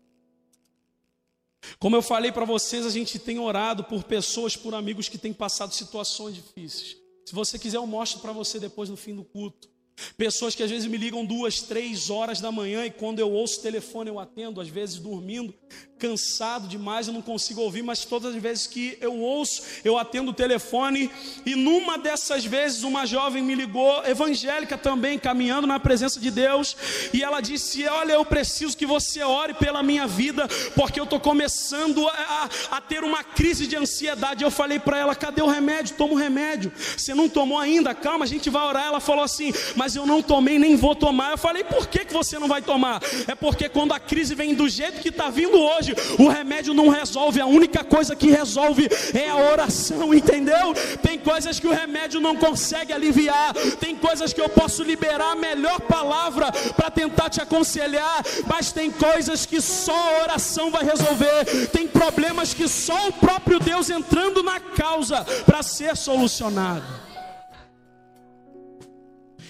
Como eu falei para vocês, a gente tem orado por pessoas, por amigos que têm passado situações difíceis. Se você quiser, eu mostro para você depois no fim do culto. Pessoas que às vezes me ligam duas, três horas da manhã e quando eu ouço o telefone eu atendo, às vezes dormindo, cansado demais, eu não consigo ouvir, mas todas as vezes que eu ouço, eu atendo o telefone e numa dessas vezes uma jovem me ligou, evangélica também, caminhando na presença de Deus, e ela disse: Olha, eu preciso que você ore pela minha vida, porque eu estou começando a, a- a ter uma crise de ansiedade. Eu falei para ela: Cadê o remédio? Toma o remédio. Você não tomou ainda? Calma, a gente vai orar. Ela falou assim: Mas eu não tomei, nem vou tomar. Eu falei: Por que, que você não vai tomar? É porque quando a crise vem do jeito que está vindo hoje, o remédio não resolve. A única coisa que resolve é a oração, entendeu? Tem coisas que o remédio não consegue aliviar. Tem coisas que eu posso liberar a melhor palavra para tentar te aconselhar, mas tem coisas que só a oração vai resolver. Tem problemas que só o próprio Deus entrando na causa para ser solucionado.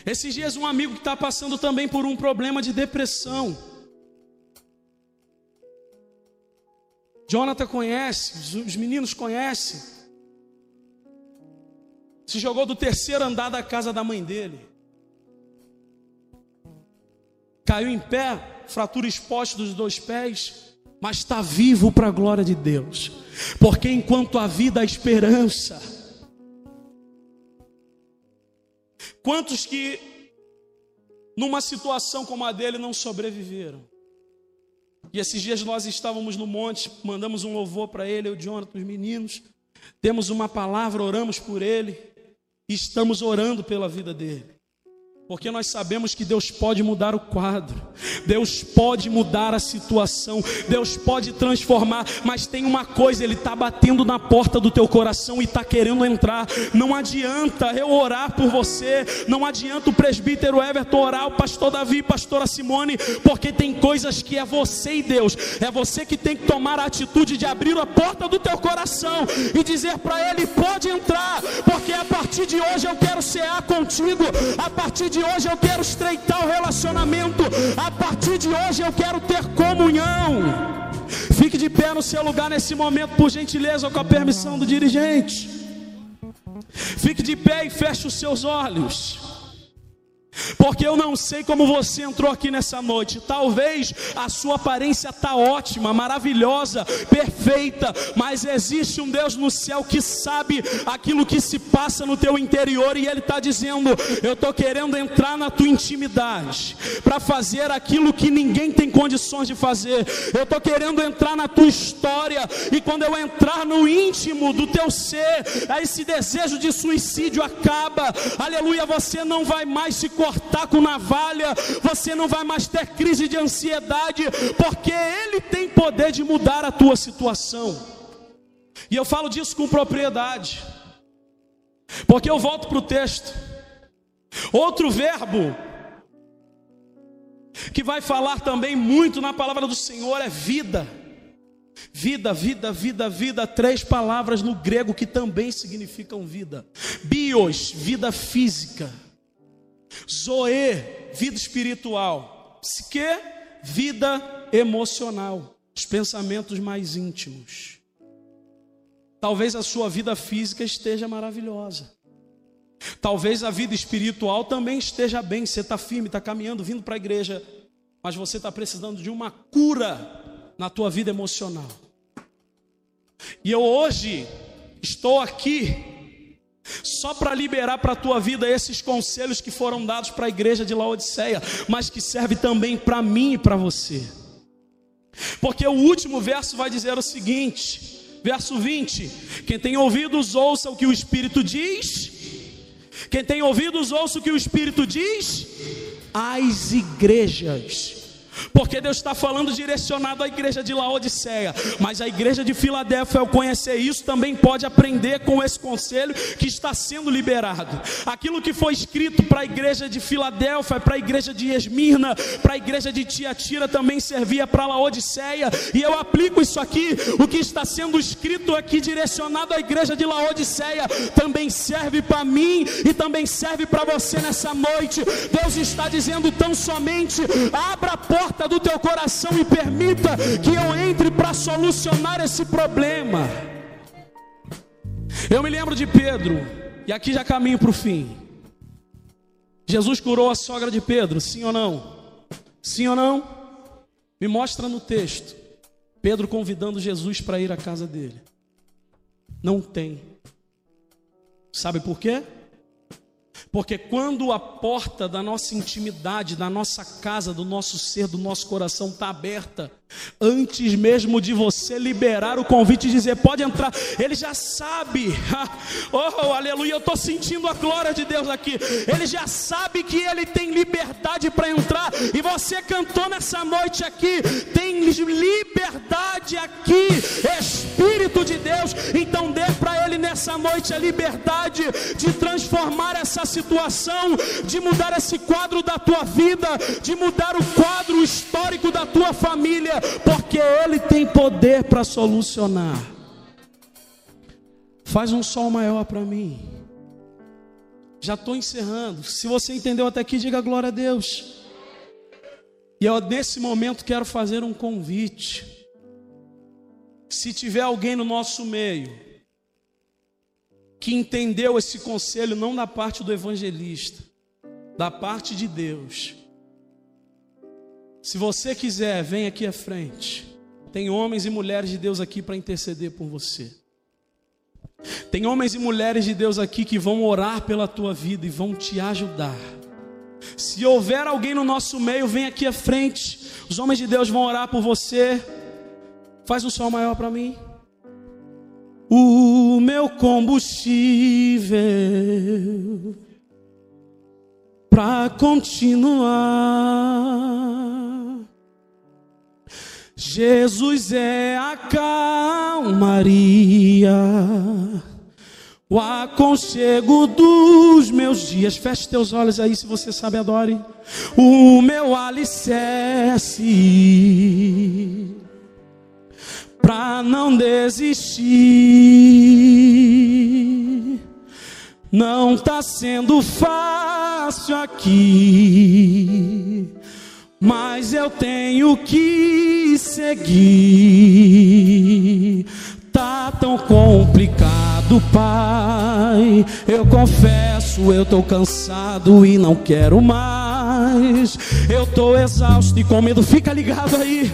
Esses dias, um amigo que está passando também por um problema de depressão. Jonathan conhece, os- os meninos conhecem. Se jogou do terceiro andar da casa da mãe dele. Caiu em pé, fratura exposta dos dois pés, mas está vivo para a glória de Deus. Porque enquanto a vida há esperança. Quantos que numa situação como a dele não sobreviveram? E esses dias nós estávamos no monte, mandamos um louvor para ele, eu, Jonathan, os meninos. Temos uma palavra, oramos por ele. E estamos orando pela vida dele. Porque nós sabemos que Deus pode mudar o quadro, Deus pode mudar a situação, Deus pode transformar, mas tem uma coisa, Ele está batendo na porta do teu coração e está querendo entrar. Não adianta eu orar por você, não adianta o presbítero Everton orar, o pastor Davi, pastora Simone, porque tem coisas que é você e Deus, é você que tem que tomar a atitude de abrir a porta do teu coração e dizer para Ele: pode entrar, porque a partir de hoje eu quero cear contigo, a partir de hoje eu quero estreitar o relacionamento, a partir de hoje eu quero ter comunhão. Fique de pé no seu lugar nesse momento, por gentileza, com a permissão do dirigente. Fique de pé e feche os seus olhos. Porque eu não sei como você entrou aqui nessa noite. Talvez a sua aparência está ótima, maravilhosa, perfeita, mas existe um Deus no céu que sabe aquilo que se passa no teu interior e Ele está dizendo: Eu estou querendo entrar na tua intimidade para fazer aquilo que ninguém tem condições de fazer. Eu estou querendo entrar na tua história e quando eu entrar no íntimo do teu ser, esse desejo de suicídio acaba. Aleluia, você não vai mais se cortar com navalha, você não vai mais ter crise de ansiedade, porque Ele tem poder de mudar a tua situação. E eu falo disso com propriedade, porque eu volto para o texto. Outro verbo que vai falar também muito na palavra do Senhor é vida. Vida, vida, vida, vida, três palavras no grego que também significam vida. Bios, vida física. Zoe, vida espiritual. Psique, vida emocional. Os pensamentos mais íntimos. Talvez a sua vida física esteja maravilhosa. Talvez a vida espiritual também esteja bem. Você está firme, está caminhando, vindo para a igreja. Mas você está precisando de uma cura na tua vida emocional. E eu hoje estou aqui só para liberar para a tua vida esses conselhos que foram dados para a igreja de Laodiceia, mas que serve também para mim e para você. Porque o último verso vai dizer o seguinte, verso 20: Quem tem ouvidos, ouça o que o Espírito diz. Quem tem ouvidos, ouça o que o Espírito diz às igrejas. Porque Deus está falando direcionado à igreja de Laodiceia, mas a igreja de Filadélfia, ao conhecer isso, também pode aprender com esse conselho que está sendo liberado. Aquilo que foi escrito para a igreja de Filadélfia, para a igreja de Esmirna, para a igreja de Tiatira também servia para Laodiceia, e eu aplico isso aqui, o que está sendo escrito aqui direcionado à igreja de Laodiceia, também serve para mim e também serve para você nessa noite. Deus está dizendo tão somente: abra a porta do teu coração e permita que eu entre para solucionar esse problema. Eu me lembro de Pedro, e aqui já caminho para o fim. Jesus curou a sogra de Pedro, sim ou não? Sim ou não? Me mostra no texto. Pedro convidando Jesus para ir à casa dele. Não tem. Sabe por quê? Porque quando a porta da nossa intimidade, da nossa casa, do nosso ser, do nosso coração está aberta, antes mesmo de você liberar o convite e dizer pode entrar, ele já sabe, oh aleluia, eu estou sentindo a glória de Deus aqui. Ele já sabe que ele tem liberdade para entrar, e você cantou nessa noite aqui, tem liberdade aqui, Espírito de Deus, então dê para ele nessa noite a liberdade de transformar essa situação, de mudar esse quadro da tua vida, de mudar o quadro histórico da tua família, porque Ele tem poder para solucionar. Faz um sol maior para mim. Já estou encerrando. Se você entendeu até aqui, diga glória a Deus. E eu, nesse momento, quero fazer um convite. Se tiver alguém no nosso meio que entendeu esse conselho, não da parte do evangelista, da parte de Deus. Se você quiser, vem aqui à frente. Tem homens e mulheres de Deus aqui para interceder por você. Tem homens e mulheres de Deus aqui que vão orar pela tua vida e vão te ajudar. Se houver alguém no nosso meio, vem aqui à frente. Os homens de Deus vão orar por você. Faz um sol maior para mim. O meu combustível para continuar. Jesus é a calmaria, o aconchego dos meus dias. Feche teus olhos aí, se você sabe, adore. O meu alicerce para não desistir. Não tá sendo fácil aqui, mas eu tenho que seguir. Tá tão complicado, pai. Eu confesso, eu tô cansado e não quero mais. Eu tô exausto e com medo, fica ligado aí.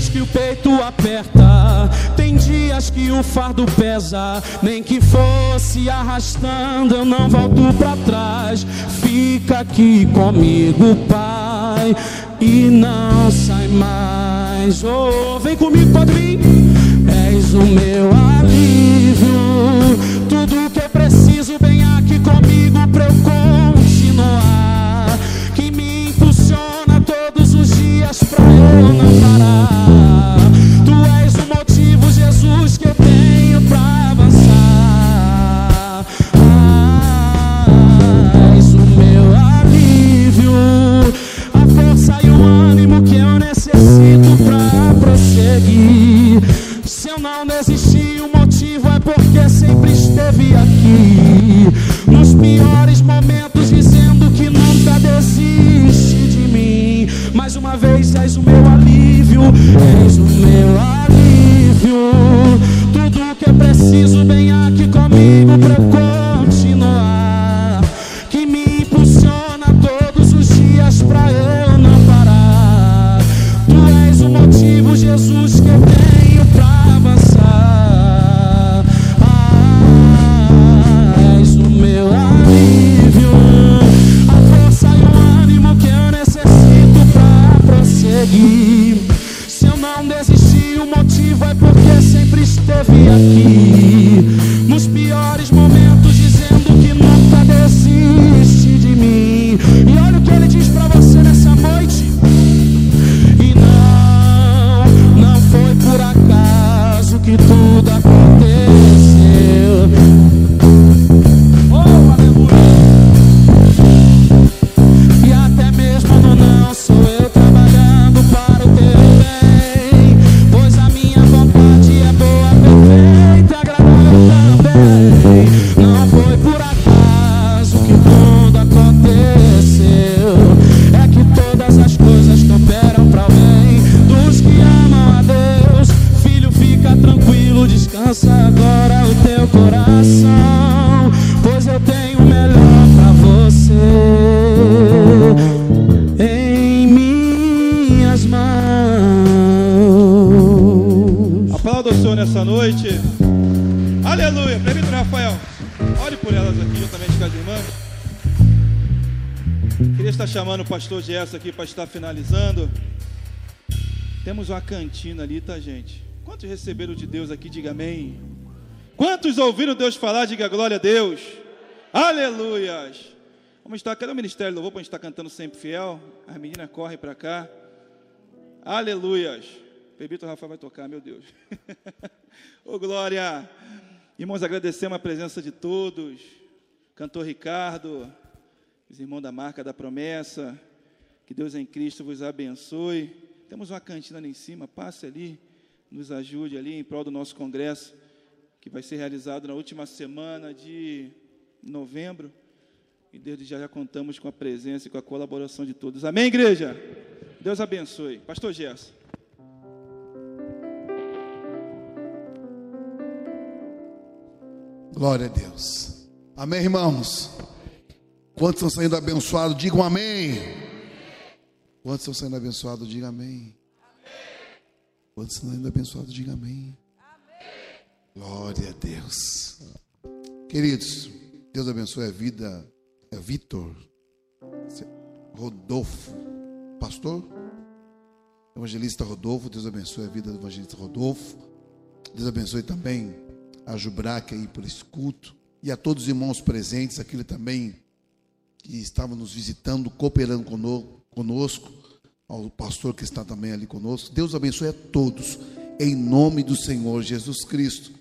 Dias que o peito aperta, tem dias que o fardo pesa. Nem que fosse arrastando, eu não volto pra trás. Fica aqui comigo, pai, e não sai mais. Oh, vem comigo, pode vir. És o meu alívio, tudo que eu preciso, vem aqui comigo pra eu continuar. Que me impulsiona todos os dias pra eu não parar. Se eu não desisti, o motivo é porque sempre esteve aqui. Nos piores momentos, dizendo que nunca desiste de mim. Mais uma vez, és o meu alívio, és o meu alívio. Tudo que eu preciso, vem aqui comigo pra o pastor Gerson aqui para estar finalizando. Temos uma cantina ali, tá, gente? Quantos receberam de Deus aqui? Diga amém. Quantos ouviram Deus falar? Diga glória a Deus. Aleluias. Vamos estar, cadê o Ministério Louvor para a gente estar cantando sempre fiel? As meninas correm para cá. Aleluias. Bebito Rafael vai tocar, meu Deus. Ô glória. Irmãos, agradecemos a presença de todos. Cantor Ricardo, os irmãos da marca da promessa. Que Deus em Cristo vos abençoe. Temos uma cantina ali em cima, passe ali, nos ajude ali em prol do nosso congresso, que vai ser realizado na última semana de novembro. E desde já já contamos com a presença e com a colaboração de todos. Amém, igreja? Deus abençoe. Pastor Gerson. Glória a Deus. Amém, irmãos? Quantos estão saindo abençoados? Digam amém. Quantos estão saindo abençoados? Digam amém. Quantos estão saindo abençoados? Digam amém. Glória a Deus. Queridos, Deus abençoe a vida. É Vitor Rodolfo, pastor, evangelista Rodolfo. Deus abençoe a vida do evangelista Rodolfo. Deus abençoe também a Jubraca aí por esse culto e a todos os irmãos presentes, aquele também que estavam nos visitando, cooperando cono- conosco, ao pastor que está também ali conosco. Deus abençoe a todos, em nome do Senhor Jesus Cristo.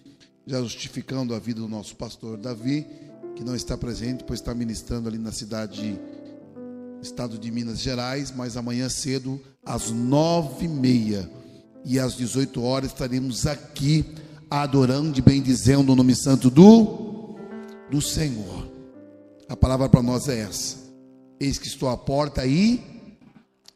Já justificando a vida do nosso pastor Davi, que não está presente, pois está ministrando ali na cidade, estado de Minas Gerais, mas amanhã cedo, às nove e meia e às 18 horas, estaremos aqui adorando e bendizendo o nome santo do, do Senhor. A palavra para nós é essa: Eis que estou à porta e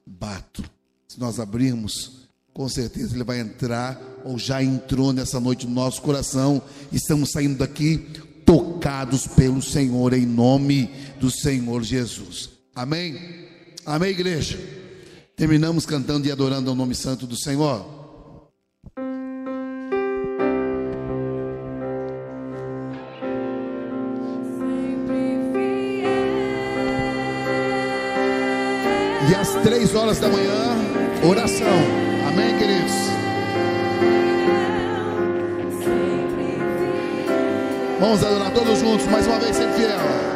bato. Se nós abrirmos, com certeza Ele vai entrar, ou já entrou nessa noite no nosso coração. Estamos saindo daqui tocados pelo Senhor, em nome do Senhor Jesus. Amém? Amém, igreja? Terminamos cantando e adorando ao nome santo do Senhor. E às três horas da manhã, oração. Amém, queridos? Vamos adorar todos juntos, mais uma vez, sempre fiel.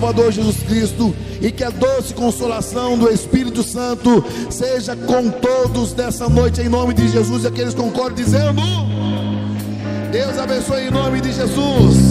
Salvador Jesus Cristo e que a doce consolação do Espírito Santo seja com todos dessa noite em nome de Jesus. E aqueles concordam dizendo: Deus abençoe em nome de Jesus.